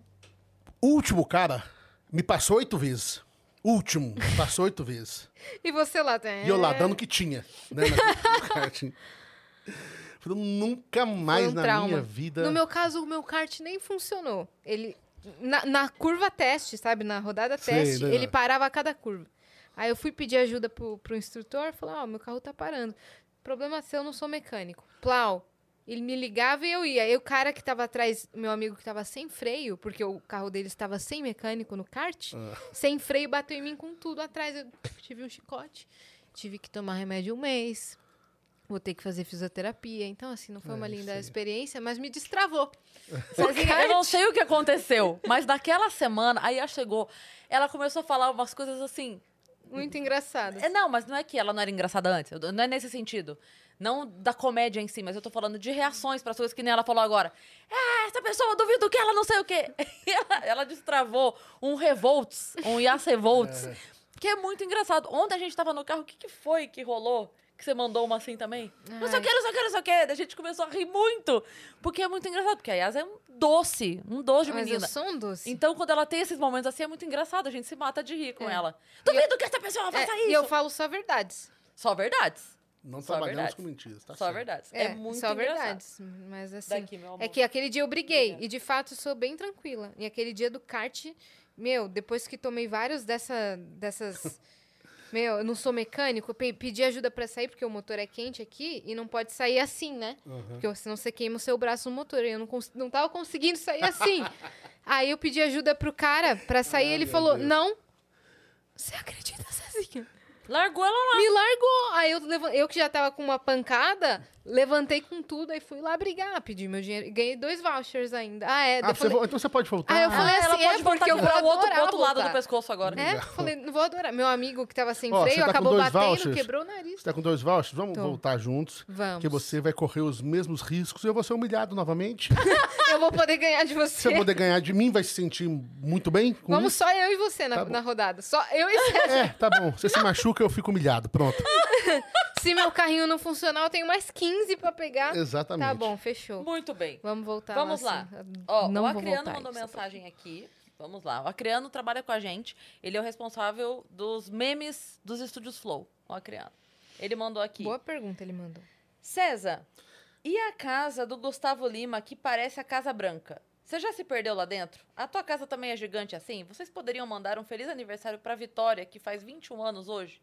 S4: último cara me passou oito vezes. Último, passou oito vezes.
S3: E você lá, tem?
S4: E eu lá dando o que tinha, né? <laughs> Falei, nunca mais
S3: um
S4: na
S3: trauma.
S4: minha vida.
S3: No meu caso, o meu kart nem funcionou. Ele. Na, na curva teste, sabe? Na rodada
S4: Sei,
S3: teste,
S4: né?
S3: ele parava a cada curva. Aí eu fui pedir ajuda pro, pro instrutor, falou: Ó, meu carro tá parando. Problema seu, eu não sou mecânico. Plau. Ele me ligava e eu ia. Aí o cara que tava atrás, meu amigo que tava sem freio, porque o carro dele estava sem mecânico no kart,
S4: Ah.
S3: sem freio, bateu em mim com tudo atrás. Eu tive um chicote. Tive que tomar remédio um mês. Vou ter que fazer fisioterapia. Então, assim, não foi
S4: É,
S3: uma
S4: isso
S3: linda
S4: aí.
S3: experiência, mas me destravou. <laughs>
S2: Eu não sei o que aconteceu, mas naquela semana, a Yas chegou, ela começou a falar umas coisas assim.
S3: Muito engraçado.
S2: É, não, mas não é que ela não era engraçada antes. Não é nesse sentido. Não da comédia em si, mas eu tô falando de reações para as coisas que nem ela falou agora. Ah, essa pessoa, eu duvido que ela não sei o quê. E <laughs> ela, ela destravou um revolts, um Yas revolts, que é muito engraçado. Ontem a gente tava no carro, o que, que foi que rolou? Que você mandou uma assim também? Não sei o
S3: Ai.
S2: que, não sei o que, não sei o que. A gente começou a rir muito. Porque é muito engraçado. Porque a Yas é um doce, um doce de
S3: Mas
S2: menina.
S3: eu sou um doce.
S2: Então, quando ela tem esses momentos assim, é muito engraçado. A gente se mata de rir com
S3: É.
S2: ela. Duvido que essa pessoa
S3: É,
S2: faça isso.
S3: e eu falo só verdades.
S2: Só verdades.
S4: Não
S2: Só
S4: trabalhamos
S2: verdades.
S4: com mentiras, tá
S2: Só
S4: certo.
S2: verdades. É, muito
S3: só
S2: engraçado.
S3: verdades. Mas assim.
S2: Daqui, meu amor.
S3: É que aquele dia eu briguei. E de fato sou bem tranquila. E aquele dia do kart, meu, depois que tomei vários dessa, dessas. <laughs> meu, eu não sou mecânico, eu pe- pedi ajuda pra sair, porque o motor é quente aqui e não pode sair assim, né? Porque senão você queima o seu braço no motor. E eu não, não tava conseguindo sair assim. <laughs> Aí eu pedi ajuda pro cara pra sair,
S4: Ai,
S3: ele falou:
S4: Deus.
S3: Não. Você acredita, Cezinha?
S2: Largou ela lá.
S3: Me largou. Aí eu, eu que já tava com uma pancada, Levantei com tudo, aí fui lá brigar, pedi meu dinheiro. E ganhei dois vouchers ainda. Ah, é.
S4: Ah, você
S3: falei,
S4: vo- então você pode voltar.
S3: Ah, eu falei
S2: Ah, ela
S3: assim, é
S2: pode voltar
S3: porque eu vou
S2: o outro,
S3: adorar
S2: outro lado do pescoço agora.
S3: É, falei, não vou adorar. Meu amigo que tava sem
S4: Ó,
S3: freio
S4: tá
S3: acabou batendo,
S4: vouchers?
S3: quebrou o nariz.
S4: Você tá com dois vouchers? Vamos
S3: Tô.
S4: voltar juntos.
S3: Vamos.
S4: Porque você vai correr os mesmos riscos e eu vou ser humilhado novamente. <laughs>
S3: Eu vou poder ganhar de
S4: Você
S3: você.
S4: vai poder ganhar de mim, vai se sentir muito bem com
S3: Vamos
S4: isso?
S3: só eu e você na,
S4: Tá
S3: na rodada. Só eu e você.
S4: É, tá bom. Você se machuca, eu fico humilhado. Pronto. <laughs>
S3: Se meu carrinho não funcionar, eu tenho mais 15 pra pegar.
S4: Exatamente.
S3: Tá bom, fechou.
S2: Muito bem.
S3: Vamos voltar
S2: Vamos
S3: lá.
S2: lá.
S3: assim.
S2: Ó,
S3: não
S2: o
S3: voltar
S2: mandou
S3: isso.
S2: mensagem aqui. Vamos lá. O Acreano trabalha com a gente. Ele é o responsável dos memes dos estúdios Flow. O Acreano. Ele mandou aqui.
S3: Boa pergunta ele mandou.
S2: César, e a casa do Gustavo Lima que parece a Casa Branca? Você já se perdeu lá dentro? A tua casa também é gigante assim? Vocês poderiam mandar um feliz aniversário pra Vitória, que faz 21 anos hoje?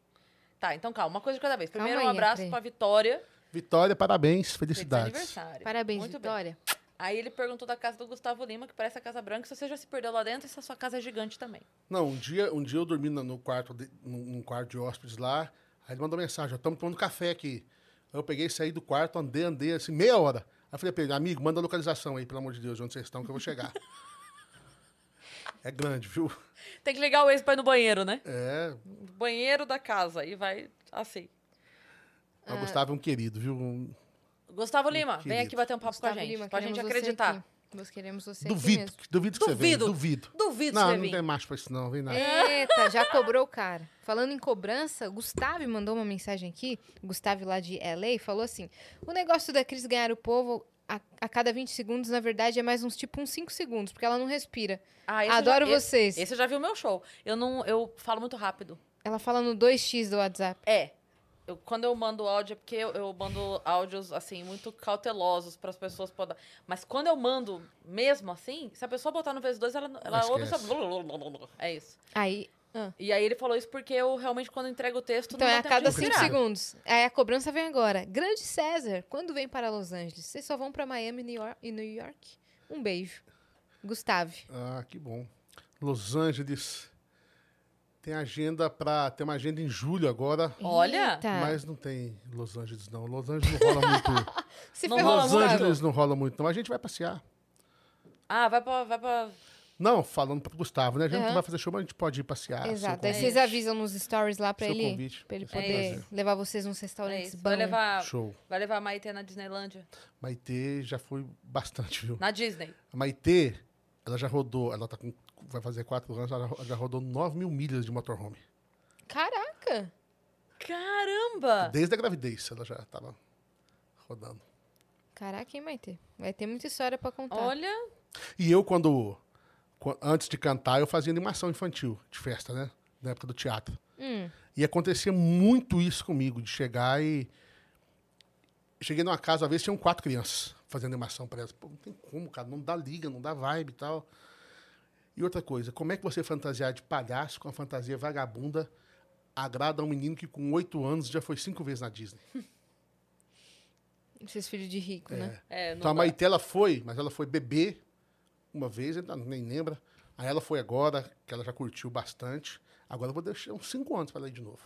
S2: Tá, então calma, uma coisa de cada vez. Primeiro um
S3: aí,
S2: abraço
S3: Acre.
S2: pra Vitória.
S4: Vitória, parabéns,
S2: Feliz
S4: felicidades.
S2: aniversário.
S3: Parabéns,
S2: Muito bem.
S3: Vitória.
S2: Aí ele perguntou da casa do Gustavo Lima, que parece a Casa Branca, se você já se perdeu lá dentro e se a sua casa é gigante também.
S4: Não, um dia, um dia eu dormi no, quarto de, num, quarto de hóspedes lá, aí ele mandou mensagem, estamos tomando café aqui. Aí eu peguei, saí do quarto, andei, andei, assim, meia hora. Aí eu falei pra ele, amigo, manda a localização aí, pelo amor de Deus, de onde vocês estão, que eu vou chegar. <laughs> é grande, viu?
S2: Tem que ligar o ex pra ir no banheiro, né?
S4: É,
S2: Banheiro da casa. E vai assim.
S3: Ah.
S4: o Gustavo é um querido, viu? Um-
S2: Gustavo Lima, vem
S4: querido.
S2: aqui bater um papo
S3: Gustavo
S2: com a gente.
S3: Lima,
S2: pra gente acreditar.
S3: aqui. Nós queremos você
S4: Duvido,
S3: aqui
S4: duvido que você venha,
S2: Duvido.
S4: duvido.
S2: Duvido
S4: Não,
S2: você
S4: não tem macho pra isso não, vem nada.
S3: Eita, já cobrou o cara. Falando em cobrança, o Gustavo mandou uma mensagem aqui, o Gustavo lá de LA, falou assim: o negócio da Cris ganhar o povo a, a cada 20 segundos, na verdade, é mais uns tipo uns 5 segundos, porque ela não respira.
S2: Ah,
S3: Adoro
S2: já,
S3: vocês.
S2: Esse, eu já viu meu show. Eu não, eu falo muito rápido.
S3: Ela fala no 2x do WhatsApp.
S2: É. Eu- quando eu mando áudio, é porque eu, eu mando áudios, assim, muito cautelosos para as pessoas poderem. Mas quando eu mando mesmo assim, se a pessoa botar no vezes 2 ela, ela
S4: Não
S2: ouve só. É isso.
S3: Aí. ah.
S2: E aí ele falou isso porque eu realmente, quando entrego o texto,
S3: Então
S2: não
S3: é a cada
S2: de
S3: 5
S2: respirar.
S3: segundos. Aí a cobrança vem agora. Grande César, quando vem para Los Angeles? Vocês só vão para Miami New York, e New York? Um beijo. Gustavo.
S4: Ah, que bom. Los Angeles. Tem agenda pra. Tem uma agenda em julho agora.
S2: Olha!
S4: Mas não tem Los Angeles, não. Los Angeles não rola <laughs> muito.
S3: Se
S2: Não rola
S4: Los. Angeles não rola muito, não. A gente vai passear.
S2: Ah, vai pra. Vai pra...
S4: Não, falando pro Gustavo, né? A gente
S3: Aham.
S4: vai fazer show, mas a gente pode ir passear.
S3: Exato.
S4: seu
S3: Aí vocês
S4: convite.
S3: avisam nos stories lá pra
S4: Seu
S3: ele,
S4: convite.
S3: pra ele
S2: É
S3: poder levar vocês nos
S2: É
S3: restaurantes
S2: isso.
S3: bons.
S2: Vai levar,
S4: Show.
S2: vai levar a Maitê na Disneylândia?
S4: Maitê já foi bastante, viu?
S2: Na Disney.
S4: A Maitê, ela já rodou, ela tá com, vai fazer quatro anos, ela já- já rodou 9 mil milhas de motorhome.
S3: Caraca!
S2: Caramba!
S4: Desde a gravidez, ela já tava rodando.
S3: Caraca, hein, Maite? Vai ter muita história pra contar.
S2: Olha.
S4: E eu, quando, qua- antes de cantar, eu fazia animação infantil de festa, né? Na época do teatro.
S3: Hum,
S4: E acontecia muito isso comigo, de chegar e. Cheguei numa casa, às vezes tinham quatro crianças fazendo animação para elas. Pô, não tem como, cara, não dá liga, não dá vibe e tal. E outra coisa, como é que você fantasiar de palhaço com a fantasia vagabunda agrada a um menino que com oito anos já foi cinco vezes na Disney? <laughs>
S3: esses filhos de rico, né?
S2: É,
S4: Então a
S2: dá.
S4: Maite, ela foi, mas ela foi bebê uma vez, ainda nem lembra. Aí ela foi agora, que ela já curtiu bastante. Agora eu vou deixar uns cinco anos para ela ir de novo.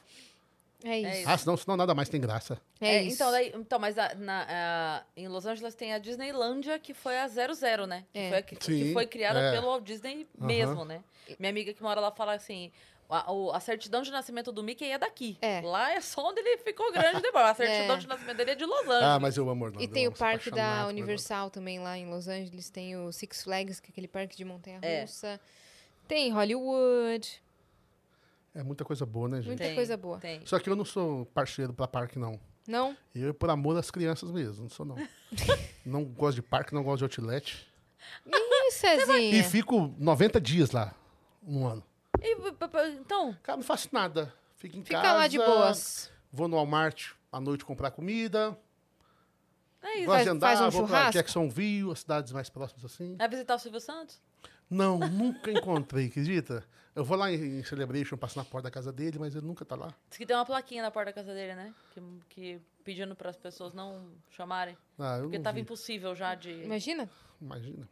S3: É isso.
S2: É
S3: É,
S2: isso.
S4: Ah, senão, senão nada mais tem graça.
S2: É,
S3: isso.
S2: então, daí, então, mas a- na, a- em Los Angeles tem a Disneylândia, que foi a 00, né? Que
S3: É.
S2: foi, a que, que
S4: Sim,
S2: foi criada
S4: é.
S2: pelo Walt Disney mesmo, né? Minha amiga que mora lá fala assim: a, a certidão de nascimento do Mickey é daqui.
S3: É.
S2: Lá é só onde ele ficou grande depois. A <laughs> certidão
S3: É.
S2: de nascimento dele é de Los Angeles.
S4: Ah, mas eu amo Orlando.
S3: E tem o parque da Universal também lá em Los Angeles. Tem o Six Flags, que é aquele parque de
S2: É.
S3: montanha-russa. Tem Hollywood.
S4: É muita coisa boa, né, gente?
S3: Muita
S2: Tem,
S3: coisa boa.
S2: Tem.
S4: Só que eu não sou parceiro pra parque, não.
S3: Não?
S4: Eu, por amor às crianças mesmo, não sou, não. <laughs> não gosto de parque, não gosto de outlet.
S3: Ih, Cezinha.
S4: E fico 90 dias lá, um ano.
S2: E, então,
S4: Cara, não faço nada. Fico em
S3: Fica
S4: casa.
S3: lá de boas.
S4: Vou no Walmart à noite comprar comida.
S2: é isso.
S4: Gosto de
S3: Faz-
S4: andar,
S3: faz um
S4: vou pra? Jacksonville, as cidades mais próximas assim.
S2: Vai visitar o Silvio Santos?
S4: Não, nunca encontrei, acredita? Eu vou lá em, Celebration, passo na porta da casa dele, mas ele nunca tá lá.
S2: Diz que tem uma plaquinha na porta da casa dele, né? Que, que pedindo para as pessoas não chamarem.
S4: Ah, eu
S2: Porque
S4: não
S2: tava
S4: vi.
S2: impossível já de.
S3: Imagina?
S4: Imagina.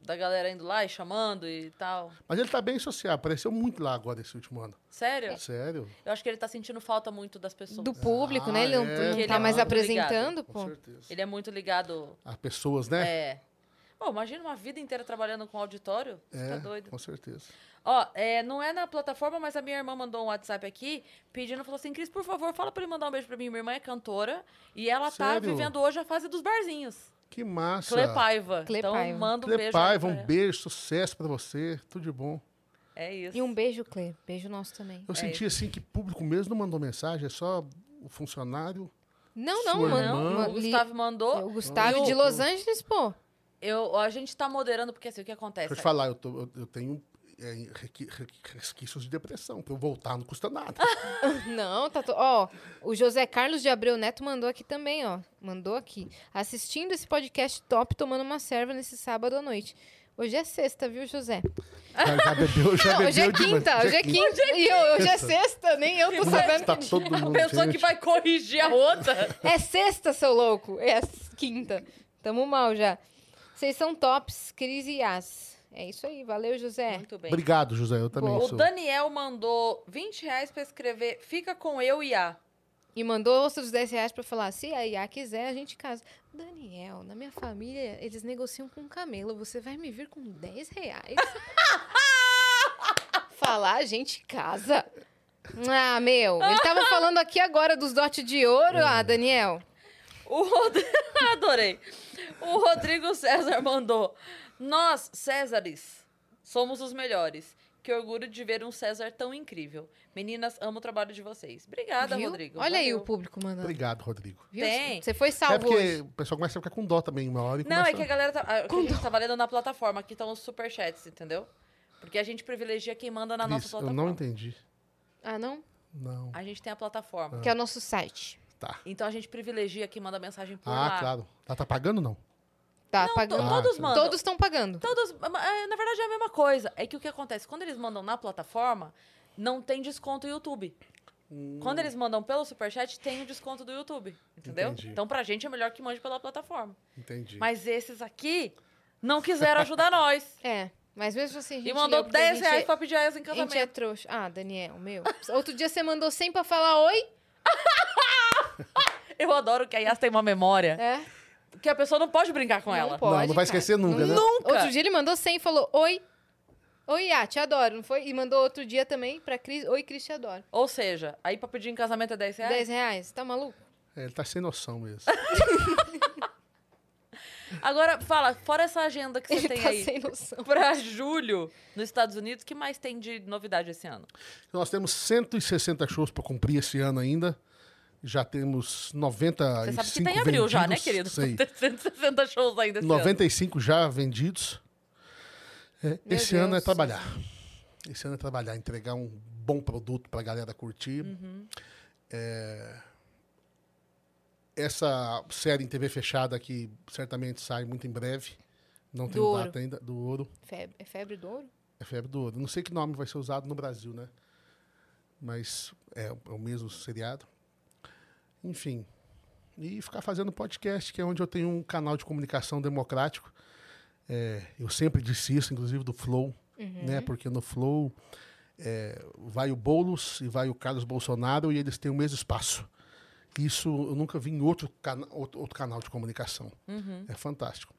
S2: Da galera indo lá e chamando e tal.
S4: Mas ele tá bem social, apareceu muito lá agora esse último ano.
S2: Sério?
S4: Sério?
S2: Eu acho que ele tá sentindo falta muito das pessoas.
S3: Do público, né?
S4: Ah,
S3: Ele não,
S4: é.
S3: não
S2: Porque ele
S3: tá
S2: é
S3: mais
S2: muito
S3: apresentando,
S4: Com
S3: pô.
S4: certeza.
S2: Ele é muito ligado.
S4: As pessoas, né?
S2: É. Pô, imagina uma vida inteira trabalhando com auditório. Você
S4: É,
S2: tá doido.
S4: com certeza.
S2: Ó, é, não é na plataforma, mas a minha irmã mandou um WhatsApp aqui pedindo, falou assim, Cris, por favor, fala pra ele mandar um beijo pra mim. Minha irmã é cantora e ela tá
S4: Sério?
S2: vivendo hoje a fase dos barzinhos.
S4: Que massa.
S2: Clê Paiva.
S3: Clê
S2: então
S3: Paiva.
S2: manda um
S4: Clê
S2: beijo.
S4: Paiva,
S2: aí
S4: um beijo, sucesso pra você, tudo de bom.
S2: É isso.
S3: E um beijo, Clê. Beijo nosso também.
S4: Eu senti assim que público mesmo não mandou mensagem, é só o funcionário.
S3: Não, não,
S4: Sua
S3: mano.
S4: irmã.
S2: Não, o Gustavo mandou.
S3: O Gustavo de Los Angeles, pô.
S2: Eu, a gente tá moderando, porque assim, o que acontece?
S4: Deixa eu te falar, eu, tô- eu- eu tenho é, resquícios de depressão. Pra eu voltar não custa nada. <laughs>
S3: Não, tá. To... Ó, o José Carlos de Abreu Neto mandou aqui também, ó. Mandou aqui. Assistindo esse podcast top, tomando uma serva nesse sábado à noite. Hoje é sexta, viu, José?
S4: Já, já bebeu, já
S3: Não,
S4: bebeu
S3: hoje é
S4: demais.
S3: quinta, hoje é quinta. E eu- hoje é sexta, nem eu tô sabendo
S4: Tá <laughs>
S3: que
S4: todo
S2: A
S4: mundo,
S2: pessoa
S4: gente.
S2: que vai corrigir a outra.
S3: É sexta, seu louco. É quinta. Tamo mal já. Vocês são tops, Cris e Yas. É isso aí, valeu, José.
S2: Muito bem.
S4: Obrigado, José, eu também
S3: Boa.
S2: O
S4: sou.
S2: Daniel mandou 20 reais pra escrever Fica com eu e a.
S3: E mandou outros 10 reais pra falar, se a Iá quiser, a gente casa. Daniel, na minha família, eles negociam com um camelo. Você vai me vir com 10 reais? <laughs> falar, a gente casa. Ah, meu, ele tava falando aqui agora dos dotes de ouro, ah, Daniel.
S2: O Rod... <laughs> Adorei. O Rodrigo César mandou. Nós, Césares, somos os melhores. Que orgulho de ver um César tão incrível. Meninas, amo o trabalho de vocês. Obrigada,
S3: Viu?
S2: Rodrigo.
S3: Olha aí
S2: Valeu.
S3: o público mandando.
S4: Obrigado, Rodrigo.
S3: Viu?
S2: Tem.
S3: Você foi
S4: É
S3: salvo
S4: porque
S3: hoje.
S4: o pessoal começa a ficar com dó também uma hora e
S2: Não,
S4: começa...
S2: é que a galera tá. a- que a gente tá valendo na plataforma. Aqui estão os superchats, entendeu? Porque a gente privilegia quem manda na
S4: Cris,
S2: nossa
S4: eu
S2: plataforma.
S4: não entendi.
S3: Ah, não?
S4: Não.
S2: A gente tem a plataforma.
S3: Que é o nosso site.
S4: Tá.
S2: Então a gente privilegia quem manda mensagem por
S4: Ah,
S2: lá.
S4: claro. Ela tá pagando não?
S3: Tá
S2: Não,
S3: pagando.
S2: to- todos
S4: Ah,
S2: mandam.
S3: Todos estão pagando.
S2: Todos, é, na verdade é a mesma coisa. É que o que acontece? Quando eles mandam na plataforma, não tem desconto YouTube. Quando eles mandam pelo Superchat, tem o desconto do YouTube. Entendeu?
S4: Entendi.
S2: Então pra gente é melhor que mande pela plataforma.
S4: Entendi.
S2: Mas esses aqui não quiseram ajudar <laughs> nós.
S3: É, mas mesmo assim a gente
S2: E mandou
S3: leu, porque a
S2: 10
S3: gente
S2: reais
S3: é-
S2: pra pedir a ex em
S3: A gente é
S2: casamento.
S3: trouxa. Ah, Daniel, meu. Outro dia você mandou 100 pra falar oi? <laughs>
S2: Eu adoro que a Yas tem uma memória
S3: É.
S2: que a pessoa não pode brincar com
S3: Não
S2: ela.
S3: pode,
S4: não, não vai
S3: cara.
S4: esquecer nunca, né?
S2: Nunca!
S3: Outro dia ele mandou 100 e falou oi. Oi, ah, te adoro, não foi? E mandou outro dia também pra Cris. Oi, Cris, te adoro.
S2: Ou seja, aí pra pedir em casamento é 10 reais?
S3: 10 reais. Tá maluco?
S4: É, ele tá sem noção mesmo. <laughs>
S2: Agora, fala, fora essa agenda que você
S3: Ele
S2: tem
S3: tá
S2: aí
S3: sem noção.
S2: pra julho nos Estados Unidos, o que mais tem de novidade esse ano?
S4: Nós temos 160 shows para cumprir esse ano ainda. Já temos 95
S2: Você sabe que tá em abril já, né,
S4: vendidos.
S2: querido?
S4: Sei. <laughs>
S2: 160 shows ainda esse ano.
S4: 95 já vendidos. É, esse ano é
S3: Deus.
S4: trabalhar. Esse ano é trabalhar, entregar um bom produto para a galera curtir.
S2: Uhum.
S4: É, essa série em TV fechada que certamente sai muito em breve. Não tem data ainda. Do ouro.
S3: Febre, é febre do ouro?
S4: É febre do ouro. Não sei que nome vai ser usado no Brasil, né? Mas é, é o mesmo seriado. Enfim. E ficar fazendo podcast, que é onde eu tenho um canal de comunicação democrático. É, eu sempre disse isso, inclusive do Flow, né? Porque no Flow é, vai o Boulos e vai o Carlos Bolsonaro e eles têm o mesmo espaço. Isso eu nunca vi em outro, cana outro, outro canal de comunicação. É fantástico.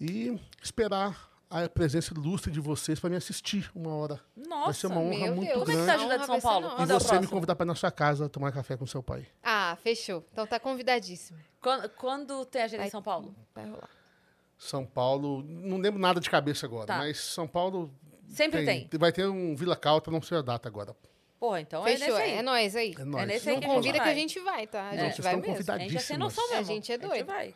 S4: E esperar a presença ilustre de vocês para me assistir uma hora. vai
S2: Nossa,
S4: ser uma honra
S3: meu
S4: muito
S3: Deus.
S2: como é que
S4: grande.
S2: tá a agenda de São
S3: vai
S2: Paulo?
S4: E
S2: é
S4: você me convidar para ir na sua casa tomar café com seu pai.
S3: Ah, fechou. Então tá convidadíssimo.
S2: Quando, quando tem agenda em
S3: Vai-
S2: São Paulo?
S3: Vai rolar.
S4: São Paulo, não lembro nada de cabeça agora,
S2: Tá.
S4: mas São Paulo
S2: Sempre tem.
S4: Vai ter um Vila Calta, não sei a data agora.
S2: Porra, então
S3: Fechou.
S2: é nesse aí.
S3: É nóis aí.
S4: É nóis.
S2: nesse aí
S3: Não
S2: que a gente
S3: convida que
S2: vai.
S3: a gente vai, tá? A
S2: Não,
S3: gente
S4: vocês
S3: vai mesmo.
S2: A gente é sem noção
S3: A
S2: mesmo.
S3: gente é doido.
S2: vai.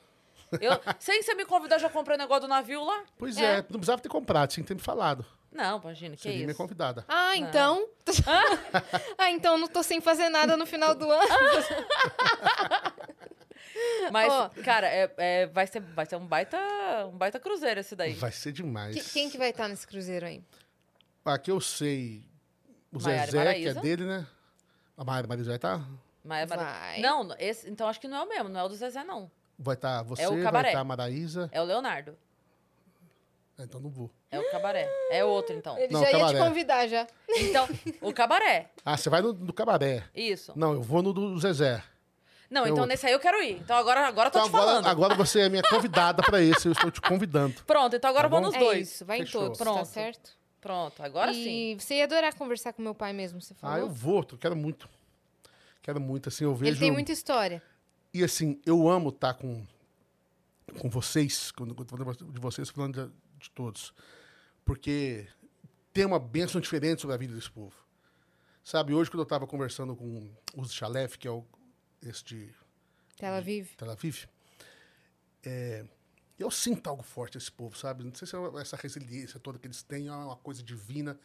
S2: Eu, sem você me convidar, já comprei o negócio do navio lá?
S4: Pois
S3: É.
S4: é. não precisava ter comprado, tinha que ter me falado.
S2: Não, imagina, que
S4: Seria minha
S2: isso.
S4: convidada.
S3: Ah, então. <laughs> ah, então não tô sem fazer nada no final do ano. <laughs>
S2: Mas,
S3: Ó.
S2: cara, é, é- vai, ser, vai ser um baita, um baita cruzeiro esse daí.
S4: Vai ser demais.
S3: Que- quem que vai estar nesse cruzeiro aí?
S4: Aqui eu sei o
S2: Maiara
S4: Zezé, que é dele, né? A Maíra Marisa vai estar?
S2: Mas-
S3: Vai.
S2: Não, esse, então acho que não é o mesmo, não é o do Zezé, não.
S4: Vai estar você,
S2: É o
S4: vai estar a Maraísa.
S2: É o Leonardo.
S4: Ah, Então não vou.
S2: É o cabaré. É outro, então.
S3: Ele
S4: Não,
S3: já ia te convidar já.
S2: Então, o cabaré.
S4: Ah, você vai no, no cabaré.
S2: Isso.
S4: Não, eu vou no do Zezé.
S2: Não,
S4: É
S2: então
S4: outro.
S2: nesse aí eu quero ir. Então agora, agora eu tô
S4: Então
S2: te
S4: agora,
S2: falando.
S4: agora você é minha convidada pra esse, eu estou te convidando.
S2: Pronto, então agora
S4: Tá
S2: eu vou
S4: bom?
S2: nos
S3: É
S2: dois.
S3: isso, vai
S4: Fechou.
S3: em todos, tá
S2: Pronto.
S3: certo?
S2: Pronto, agora
S3: e
S2: sim.
S3: você ia adorar conversar com meu pai mesmo, você falou?
S4: Ah, eu vou, eu quero muito. Quero muito, assim, eu vejo...
S3: Ele tem muita história.
S4: E assim, eu amo estar com, com vocês, quando eu falando de vocês, falando de, de todos. Porque tem uma bênção diferente sobre a vida desse povo. Sabe, hoje quando eu estava conversando com o Chalef, que é o, esse de
S3: Ela vive.
S4: Tel Aviv, é, eu sinto algo forte nesse povo, sabe? Não sei se é essa resiliência toda que eles têm é uma coisa divina,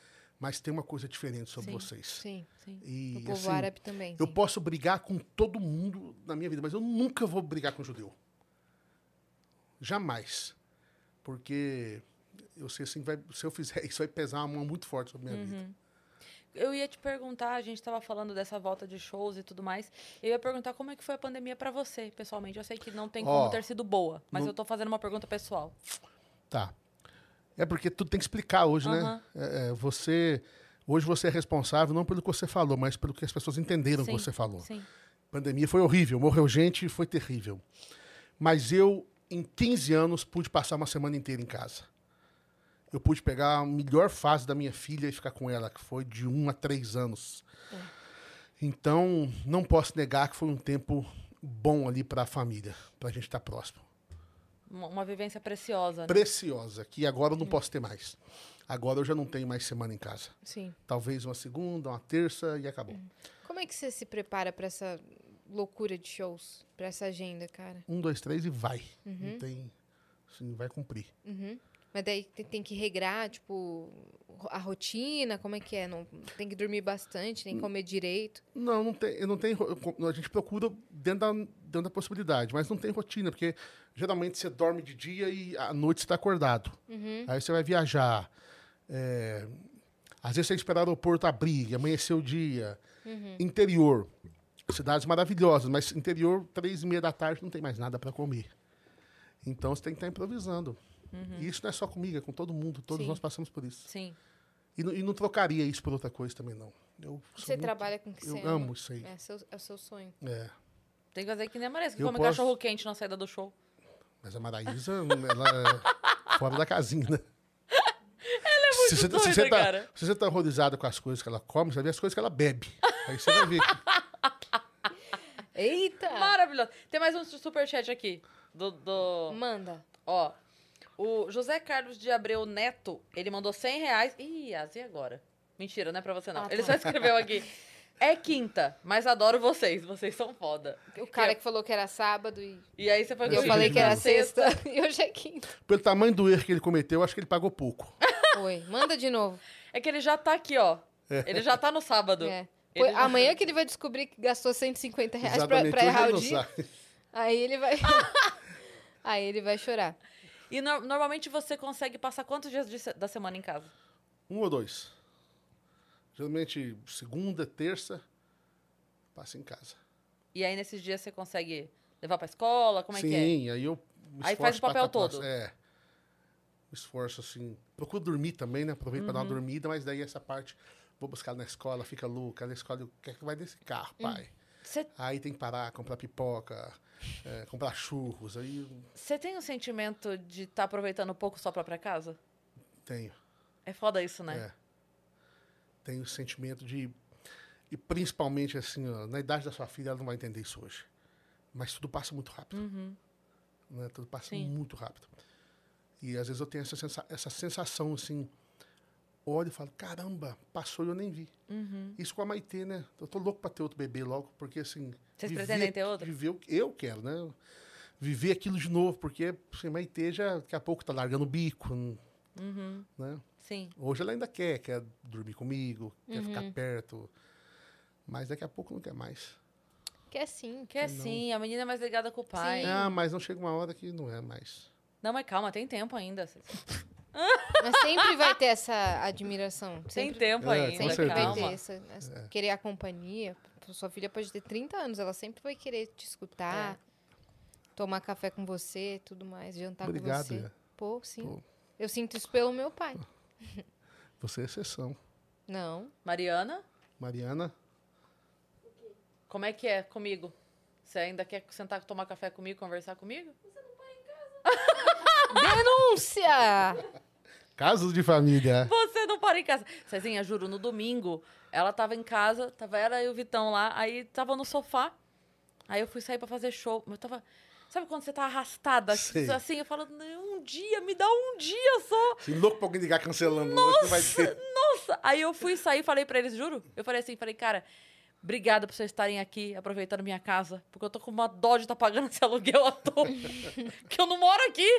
S4: mas tem uma coisa diferente sobre
S2: Sim.
S4: vocês.
S3: Sim.
S2: Sim.
S4: E,
S3: O povo
S4: assim,
S3: árabe também.
S4: eu
S3: sim.
S4: posso brigar com todo mundo na minha vida, mas eu nunca vou brigar com judeu. Jamais. Porque eu sei assim, vai, se eu fizer isso, vai pesar uma mão muito forte sobre a minha vida.
S2: Eu ia te perguntar, a gente tava falando dessa volta de shows e tudo mais. Eu ia perguntar como é que foi a pandemia pra você, pessoalmente. Eu sei que não tem como
S4: Ó,
S2: ter sido boa, mas
S4: no-
S2: eu tô fazendo uma pergunta pessoal.
S4: Tá. É porque tudo tem que explicar hoje,
S2: Aham.
S4: né? É, é, você. Hoje você é responsável não pelo que você falou, mas pelo que as pessoas entenderam o que
S2: Sim,
S4: você falou.
S2: Sim.
S4: pandemia foi horrível, morreu gente, foi terrível. Mas eu, em 15 anos, pude passar uma semana inteira em casa. Eu pude pegar a melhor fase da minha filha e ficar com ela, que foi de 1 a 3 anos. Então, não posso negar que foi um tempo bom ali para a família, para a gente estar próximo.
S2: Uma, uma vivência preciosa, né?
S4: Preciosa, que agora eu não posso ter mais. Agora eu já não tenho mais semana em casa.
S3: Sim.
S4: Talvez uma segunda, uma terça e acabou.
S3: Como é que você se prepara pra essa loucura de shows? Pra essa agenda, cara?
S4: Um, dois, três e vai. Não tem. Assim, vai cumprir.
S3: Uhum. Mas daí tem, tem que regrar, tipo, a rotina, como é que é? Não, tem que dormir bastante, nem comer direito.
S4: Não, não tem, não tem. A gente procura dentro da, dentro da possibilidade, mas não tem rotina, porque geralmente você dorme de dia e à noite você está acordado. Aí você vai viajar. é, às vezes você tem que esperar o aeroporto abrir, amanhecer o dia. Interior. Cidades maravilhosas, mas interior, três e meia da tarde, não tem mais nada para comer. Então você tem que estar improvisando. E isso não é só comigo, é com todo mundo. Todos
S2: Sim.
S4: nós passamos por isso.
S2: Sim.
S4: E, não- e não trocaria isso por outra coisa também, não. Eu
S3: Você
S4: muito-
S3: trabalha com o que
S4: Eu
S3: você ama.
S4: amo isso aí.
S3: É, seu, é o seu sonho.
S4: É.
S2: Tem que fazer que nem a Marisa, que
S4: Eu
S2: come
S4: posso-
S2: cachorro quente na saída do show.
S4: Mas a Maraísa, ela é fora da casinha, né? Ela é muito se você,
S2: doida,
S4: se você tá,
S2: cara.
S4: Se você tá horrorizado com as coisas que ela come, você vai ver as coisas que ela bebe. Aí você vai ver. que-
S3: Eita!
S2: Maravilhoso. Tem mais um superchat aqui. Do, do...
S3: Manda.
S2: Ó. O José Carlos de Abreu Neto, ele mandou 100 reais. Ih, Asi agora. Mentira, não é pra você não.
S3: Ah,
S2: Ele
S3: tá.
S2: só escreveu aqui. É quinta, mas adoro vocês. Vocês são foda.
S3: O cara que falou que era sábado e
S2: E aí você foi
S3: e eu falei que era sexta. <laughs> E hoje é quinta.
S4: Pelo tamanho do erro que ele cometeu, eu acho que ele pagou pouco.
S3: Oi, manda de novo.
S2: É que ele já tá aqui, ó. Ele já tá no sábado.
S3: É.
S2: Ele
S3: Pô, Amanhã <laughs> que ele vai descobrir que gastou 150 reais pra,
S4: Exatamente.
S3: pra errar
S4: ele
S3: o dia. Aí ele vai. <laughs> Aí ele vai chorar.
S2: E no- normalmente você consegue passar quantos dias se- da semana em casa?
S4: Um ou dois. Geralmente, segunda, terça, passa em casa.
S2: E aí nesses dias você consegue levar pra escola? Como é
S4: Sim,
S2: que é?
S4: aí eu
S2: Aí faz o papel todo.
S4: É. Me esforço, assim. Procuro dormir também, né? Aproveito pra dar
S2: Uhum.
S4: uma dormida, mas daí essa parte, vou buscar na escola, fica louca. Na escola, o que é que vai nesse carro,
S2: Hum.
S4: pai?
S2: Você
S4: Aí tem que parar, comprar pipoca, é, comprar churros. Aí
S2: você tem o sentimento de estar aproveitando um pouco sua própria casa?
S4: tenho.
S2: É foda isso, né?
S4: É. Tenho o sentimento de. E principalmente, assim, ó, na idade da sua filha, ela não vai entender isso hoje. Mas tudo passa muito rápido. Né? Tudo passa
S2: Sim.
S4: muito rápido. E às vezes eu tenho essa, sensa essa sensação, assim. Olho e falo, caramba, passou e eu nem vi. Isso com a Maitê, né? Eu tô louco pra ter outro bebê logo, porque assim.
S2: Vocês
S4: viver-
S2: pretendem ter outro?
S4: Viver o que eu quero, né? Viver aquilo de novo, porque assim, a Maitê já daqui a pouco tá largando o bico. Né?
S2: Sim.
S4: Hoje ela ainda quer, quer dormir comigo, quer
S2: Uhum.
S4: ficar perto. Mas daqui a pouco não quer mais.
S3: Que é sim.
S2: Que é sim, a menina é mais ligada com o pai.
S3: Sim.
S4: Ah, mas não chega uma hora que não é mais.
S2: Não, mas calma, tem tempo ainda.
S3: Mas sempre vai ter essa admiração.
S2: Tem
S3: Sempre,
S2: tempo
S4: É,
S2: ainda,
S3: sempre vai ter essa, essa- querer a companhia. Sua filha pode ter 30 anos, ela sempre vai querer te escutar, tomar café com você, tudo mais, jantar
S4: Obrigado,
S3: com você.
S4: Ian.
S3: Pô, sim.
S4: Pô.
S3: Eu sinto isso pelo meu pai. <laughs>
S4: Você é exceção.
S3: Não.
S2: Mariana,
S4: Mariana,
S2: como é que é comigo? Você ainda quer sentar tomar café comigo, conversar comigo? <laughs>
S3: Denúncia!
S4: Casos de família.
S2: Você não para em casa. Cezinha, juro, no domingo, ela tava em casa, tava ela e o Vitão lá, aí tava no sofá. Aí eu fui sair pra fazer show. Eu tava. Sabe quando você tá arrastada?
S4: Sei.
S2: Assim, eu falo, "Não, um dia, me dá um dia só.
S4: Assim, louco pra alguém ligar cancelando. Nossa. Vai ter.
S2: Nossa! Aí eu fui sair e falei pra eles, juro. Eu falei assim, falei, cara, obrigada por vocês estarem aqui aproveitando minha casa. Porque eu tô com uma dó de estar pagando esse aluguel à toa. <laughs> porque eu não moro aqui.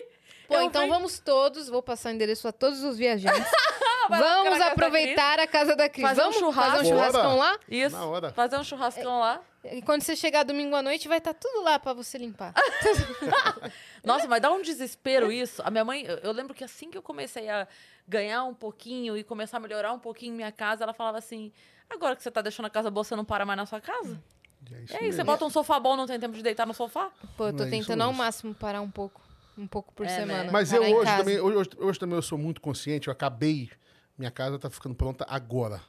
S3: Pô,
S2: Eu
S3: então
S2: venho-
S3: vamos todos, vou passar o endereço a todos os viajantes. <laughs> Vamos aproveitar a casa da Cris.
S2: Fazer um
S3: vamos
S2: churrasco.
S3: fazer um churrascão lá?
S2: Isso.
S4: Na hora.
S2: Fazer um churrascão lá.
S3: E quando você chegar domingo à noite, vai estar tudo lá pra você limpar. <laughs>
S2: Nossa, mas dá um desespero isso. A minha mãe, eu, lembro que assim que eu comecei a ganhar um pouquinho e começar a melhorar um pouquinho minha casa, ela falava assim: agora que você tá deixando a casa boa, você não para mais na sua casa?
S4: É isso
S2: E aí, você bota um sofá bom, não tem tempo de deitar no sofá?
S3: Pô, eu tô
S4: É
S3: tentando ao máximo parar um pouco. Um pouco por
S2: É, né?
S3: semana.
S4: Mas eu
S3: parar
S4: hoje
S3: casa.
S4: também, hoje, hoje também eu sou muito consciente, eu acabei, minha casa tá ficando pronta agora.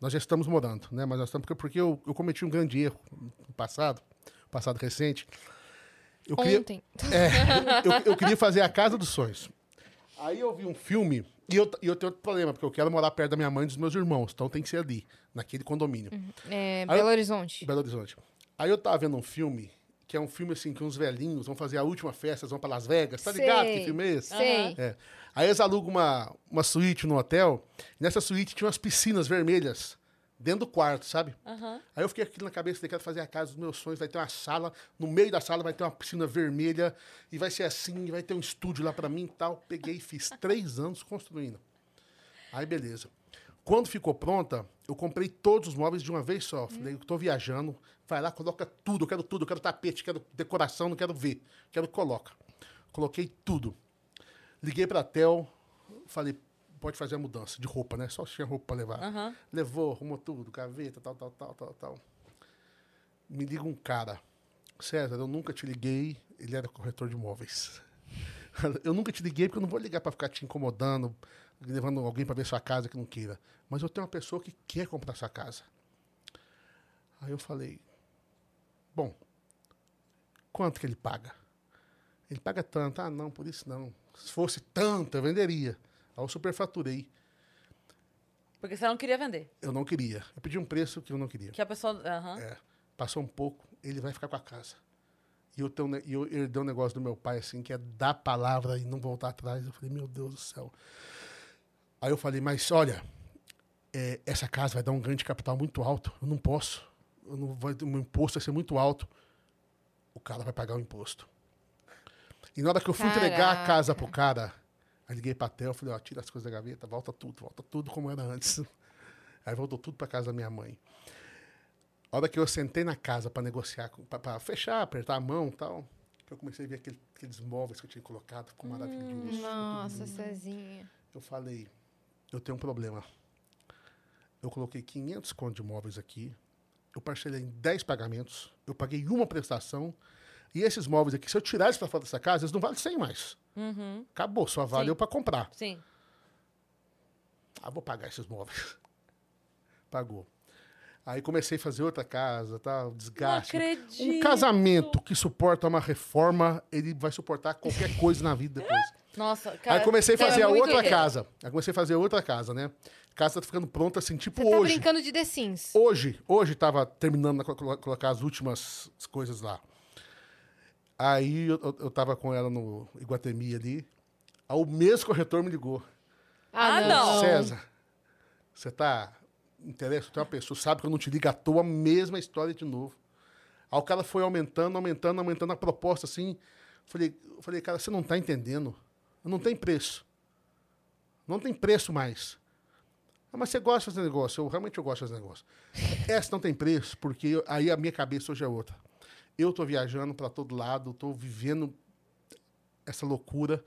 S4: Nós já estamos morando, né? Mas nós estamos porque, porque eu, eu cometi um grande erro no passado, passado recente. Eu queria,
S3: Ontem.
S4: é, <laughs> eu, eu queria fazer a casa dos sonhos. Aí eu vi um filme e eu, e eu tenho outro problema, porque eu quero morar perto da minha mãe e dos meus irmãos, então tem que ser ali, naquele condomínio.
S3: É,
S4: Aí
S3: Belo Horizonte.
S4: Belo Horizonte. Aí eu tava vendo um filme, que é um filme assim, que uns velhinhos vão fazer a última festa, vão pra Las Vegas, tá ligado
S3: Sei.
S4: que filme é esse?
S3: Sei.
S4: É. Aí eles alugam uma, uma suíte no hotel, e nessa suíte tinha umas piscinas vermelhas dentro do quarto, sabe?
S2: Aham.
S4: Aí eu fiquei aqui na cabeça, falei, quero fazer a casa dos meus sonhos, vai ter uma sala, no meio da sala vai ter uma piscina vermelha, e vai ser assim, vai ter um estúdio lá pra mim e tal. Peguei e fiz três anos construindo. Aí beleza. Quando ficou pronta, eu comprei todos os móveis de uma vez só. Falei, eu tô viajando, vai lá, coloca tudo, eu quero tudo, eu quero tapete, quero decoração, não quero ver, quero que coloca. Coloquei tudo. Liguei pra Tel, falei, pode fazer a mudança de roupa, né? Só tinha roupa pra levar.
S2: Aham.
S4: Levou, arrumou tudo, gaveta, tal, tal, tal, tal, tal. Me liga um cara. César, eu nunca te liguei. Ele era corretor de imóveis. <laughs> Eu nunca te liguei porque eu não vou ligar para ficar te incomodando, levando alguém para ver sua casa que não queira. Mas eu tenho uma pessoa que quer comprar sua casa. Aí eu falei, bom, quanto que ele paga? Ele paga tanto. Ah, não, por isso não. Se fosse tanto, eu venderia. Aí eu superfaturei.
S2: Porque você não queria vender.
S4: Eu não queria. Eu pedi um preço que eu não queria.
S2: Que a pessoa. Aham.
S4: É. Passou um pouco, ele vai ficar com a casa. E eu, tenho, eu herdei um negócio do meu pai, assim, que é dar palavra e não voltar atrás. Eu falei, meu Deus do céu. Aí eu falei, mas olha, é, essa casa vai dar um ganho de capital muito alto. Eu não posso. Eu não vai, o meu imposto vai ser muito alto. O cara vai pagar o imposto. E na hora que eu fui entregar a casa pro cara, aí liguei pra Tel, falei, ó, tira as coisas da gaveta, volta tudo, volta tudo como era antes. <laughs> Aí voltou tudo pra casa da minha mãe. A hora que eu sentei na casa para negociar, pra fechar, apertar a mão e tal, que eu comecei a ver aquele- aqueles móveis que eu tinha colocado, ficou maravilhoso.
S3: Nossa, Cezinha.
S4: Eu falei, eu tenho um problema. Eu coloquei 500 contos de móveis aqui, eu parcelei em 10 pagamentos, eu paguei uma prestação, e esses móveis aqui, se eu tirar eles para fora dessa casa, eles não valem 100 mais.
S2: Uhum.
S4: Acabou, só valeu para comprar.
S2: Sim.
S4: Ah, vou pagar esses móveis. <laughs> Pagou. Aí comecei a fazer outra casa, tá? Desgaste.
S2: acredito.
S4: Um casamento que suporta uma reforma, ele vai suportar qualquer coisa na vida depois. <laughs>
S2: Nossa, cara.
S4: Aí comecei a fazer a outra
S3: erro.
S4: casa. Aí comecei a fazer outra casa, né? A casa tá ficando pronta assim, tipo
S3: Você tá
S4: hoje.
S3: brincando de The Sims.
S4: Hoje, hoje tava terminando de colo- colocar as últimas coisas lá. Aí eu, eu, eu tava com ela no Iguatemi ali. Aí o mesmo corretor me ligou.
S2: Ah, não.
S4: César, você tá. Interessa, tem uma pessoa, sabe que eu não te ligo à toa, mesma história de novo. Aí o cara foi aumentando, aumentando, aumentando a proposta assim. Falei, falei, cara, você não tá entendendo. Não tem preço. Não tem preço mais. Ah, mas você gosta de fazer negócio? Eu realmente eu gosto de fazer negócio. Essa não tem preço, porque eu- aí a minha cabeça hoje é outra. Eu tô viajando para todo lado, tô vivendo essa loucura,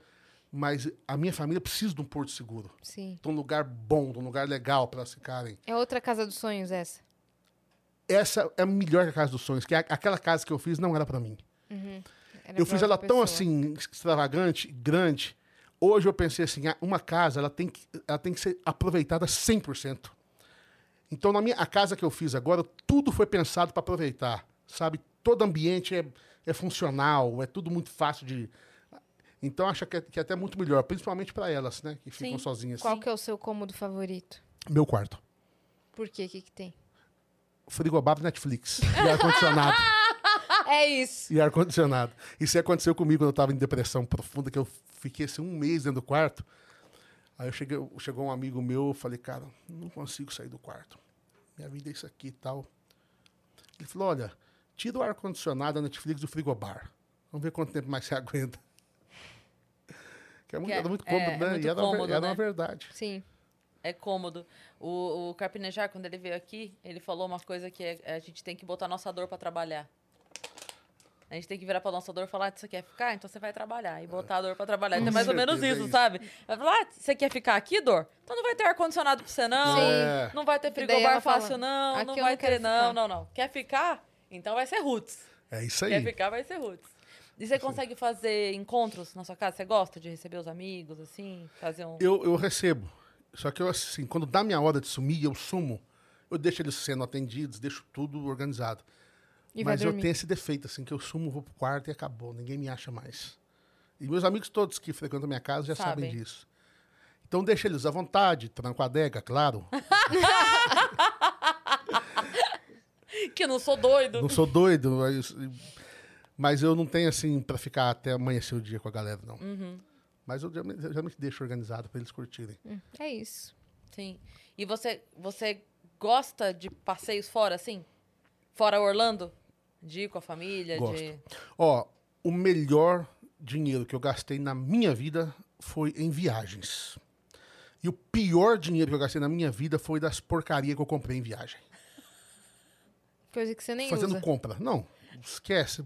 S4: mas a minha família precisa de um porto seguro
S3: Sim.
S4: de um lugar bom, de um lugar legal para elas ficarem.
S3: É outra casa dos sonhos essa.
S4: Essa é a melhor que a casa dos sonhos, que aquela casa que eu fiz não era para mim.
S3: Era
S4: eu fiz ela
S3: outra
S4: tão
S3: pessoa.
S4: assim, extravagante, grande. Hoje eu pensei assim, ah, uma casa ela tem que, ela tem que ser aproveitada 100%. Então, na minha, a casa que eu fiz agora, tudo foi pensado para aproveitar, sabe? Todo ambiente é, é funcional, é tudo muito fácil de... Então, acho que é, que é até muito melhor, principalmente para elas, né? Que ficam
S2: Sim.
S4: sozinhas.
S3: Qual que é o seu cômodo favorito?
S4: Meu quarto.
S3: Por quê? O que, que tem?
S4: Frigobar Netflix. E ar-condicionado. <laughs>
S3: É isso.
S4: e ar-condicionado. Isso aconteceu comigo quando eu estava em depressão profunda, que eu fiquei assim um mês dentro do quarto. Aí eu cheguei, chegou um amigo meu, eu falei, cara, não consigo sair do quarto. Minha vida é isso aqui e tal. Ele falou, olha, tira o ar-condicionado da Netflix do frigobar. Vamos ver quanto tempo mais você <laughs> aguenta. Que é muito,
S2: Que é-
S4: era muito
S2: é-
S4: cômodo,
S2: é
S4: né?
S2: muito
S4: e era, uma ver-
S2: cômodo,
S4: era
S2: né?
S4: uma verdade.
S3: Sim.
S2: É cômodo. O, o Carpinejar, quando ele veio aqui, ele falou uma coisa que é, a gente tem que botar nossa dor pra trabalhar. A gente tem que virar pra nossa dor e falar, "Ah, você quer ficar? Então você vai trabalhar. E botar a dor pra trabalhar. Então é mais ou menos
S4: é
S2: isso,
S4: isso.
S2: sabe? Vai falar, "Ah, você quer ficar aqui, dor? Então não vai ter ar-condicionado pra você, não.
S3: Sim.
S4: É.
S2: Não vai ter frigobar
S3: ela fala,
S2: fácil, não.
S3: "Aqui
S2: Não vai
S3: não
S2: ter, não,
S3: ficar."
S2: não, não. Quer ficar? Então vai ser roots.
S4: É isso
S2: Quer
S4: aí.
S2: ficar, vai ser roots. E você consegue fazer encontros na sua casa? Você gosta de receber os amigos, assim? Fazer um.
S4: Eu, eu recebo. Só que eu, assim, quando dá minha hora de sumir, eu sumo. Eu deixo eles sendo atendidos, deixo tudo organizado.
S3: E
S4: Mas eu tenho esse defeito, assim, que eu sumo, vou pro quarto e acabou. Ninguém me acha mais. E meus amigos todos que frequentam a minha casa já sabem,
S2: Sabem.
S4: disso. Então deixa eles à vontade, tranco a adega, claro. <laughs>
S2: Que não sou doido.
S4: Não sou doido, mas, mas eu não tenho, assim, pra ficar até amanhecer o dia com a galera, não.
S2: Uhum.
S4: Mas eu geralmente, deixo organizado pra eles curtirem.
S3: É isso.
S2: Sim. E você, você gosta de passeios fora, assim? Fora Orlando? De ir com a família?
S4: Gosto.
S2: De...
S4: Ó, o melhor dinheiro que eu gastei na minha vida foi em viagens. E o pior dinheiro que eu gastei na minha vida foi das porcarias que eu comprei em viagem.
S3: Coisa que você nem
S4: Fazendo
S3: usa.
S4: compra. Não, esquece.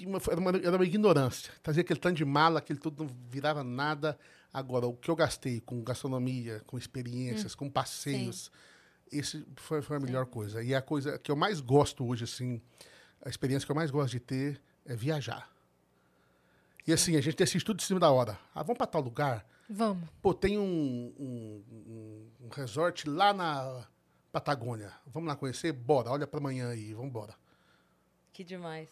S4: Uma- Era uma, era uma ignorância. Trazia aquele tanto de mala, aquele tudo não virava nada. Agora, o que eu gastei com gastronomia, com experiências, com passeios, esse foi, foi a melhor coisa. E a coisa que eu mais gosto hoje, assim, a experiência que eu mais gosto de ter é viajar. E assim, a gente decide tudo em cima da hora. Ah, vamos para tal lugar?
S3: Vamos.
S4: Pô, tem um, um, um- um resort lá na Patagônia. Vamos lá conhecer? Bora, olha para amanhã aí, vamos embora.
S2: Que demais.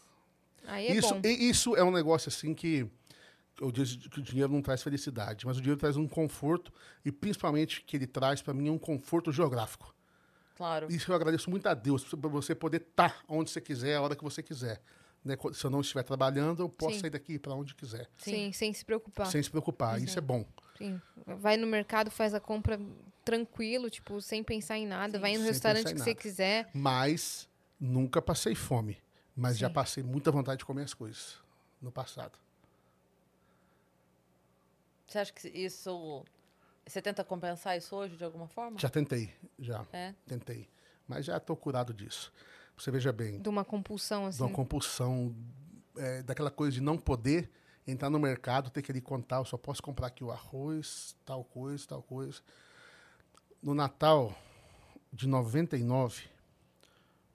S3: É
S4: isso, e- isso é um negócio assim que eu disse que o dinheiro não traz felicidade, mas o dinheiro traz um conforto e principalmente que ele traz para mim um conforto geográfico.
S2: Claro.
S4: Isso eu agradeço muito a Deus por você poder estar onde você quiser, a hora que você quiser. Né? Se eu não estiver trabalhando, eu posso
S3: Sim.
S4: sair daqui para onde quiser,
S3: Sim. sem se preocupar.
S4: sem se preocupar. Isso é bom.
S3: Sim. Vai no mercado, faz a compra tranquilo, tipo, sem pensar em nada. Vai no
S4: Sem
S3: restaurante que você quiser.
S4: Mas nunca passei fome, mas já
S3: Sim.
S4: passei muita vontade de comer as coisas no passado.
S2: Você acha que isso. Você tenta compensar isso hoje de alguma forma?
S4: Já tentei, já
S2: É.
S4: tentei, mas já estou curado disso. Você veja bem,
S3: De uma compulsão,
S4: de
S3: assim.
S4: uma compulsão, é, daquela coisa de não poder entrar no mercado, ter que ali contar, eu só posso comprar aqui o arroz, tal coisa, tal coisa. No Natal de 99,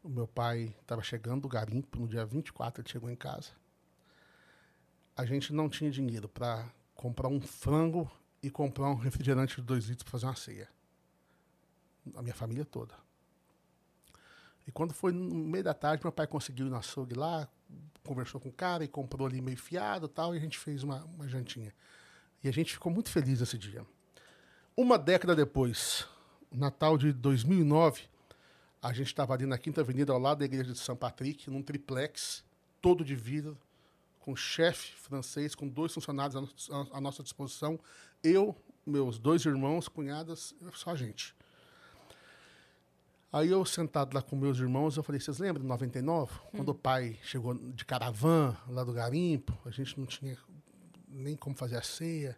S4: o meu pai estava chegando do garimpo, no dia 24 ele chegou em casa. A gente não tinha dinheiro para comprar um frango e comprar um refrigerante de dois litros para fazer uma ceia. A minha família toda. E quando foi no meio da tarde, meu pai conseguiu ir no açougue lá, conversou com o cara e comprou ali meio fiado tal, e a gente fez uma, uma jantinha. E a gente ficou muito feliz esse dia. Uma década depois, Natal de 2009, a gente estava ali na Quinta Avenida, ao lado da igreja de São Patrick, num triplex, todo de vidro, com chefe francês, com dois funcionários à, no- à nossa disposição, eu, meus dois irmãos, cunhadas, só a gente. Aí eu sentado lá com meus irmãos, eu falei, vocês lembram de 99? Quando o pai chegou de caravã lá do garimpo, a gente não tinha nem como fazer a ceia.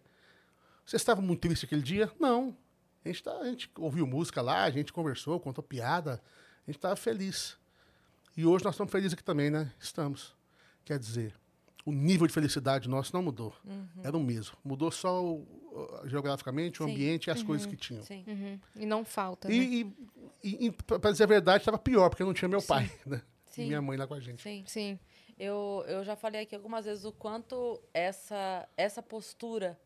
S4: Vocês estavam muito tristes aquele dia? Não. A gente, tá, a gente ouviu música lá, a gente conversou, contou piada, a gente estava feliz. E hoje nós estamos felizes aqui também, né? Estamos. Quer dizer, o nível de felicidade nosso não mudou. Era o mesmo. Mudou só o- o- geograficamente, o
S2: Sim.
S4: ambiente e as coisas que tinham.
S2: Sim.
S3: Uhum. E não falta, né?
S4: E, e, e, e para dizer a verdade, estava pior, porque não tinha meu pai, né?
S2: Sim.
S4: E minha mãe lá com a gente.
S2: Sim.
S3: Sim.
S2: Eu, eu já falei aqui algumas vezes o quanto essa, essa postura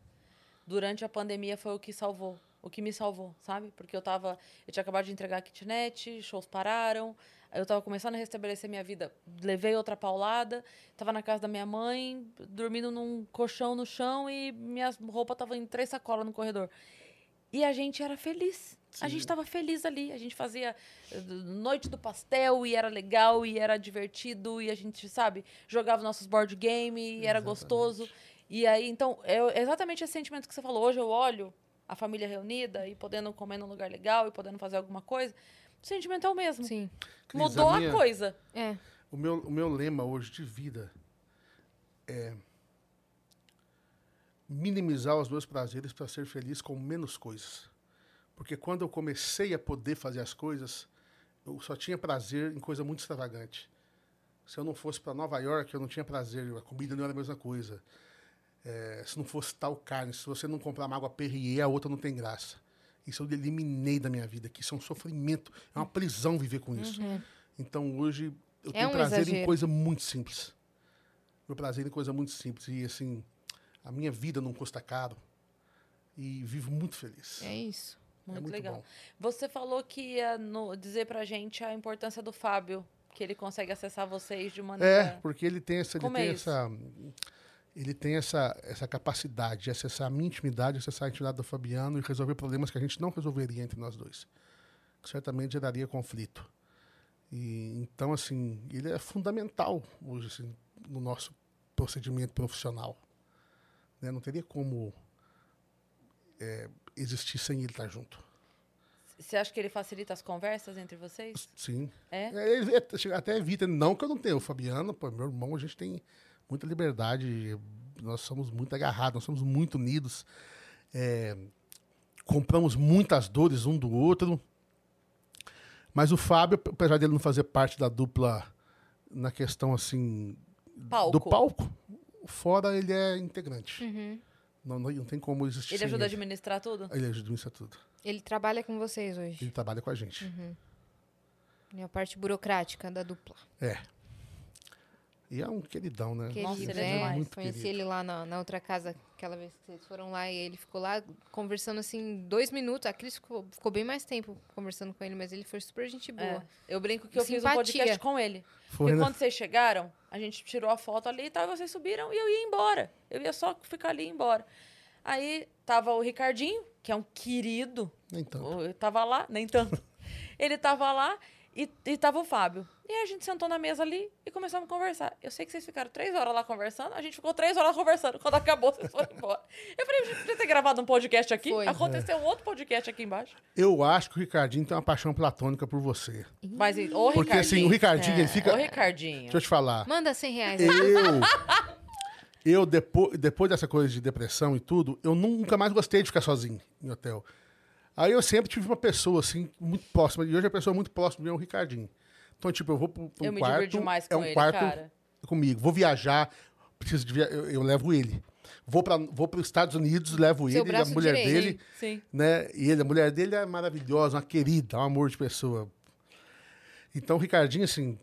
S2: durante a pandemia foi o que salvou. O que me salvou, sabe? Porque eu tava. Eu tinha acabado de entregar a kitnet, shows pararam. Eu tava começando a restabelecer minha vida. Levei outra paulada. Tava na casa da minha mãe, dormindo num colchão no chão e minhas roupas estavam em três sacolas no corredor. E a gente era feliz. A gente estava feliz ali. A gente fazia eh, noite do pastel e era legal e era divertido e a gente, sabe, jogava nossos board game e era gostoso. E aí, então, é exatamente esse sentimento que você falou. Hoje eu olho a família reunida e podendo comer num lugar legal e podendo fazer alguma coisa. O sentimento é o mesmo.
S3: Sim.
S4: Cris,
S2: Mudou
S4: a
S2: a,
S4: minha-
S2: coisa.
S3: É.
S4: O meu, o meu lema hoje de vida é minimizar os meus prazeres para ser feliz com menos coisas. Porque quando eu comecei a poder fazer as coisas, eu só tinha prazer em coisa muito extravagante. Se eu não fosse para Nova York, eu não tinha prazer, a comida não era a mesma coisa. É, se não fosse tal carne, se você não comprar uma água Perrier, a outra não tem graça. Isso eu eliminei da minha vida, que isso é um sofrimento, é uma prisão viver com isso. Então hoje eu
S3: É
S4: tenho
S3: um
S4: prazer em
S3: exagero.
S4: coisa muito simples. Meu prazer em coisa muito simples. E assim, a minha vida não custa caro. E vivo muito feliz.
S3: É isso.
S2: Muito,
S4: é muito
S2: legal.
S4: bom.
S2: Você falou que ia no- dizer pra gente a importância do Fábio, que ele consegue acessar vocês de
S4: É,
S2: maneira.
S4: porque ele tem essa, ele
S2: Como é
S4: tem
S2: isso?
S4: Ele tem essa, essa capacidade de acessar a minha intimidade, acessar a intimidade do Fabiano e resolver problemas que a gente não resolveria entre nós dois. Que certamente geraria conflito. E então assim, ele é fundamental hoje assim, no nosso procedimento profissional. Né? Não teria como é, existir sem ele estar junto.
S2: Você acha que ele facilita as conversas entre vocês?
S4: Sim.
S2: É?
S4: É, até evita, não que eu não tenha. O Fabiano, pô, meu irmão, a gente tem muita liberdade. Nós somos muito agarrados, nós somos muito unidos. É, compramos muitas dores um do outro. Mas o Fábio, apesar dele não fazer parte da dupla na questão assim
S2: Palco.
S4: do palco, fora ele é integrante. Não, não, não tem como existir.
S2: Ele
S4: sem
S2: ajuda a
S4: ele.
S2: administrar tudo?
S4: Ele administra tudo.
S3: Ele trabalha com vocês hoje.
S4: Ele trabalha com a gente.
S3: É a parte burocrática da dupla.
S4: É. E é um queridão, né?
S3: Querido,
S2: Nossa, ele é
S3: né?
S4: Muito
S3: Conheci
S4: querido.
S3: ele lá na, na outra casa, aquela vez que vocês foram lá, e ele ficou lá conversando assim, dois minutos. A Cris ficou, ficou bem mais tempo conversando com ele, mas ele foi super gente boa.
S2: É. Eu brinco que eu fiz um
S3: Simpatia.
S2: podcast com ele.
S4: Foi,
S2: Porque
S4: né?
S2: quando vocês chegaram, a gente tirou a foto ali e tal, e vocês subiram e eu ia embora. Eu ia só ficar ali e ir embora. Aí tava o Ricardinho, que é um querido.
S4: Nem tanto.
S2: Eu tava lá, nem tanto. <laughs> Ele tava lá e, e tava o Fábio. E aí a gente sentou na mesa ali e começamos a conversar. Eu sei que vocês ficaram três horas lá conversando, a gente ficou três horas conversando. Quando acabou, vocês foram embora. Eu falei, a gente podia ter gravado um podcast aqui.
S3: Foi.
S2: Aconteceu um outro podcast aqui embaixo.
S4: Eu acho que o Ricardinho tem uma paixão platônica por você.
S2: Mas, ô,
S4: Porque, assim, o Ricardinho, ele fica-
S2: Ô, Ricardinho.
S4: Deixa eu te falar.
S3: Manda 100 reais.
S4: Eu. <laughs> Eu, depois, depois dessa coisa de depressão e tudo, eu nunca mais gostei de ficar sozinho em hotel. Aí eu sempre tive uma pessoa, assim, muito próxima. E hoje a pessoa muito próxima de mim é o Ricardinho. Então, tipo, eu vou pro, pro
S2: Eu me
S4: quarto.
S2: demais
S4: é
S2: com
S4: um
S2: ele,
S4: quarto
S2: cara.
S4: comigo. Vou viajar, preciso de via... eu, eu levo ele. Vou para vou os Estados Unidos, levo
S3: Seu
S4: ele, a mulher
S3: direito.
S4: dele.
S2: Sim.
S4: né? E ele, a mulher dele é maravilhosa, uma querida, um amor de pessoa. Então o Ricardinho, assim,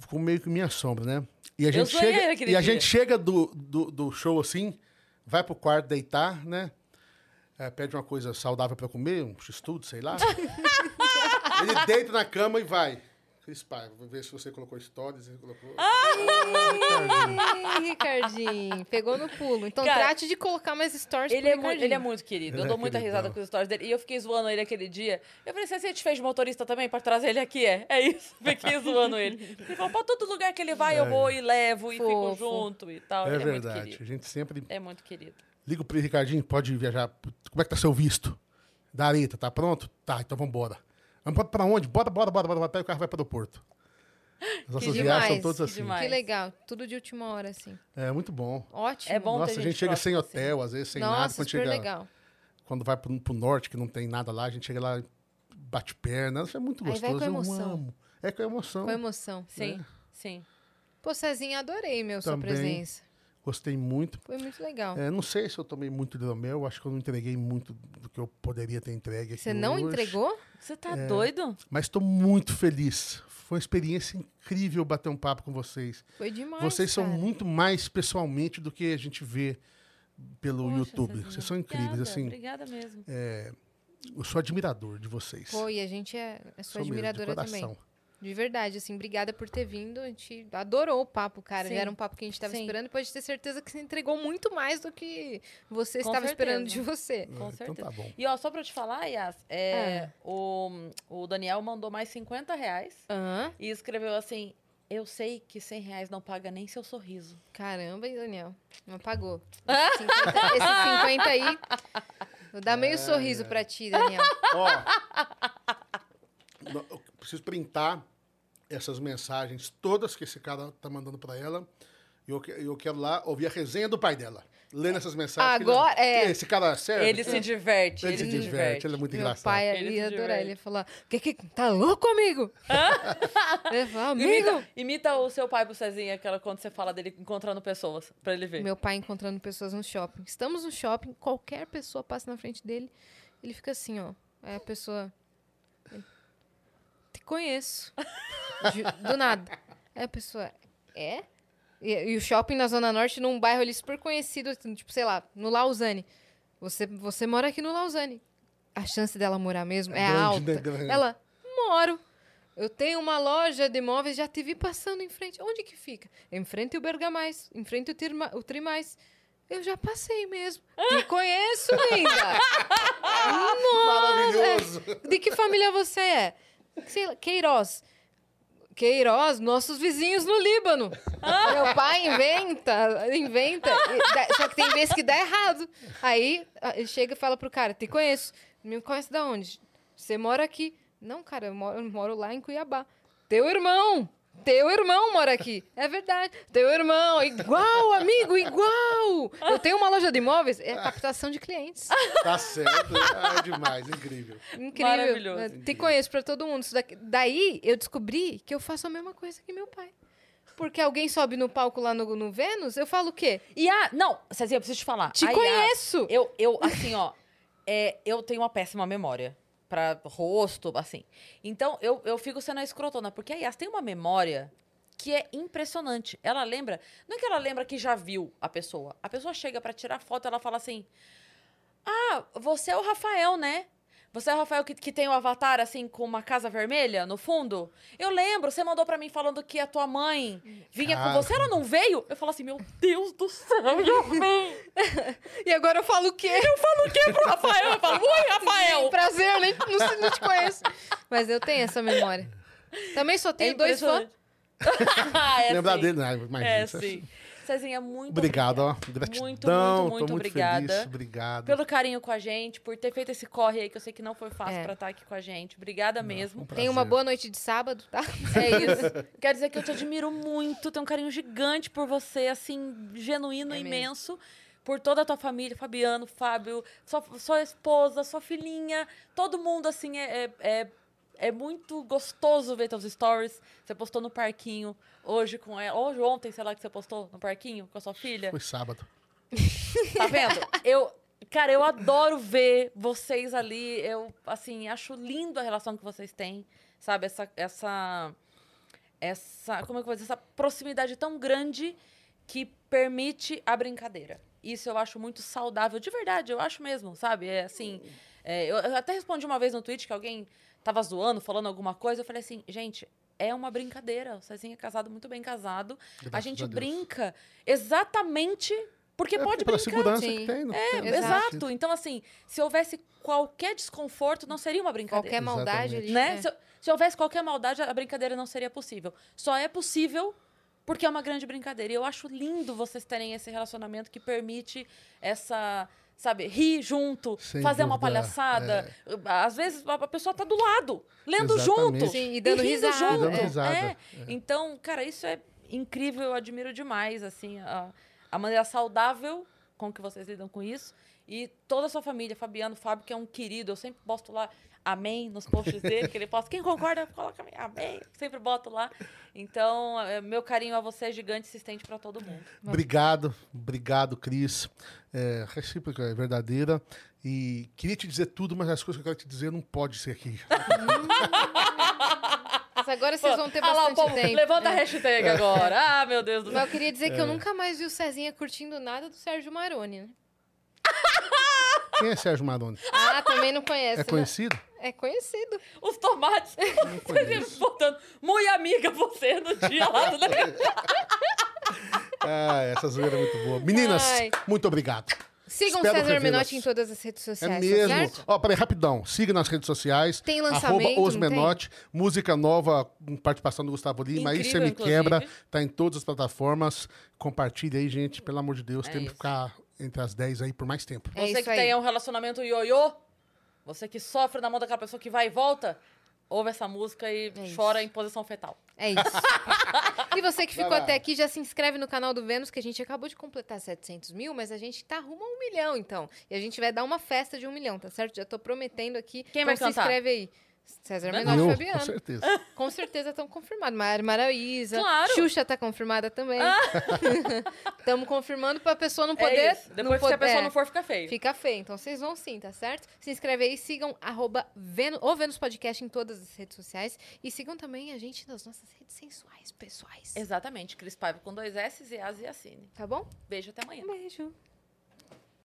S4: ficou meio que minha sombra, né? E a gente chega, e a gente chega do, do, do show assim, vai pro quarto deitar, né? É, pede uma coisa saudável pra comer, um x-tudo, sei lá. <laughs> ele deita na cama e vai. Cris Paiva, vou ver se você colocou stories. Você colocou...
S3: Ih, Ricardinho, pegou no pulo. Então
S2: Cara,
S3: trate de colocar mais stories
S2: Ele
S3: pro
S2: é, muito,
S3: Ricardinho.
S2: ele é muito querido. Eu dou
S4: é
S2: muita risada com os stories dele. E eu fiquei zoando ele aquele dia. Eu falei, você te fez de motorista também pra trazer ele aqui? É, é isso. <laughs> Fiquei zoando ele. Ele falou, pra todo lugar que ele vai, eu vou e levo e fico
S3: Fofo.
S2: junto e tal.
S4: É
S2: ele é muito
S4: verdade.
S2: querido.
S4: a gente sempre
S2: É muito querido.
S4: liga pro Ricardinho, pode viajar. Como é que tá seu visto? Da Areta, tá pronto? Tá, então vambora. Vamos pra- pra onde? Bora, bora, bora, bora, bora. Aí o carro vai pro aeroporto. As nossas
S3: demais,
S4: viagens são todas assim.
S2: demais.
S3: Que legal, tudo de última hora, assim.
S4: É muito bom.
S3: Ótimo.
S2: É bom
S4: Nossa,
S2: ter
S4: a gente
S2: gente
S4: chega sem
S2: assim.
S4: hotel, às vezes sem nada.
S3: Nossa,
S4: Quando
S3: super
S4: chega,
S3: legal.
S4: quando vai pro, pro norte, que não tem nada lá, a gente chega lá, bate perna. Isso é muito
S3: Aí vai
S4: gostoso.
S3: com
S4: Eu
S3: emoção.
S4: amo. É com emoção.
S3: Com emoção.
S2: Sim,
S4: É.
S2: sim.
S3: Pô, Cezinha, adorei, meu, sua
S4: Também.
S3: presença.
S4: Gostei muito.
S3: Foi muito legal.
S4: É, não sei se eu tomei muito hidromel, acho que eu não entreguei muito do que eu poderia ter entregue
S3: Você não
S4: hoje.
S3: entregou?
S2: Você tá doido?
S4: Mas estou muito feliz. Foi uma experiência incrível bater um papo com vocês.
S3: Foi demais,
S4: vocês são
S3: cara.
S4: muito mais pessoalmente do que a gente vê pelo
S2: Poxa,
S4: YouTube. Vocês são incríveis,
S2: obrigada,
S4: assim.
S2: Obrigada mesmo.
S4: Eu sou admirador de vocês.
S3: E a gente é, é sua
S4: Sou mesmo, de
S3: admiradora também. De verdade, assim, obrigada por ter vindo. A gente adorou o papo, cara.
S2: Sim.
S3: Era um papo que a gente tava
S2: Sim.
S3: esperando e pode ter certeza que você entregou muito mais do que você
S2: Com
S3: estava esperando
S2: certeza.
S3: de você.
S2: Com
S4: Ah,
S2: certeza.
S4: Então tá bom.
S2: E ó, só pra te falar, Yas, é, o, o Daniel mandou mais 50 reais e escreveu assim: Eu sei que 100 reais não paga nem seu sorriso.
S3: Caramba, Daniel? Não pagou. <laughs> Esse 50, esse 50 aí. Vou dar meio sorriso pra ti, Daniel. <laughs>
S4: Ó, eu preciso printar essas mensagens todas que esse cara tá mandando pra ela. E eu, eu quero lá ouvir a resenha do pai dela. Lendo essas mensagens. que ele-
S3: Agora, é.
S4: Esse cara serve.
S2: Ele se diverte,
S4: Ele
S2: ele,
S4: se
S2: se
S4: diverte, ele é muito
S3: Meu
S4: engraçado.
S3: pai
S2: Ele
S3: ali ia adorar.
S2: diverte.
S3: Ele ia falar: que, que, tá louco, amigo? <laughs> Ele ia falar, amigo.
S2: Imita, imita o seu pai pro Cezinha, aquela quando você fala dele encontrando pessoas, pra ele ver.
S3: Meu pai encontrando pessoas no shopping. Estamos no shopping, qualquer pessoa passa na frente dele, ele fica assim, ó. Aí a pessoa. Conheço. Do nada. Aí a pessoa. É? E, e o shopping na Zona Norte, num bairro ali super conhecido, assim, tipo, sei lá, no Lausanne. Você, você mora aqui no Lausanne. A chance dela morar mesmo é,
S4: grande,
S3: alta.
S4: né? Grande.
S3: Ela, moro. Eu tenho uma loja de imóveis, já te vi passando em frente. Onde que fica? Em frente o Bergamais, em frente o, Tirma, o Trimais. Eu já passei mesmo. Te <laughs> conheço, linda.
S4: Maravilhoso.
S3: De que família você é? Sei Queiroz. Queiroz, nossos vizinhos no Líbano. Meu pai inventa, inventa. Só que tem vezes que dá errado. Aí ah, ele chega e fala pro cara: Te conheço. Me conhece da onde? Você mora aqui. Não, cara, eu moro, eu moro lá em Cuiabá. Teu irmão. Teu irmão mora aqui. É verdade. Teu irmão, igual, amigo, igual. Eu tenho uma loja de imóveis. É captação de clientes.
S4: Tá certo. Ah, é demais, incrível.
S3: Incrível.
S2: Maravilhoso.
S3: Te conheço pra todo mundo. Daí eu descobri que eu faço a mesma coisa que meu pai. Porque alguém sobe no palco lá no, no Vênus, eu falo o quê?
S2: E a. Não, Cezinha, eu preciso te falar.
S3: Te
S2: A
S3: conheço!
S2: Eu, eu, assim, ó. é, eu tenho uma péssima memória pra rosto, assim. Então, eu, eu fico sendo a escrotona, porque a Yas tem uma memória que é impressionante. Ela lembra. Não é que ela lembra que já viu a pessoa. A pessoa chega pra tirar foto, ela fala assim: Ah, você é o Rafael, né? Você é o Rafael que, que tem o avatar, assim, com uma casa vermelha no fundo? Eu lembro, você mandou pra mim falando que a tua mãe vinha com
S4: Cara.
S2: você, ela não veio? Eu falo assim, meu Deus do céu, <laughs> eu vim.
S3: E agora eu falo o quê? Eu falo
S2: O que pro Rafael? Eu falo, oi, Rafael!
S3: Prazer, eu nem não, não te conheço. Mas eu tenho essa memória. Também só tenho dois fãs. <laughs>
S2: é
S4: Lembrar
S2: sim.
S4: dele, né? Imagina.
S2: É
S4: isso
S2: sim. Cezinha, muito
S4: Obrigado, ó.
S2: obrigada.
S4: Gratidão.
S2: Muito, muito, muito
S4: muito
S2: obrigada.
S4: feliz. Obrigado.
S2: Pelo carinho com a gente, por ter feito esse corre aí, que eu sei que não foi fácil
S3: É.
S2: pra estar aqui com a gente. Obrigada mesmo.
S4: um
S3: Tenha uma boa noite de sábado, tá? <laughs>
S2: É isso. <laughs> Quero dizer que eu te admiro muito, tenho um carinho gigante por você, assim, genuíno,
S3: É mesmo.
S2: imenso. Por toda a tua família, Fabiano, Fábio, sua, sua esposa, sua filhinha, todo mundo, assim, é, é, é, é muito gostoso ver teus stories. Você postou no parquinho hoje com ela, hoje, ontem, sei lá, que você postou no parquinho com a sua filha.
S4: Foi sábado. <laughs>
S2: Tá vendo? Eu, cara, eu adoro ver vocês ali. Eu, assim, acho lindo a relação que vocês têm, sabe? Essa, essa, essa, como é que eu vou dizer? Essa proximidade tão grande que permite a brincadeira. Isso eu acho muito saudável, de verdade, eu acho mesmo, sabe? É assim, é, eu, eu até respondi uma vez no tweet que alguém tava zoando, falando alguma coisa, eu falei assim, gente, é uma brincadeira. O Cezinha é casado, muito bem casado. a
S4: Graças
S2: gente
S4: a
S2: brinca exatamente porque
S4: É,
S2: pode
S4: pela
S2: brincar.
S4: segurança
S3: sim.
S4: que tem. não
S2: É,
S4: tem
S2: exato. Então, assim, se houvesse qualquer desconforto, não seria uma brincadeira.
S3: Qualquer maldade ali.
S2: Né?
S3: é.
S2: Se, se houvesse qualquer maldade, a brincadeira não seria possível. Só é possível porque é uma grande brincadeira. E eu acho lindo vocês terem esse relacionamento que permite essa, sabe, rir junto,
S4: Sem
S2: fazer uma
S4: dúvida,
S2: palhaçada. Às vezes a pessoa tá do lado, lendo
S4: Exatamente.
S2: junto.
S3: Sim, e dando
S2: rindo
S3: risada.
S2: junto.
S4: E dando
S3: é.
S4: risada.
S2: É. Então, cara, isso é incrível, eu admiro demais, assim, a, a maneira saudável com que vocês lidam com isso. E toda a sua família, Fabiano, Fábio, que é um querido, eu sempre posto lá amém nos posts dele, que ele posta. Quem concorda, coloca amém. Sempre boto lá. Então, é, meu carinho a você é gigante e se estende pra todo mundo.
S4: Obrigado, obrigado, Cris. É, recíproca é verdadeira. E queria te dizer tudo, mas as coisas que eu quero te dizer não pode ser aqui. <laughs>
S3: Mas agora vocês vão ter
S2: Ah lá, o
S3: bastante
S2: povo,
S3: tempo.
S2: Levanta a
S3: É.
S2: hashtag agora. Ah, meu Deus do
S3: Mas
S2: céu.
S3: eu queria dizer que eu nunca mais vi o Cezinha curtindo nada do Sérgio Maroni, né?
S4: Quem é Sérgio Maroni?
S3: Ah, também não conhece,
S4: É
S3: né?
S4: conhecido?
S3: É conhecido.
S2: Os tomates. Vocês botando. Muito amiga você no dia lá do <laughs>
S4: Ah, essa zoeira é muito boa. Meninas,
S3: Ai.
S4: muito obrigado.
S3: Sigam o
S4: Espero
S3: César. Menotti em todas as redes
S4: É
S3: sociais, tá
S4: mesmo.
S3: certo?
S4: Ó, peraí, rapidão. Siga nas redes sociais.
S3: Tem
S4: Arroba
S3: lançamento,
S4: Os? Menotti. Música nova com participação do Gustavo Lima. aí você
S2: Incrível,
S4: me
S2: inclusive.
S4: quebra. Tá em todas as plataformas. Compartilha aí, gente. Pelo amor de Deus.
S2: É
S4: Tem que
S2: isso.
S4: ficar entre as 10 aí por mais tempo.
S3: É
S2: Você
S3: isso
S2: que
S3: aí.
S2: tem um relacionamento ioiô, você que sofre na mão daquela pessoa que vai e volta, ouve essa música e
S3: É isso.
S2: chora em posição fetal.
S3: É isso. <laughs> e você que ficou
S4: Vai
S3: até aqui, já se inscreve no canal do Vênus, que a gente acabou de completar 700 mil, mas a gente tá rumo a um milhão, então. E a gente vai dar uma festa de um milhão, tá certo? Já tô prometendo aqui.
S2: Quem
S3: então
S2: vai
S3: se
S2: cantar?
S3: inscreve aí. César
S2: Menotti.
S3: Menotti e Fabiano. <laughs>
S4: com certeza.
S3: Com certeza estão confirmados. Mara Maraísa.
S2: Claro.
S3: Xuxa tá confirmada também. <laughs> Estamos confirmando pra pessoa não poder.
S2: é isso. Depois,
S3: não
S2: se a pessoa
S3: é,
S2: não for, fica feio.
S3: Fica feio. Então vocês vão sim, tá certo? Se inscreve aí, sigam arroba Vênus, o Vênus Podcast em todas as redes sociais. E sigam também a gente nas nossas redes sensuais, pessoais.
S2: Exatamente. Cris Paiva com dois S e As e Assine.
S3: Tá bom?
S2: Beijo até amanhã.
S3: Um beijo.